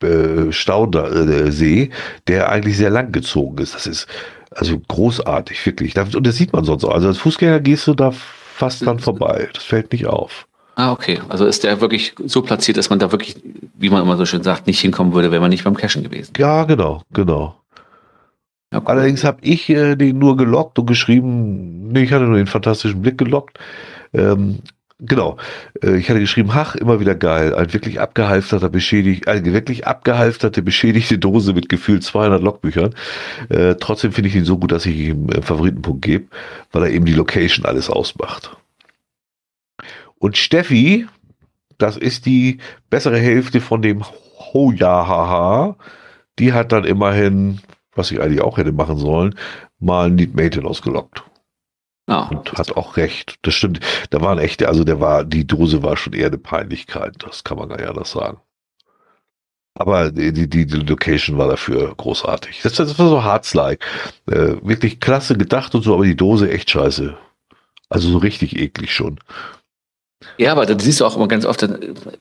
äh, der eigentlich sehr lang gezogen ist. Das ist also großartig, wirklich. Und das sieht man sonst auch. Also als Fußgänger gehst du da fast dran vorbei. Das fällt nicht auf. Ah, okay. Also ist der wirklich so platziert, dass man da wirklich, wie man immer so schön sagt, nicht hinkommen würde, wenn man nicht beim Cashen gewesen Ja, genau, genau. Ja, cool. Allerdings habe ich äh, den nur gelockt und geschrieben, nee, ich hatte nur den fantastischen Blick gelockt. Ähm, Genau. Äh, ich hatte geschrieben, ach, immer wieder geil. Ein wirklich abgehalfterter, beschädigt, eine wirklich abgehalfterte, beschädigte Dose mit gefühlt 200 Logbüchern. Äh, trotzdem finde ich ihn so gut, dass ich ihm einen Favoritenpunkt gebe, weil er eben die Location alles ausmacht. Und Steffi, das ist die bessere Hälfte von dem Hoja die hat dann immerhin, was ich eigentlich auch hätte machen sollen, mal Need Mate ausgelockt. Und hat auch recht. Das stimmt. Da waren echte, also der war, die Dose war schon eher eine Peinlichkeit. Das kann man ja anders sagen. Aber die, die, die Location war dafür großartig. Das, das war so Hearts-like. Äh, wirklich klasse gedacht und so, aber die Dose echt scheiße. Also so richtig eklig schon. Ja, aber dann siehst du auch immer ganz oft,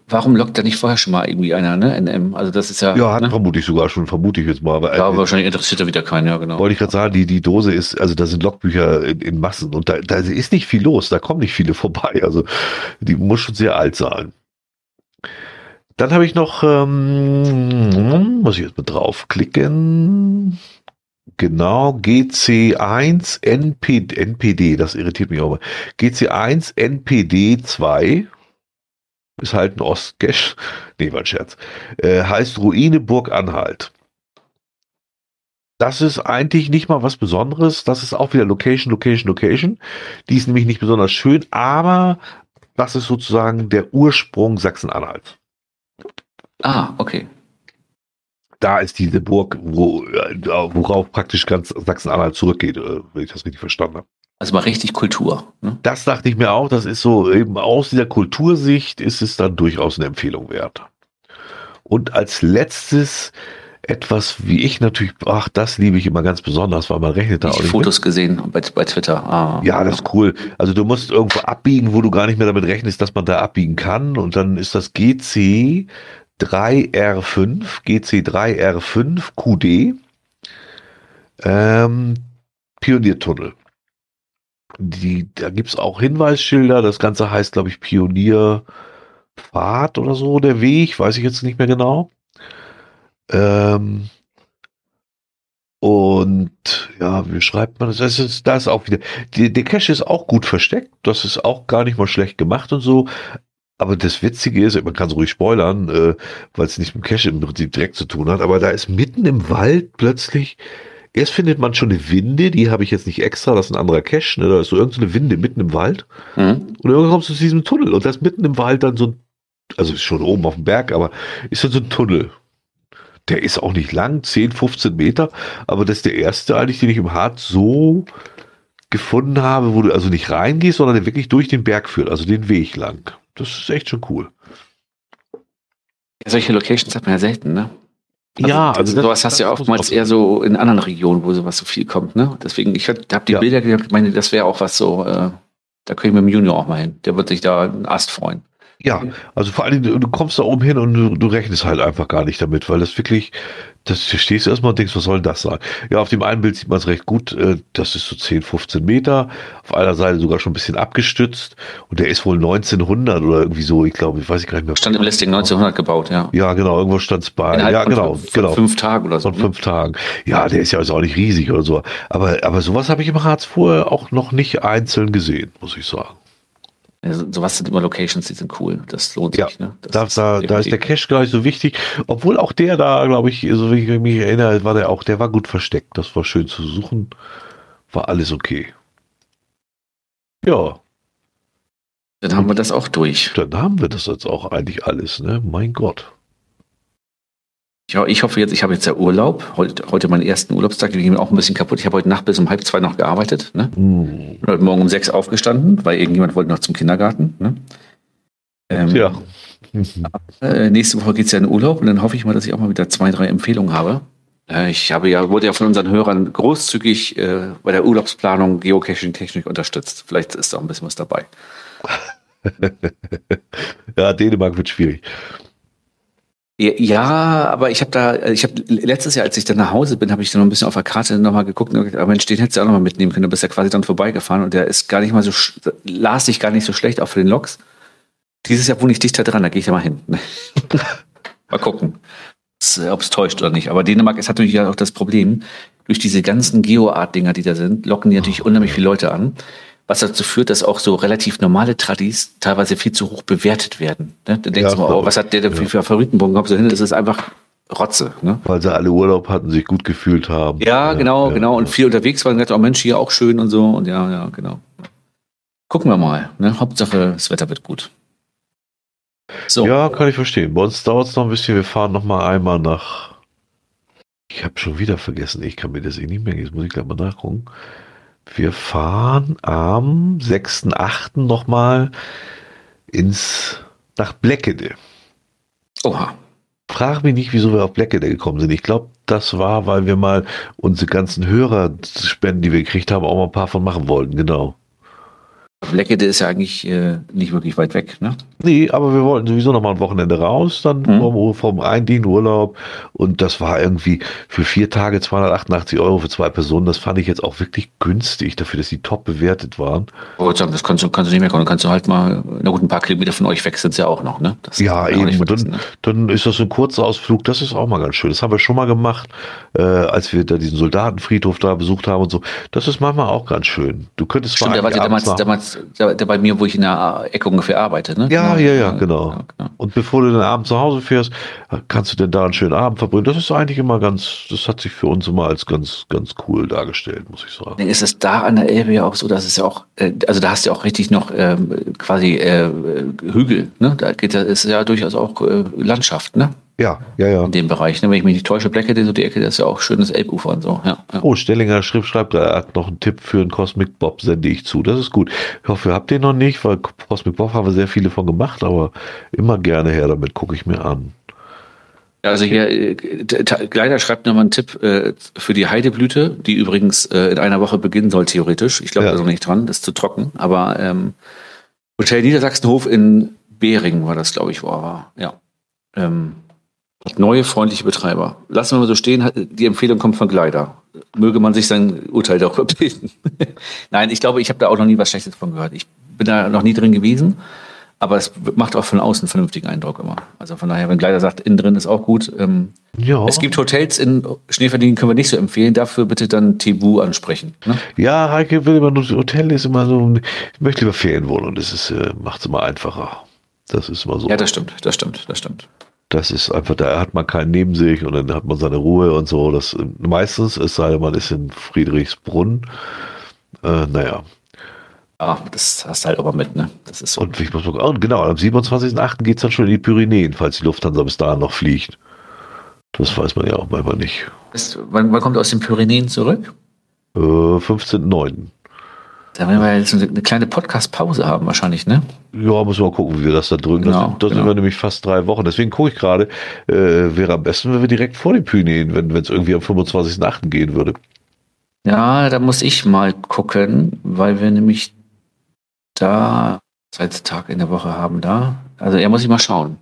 warum lockt da nicht vorher schon mal irgendwie einer, ne? NM. Also das ist ja. Ja, hat ne? vermutlich sogar schon, vermute ich jetzt mal. Aber, ja, aber wahrscheinlich interessiert er wieder keinen, ja, genau. Wollte ich gerade sagen, die, die Dose ist, also da sind Logbücher in, in Massen und da, da ist nicht viel los, da kommen nicht viele vorbei. Also die muss schon sehr alt sein. Dann habe ich noch, ähm, muss ich jetzt mal draufklicken. Genau, GC1 NP, NPD, das irritiert mich auch mal. GC1 NPD 2 ist halt ein Ostcache. Nee, war ein Scherz. Äh, heißt Ruine Burg Anhalt. Das ist eigentlich nicht mal was Besonderes. Das ist auch wieder Location, Location, Location. Die ist nämlich nicht besonders schön, aber das ist sozusagen der Ursprung Sachsen-Anhalt. Ah, okay. Da ist diese Burg, wo, worauf praktisch ganz Sachsen-Anhalt zurückgeht, äh, wenn ich das richtig verstanden habe. Also mal richtig Kultur. Ne? Das dachte ich mir auch. Das ist so, eben aus dieser Kultursicht ist es dann durchaus eine Empfehlung wert. Und als letztes etwas, wie ich natürlich, ach, das liebe ich immer ganz besonders, weil man rechnet da ich auch nicht. Fotos mit. gesehen bei, bei Twitter. Ah, ja, das ist cool. Also du musst irgendwo abbiegen, wo du gar nicht mehr damit rechnest, dass man da abbiegen kann. Und dann ist das GC 3R5, GC3R5 QD, ähm, Pioniertunnel. Die, da gibt es auch Hinweisschilder. Das Ganze heißt, glaube ich, Pionierpfad oder so, der Weg, weiß ich jetzt nicht mehr genau. Ähm, und ja, wie schreibt man das? das ist, da ist auch wieder. Die, der Cache ist auch gut versteckt. Das ist auch gar nicht mal schlecht gemacht und so. Aber das Witzige ist, man kann es ruhig spoilern, äh, weil es nicht mit Cache im Prinzip direkt zu tun hat, aber da ist mitten im Wald plötzlich, erst findet man schon eine Winde, die habe ich jetzt nicht extra, das ist ein anderer Cache, ne? da ist so irgendeine Winde mitten im Wald. Mhm. Und irgendwann kommst du zu diesem Tunnel und da ist mitten im Wald dann so ein, also ist schon oben auf dem Berg, aber ist dann so ein Tunnel. Der ist auch nicht lang, 10, 15 Meter, aber das ist der erste eigentlich, den ich im Harz so gefunden habe, wo du also nicht reingehst, sondern der wirklich durch den Berg führt, also den Weg lang. Das ist echt schon cool. Ja, solche Locations hat man ja selten, ne? Also ja, also das, sowas hast du ja oftmals eher so in anderen Regionen, wo sowas so viel kommt, ne? Deswegen, ich habe die ja. Bilder gedacht, meine, das wäre auch was so, äh, da können wir mit dem Junior auch mal hin. Der wird sich da einen Ast freuen. Ja, also vor allem, du kommst da oben hin und du, du rechnest halt einfach gar nicht damit, weil das wirklich, das stehst du erstmal und denkst, was soll denn das sein? Ja, auf dem einen Bild sieht man es recht gut, äh, das ist so 10, 15 Meter, auf einer Seite sogar schon ein bisschen abgestützt und der ist wohl 1900 oder irgendwie so, ich glaube, ich weiß gar nicht mehr. Stand im Listing 1900 gebaut, ja. Ja, genau, irgendwo stand es bei, Innerhalb ja, genau, von, genau. fünf Tagen oder so. Von ne? fünf Tagen. Ja, der ist ja also auch nicht riesig oder so, aber, aber sowas habe ich im Harz vorher auch noch nicht einzeln gesehen, muss ich sagen. Sowas sind immer Locations, die sind cool. Das lohnt ja, sich. Ne? Da, da, da, ist der Cache gar nicht so wichtig. Obwohl auch der da, glaube ich, so wie ich mich erinnere, war der auch, der war gut versteckt. Das war schön zu suchen. War alles okay. Ja. Dann haben wir das auch durch. Dann haben wir das jetzt auch eigentlich alles, ne? Mein Gott. Ja, ich hoffe jetzt, ich habe jetzt ja Urlaub. Heute, heute meinen ersten Urlaubstag, die gehen mir auch ein bisschen kaputt. Ich habe heute Nacht bis um halb zwei noch gearbeitet. Ne? Mm. Heute Morgen um sechs aufgestanden, weil irgendjemand wollte noch zum Kindergarten. Ne? Ähm, ja. Äh, nächste Woche geht es ja in Urlaub und dann hoffe ich mal, dass ich auch mal wieder zwei, drei Empfehlungen habe. Äh, ich habe ja, wurde ja von unseren Hörern großzügig äh, bei der Urlaubsplanung Geocaching-Technik unterstützt. Vielleicht ist da auch ein bisschen was dabei. ja, Dänemark wird schwierig. Ja, aber ich habe da, ich habe letztes Jahr, als ich dann nach Hause bin, habe ich dann noch ein bisschen auf der Karte nochmal geguckt und gesagt, aber Mensch, den hättest du auch nochmal mitnehmen können. Du bist ja quasi dann vorbeigefahren und der ist gar nicht mal so, las sich gar nicht so schlecht auch für den Loks. Dieses Jahr wohne ich dichter dran, da gehe ich ja mal hin. mal gucken, ob es täuscht oder nicht. Aber Dänemark ist natürlich ja auch das Problem, durch diese ganzen Geo-Art-Dinger, die da sind, locken die natürlich unheimlich viele Leute an was dazu führt, dass auch so relativ normale Tradis teilweise viel zu hoch bewertet werden. Ne? Da denkst ja, du mal, oh, was hat der denn ja. für Favoritenbogen gehabt? So hin, das ist einfach Rotze. Ne? Weil sie alle Urlaub hatten, sich gut gefühlt haben. Ja, ja genau, genau. Und viel unterwegs waren und gesagt, oh Mensch, hier auch schön und so. Und ja, ja, genau. Gucken wir mal. Ne? Hauptsache, das Wetter wird gut. So. Ja, kann ich verstehen. Bei uns dauert es noch ein bisschen. Wir fahren noch mal einmal nach. Ich habe schon wieder vergessen. Ich kann mir das eh nicht mehr. Jetzt muss ich gleich mal nachgucken. Wir fahren am 6.8. nochmal ins, nach Bleckede. Oha. frage mich nicht, wieso wir auf Blackadder gekommen sind. Ich glaube, das war, weil wir mal unsere ganzen Hörerspenden, die wir gekriegt haben, auch mal ein paar von machen wollten, genau. Leckede ist ja eigentlich äh, nicht wirklich weit weg, ne? Nee, aber wir wollten sowieso noch mal ein Wochenende raus, dann mhm. vom, vom Eindienst Urlaub. Und das war irgendwie für vier Tage 288 Euro für zwei Personen. Das fand ich jetzt auch wirklich günstig, dafür, dass die top bewertet waren. Oh, das kannst du, kannst du nicht mehr kommen. Dann kannst du halt mal, na gut, ein paar Kilometer von euch weg sind es ja auch noch, ne? Das ja, eben. Dann, ne? dann ist das ein kurzer Ausflug. Das ist auch mal ganz schön. Das haben wir schon mal gemacht, äh, als wir da diesen Soldatenfriedhof da besucht haben und so. Das ist manchmal auch ganz schön. Du könntest Stimmt, der war damals, damals der, der, bei mir, wo ich in der Ecke ungefähr arbeite. Ne? Ja, ja, ja, genau. Ja, genau. Und bevor du dann abends zu Hause fährst, kannst du denn da einen schönen Abend verbringen. Das ist eigentlich immer ganz, das hat sich für uns immer als ganz, ganz cool dargestellt, muss ich sagen. Ist es da an der Elbe ja auch so, dass es ja auch, äh, also da hast du ja auch richtig noch ähm, quasi äh, Hügel, ne? Da geht ist ja durchaus auch äh, Landschaft, ne? Ja, ja, ja. In dem Bereich. Ne? Wenn ich mich nicht täusche, Blackhead, so die Ecke, das ist ja auch schönes Elbufer und so. Ja, ja. Oh, Stellinger Schrift schreibt, er hat noch einen Tipp für einen Cosmic Bob, sende ich zu. Das ist gut. Ich hoffe, ihr habt den noch nicht, weil Cosmic Bob haben wir sehr viele von gemacht, aber immer gerne her damit, gucke ich mir an. Also hier, äh, Gleiter schreibt nochmal einen Tipp äh, für die Heideblüte, die übrigens äh, in einer Woche beginnen soll, theoretisch. Ich glaube ja. da noch nicht dran, das ist zu trocken. Aber ähm, Hotel Niedersachsenhof in Beringen war das, glaube ich, wo er war. Ja. Ähm, Neue freundliche Betreiber. Lassen wir mal so stehen, die Empfehlung kommt von Gleiter. Möge man sich sein Urteil darüber bilden. Nein, ich glaube, ich habe da auch noch nie was Schlechtes von gehört. Ich bin da noch nie drin gewesen, aber es macht auch von außen einen vernünftigen Eindruck immer. Also von daher, wenn Gleiter sagt, innen drin ist auch gut. Ähm, ja. Es gibt Hotels in Schneeverdienen, können wir nicht so empfehlen. Dafür bitte dann Tebu ansprechen. Ne? Ja, Heike will immer nur, Hotel ist immer so, ich möchte lieber Ferienwohnung. Das ist, äh, macht es immer einfacher. Das ist immer so. Ja, das stimmt, das stimmt, das stimmt. Das ist einfach, da hat man keinen neben sich und dann hat man seine Ruhe und so. Das meistens, es sei denn, man ist in Friedrichsbrunn. Äh, naja. Ja, das hast du halt aber mit, ne? Das ist so. Und ich muss mal, oh, genau, am 27.08. geht es dann schon in die Pyrenäen, falls die Lufthansa bis dahin noch fliegt. Das weiß man ja auch manchmal nicht. Ist, wann, wann kommt er aus den Pyrenäen zurück? Äh, 15.09. Da werden wir jetzt eine kleine Podcast-Pause haben wahrscheinlich, ne? Ja, müssen wir mal gucken, wie wir das da drücken. Genau, das, sind, das genau. sind wir nämlich fast drei Wochen. Deswegen gucke ich gerade, äh, wäre am besten, wenn wir direkt vor den Pyrenäen, wenn es irgendwie am 25.8. gehen würde. Ja, da muss ich mal gucken, weil wir nämlich da Tag in der Woche haben da. Also er muss ich mal schauen.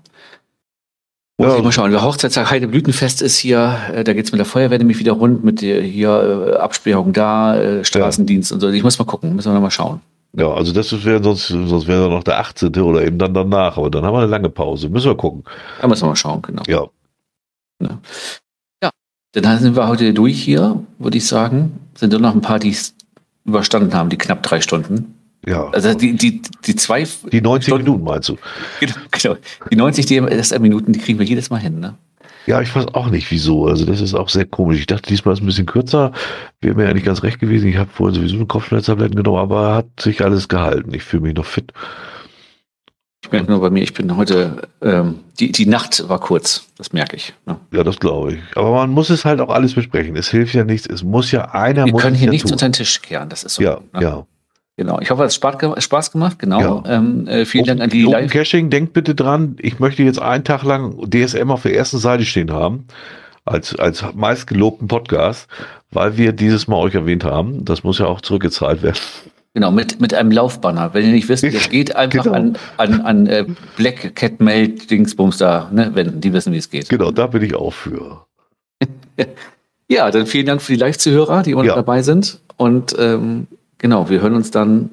Muss ja. ich mal schauen. Der Hochzeitstag Heideblütenfest ist hier, äh, da geht es mit der Feuerwehr nämlich wieder rund, mit der hier äh, Absperrung da, äh, Straßendienst ja. und so. Ich muss mal gucken, müssen wir noch mal schauen. Ja, also das wäre sonst, sonst wäre noch der 18. oder eben dann danach, aber dann haben wir eine lange Pause. Müssen wir gucken. Da müssen wir mal schauen, genau. Ja. Ja, ja. dann sind wir heute durch hier, würde ich sagen. Sind nur noch ein paar, die es überstanden haben, die knapp drei Stunden. Ja. Also die, die, die zwei. Die 90 Stunden, Minuten meinst du? Genau, genau. Die 90 die Minuten, die kriegen wir jedes Mal hin, ne? Ja, ich weiß auch nicht wieso. Also das ist auch sehr komisch. Ich dachte, diesmal ist ein bisschen kürzer. Wäre mir eigentlich ganz recht gewesen. Ich habe vorhin sowieso eine Kopfschmerztabletten genommen, aber hat sich alles gehalten. Ich fühle mich noch fit. Ich merke nur bei mir, ich bin heute, ähm, die, die Nacht war kurz, das merke ich. Ne? Ja, das glaube ich. Aber man muss es halt auch alles besprechen. Es hilft ja nichts. Es muss ja einer. Wir können hier nichts unter den Tisch kehren, das ist so. Ja, ne? ja. Genau, ich hoffe, es hat Spaß gemacht. Genau. Ja. Ähm, äh, vielen Dank an die Open Live. Caching, denkt bitte dran, ich möchte jetzt einen Tag lang DSM auf der ersten Seite stehen haben, als, als meistgelobten Podcast, weil wir dieses Mal euch erwähnt haben. Das muss ja auch zurückgezahlt werden. Genau, mit, mit einem Laufbanner. Wenn ihr nicht wisst, es geht einfach genau. an, an, an äh, Black Cat Mail Dingsbums da ne, wenden. Die wissen, wie es geht. Genau, da bin ich auch für. ja, dann vielen Dank für die Live-Zuhörer, die immer ja. dabei sind. Und ähm, Genau, wir hören uns dann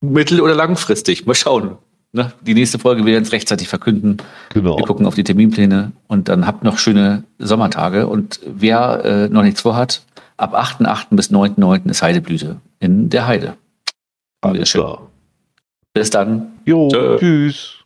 mittel- oder langfristig. Mal schauen. Ne? Die nächste Folge werden es rechtzeitig verkünden. Genau. Wir gucken auf die Terminpläne und dann habt noch schöne Sommertage. Und wer äh, noch nichts vorhat, ab 8.8. bis 9.9. ist Heideblüte in der Heide. Alles klar. Bis dann. Jo, Tschö. tschüss.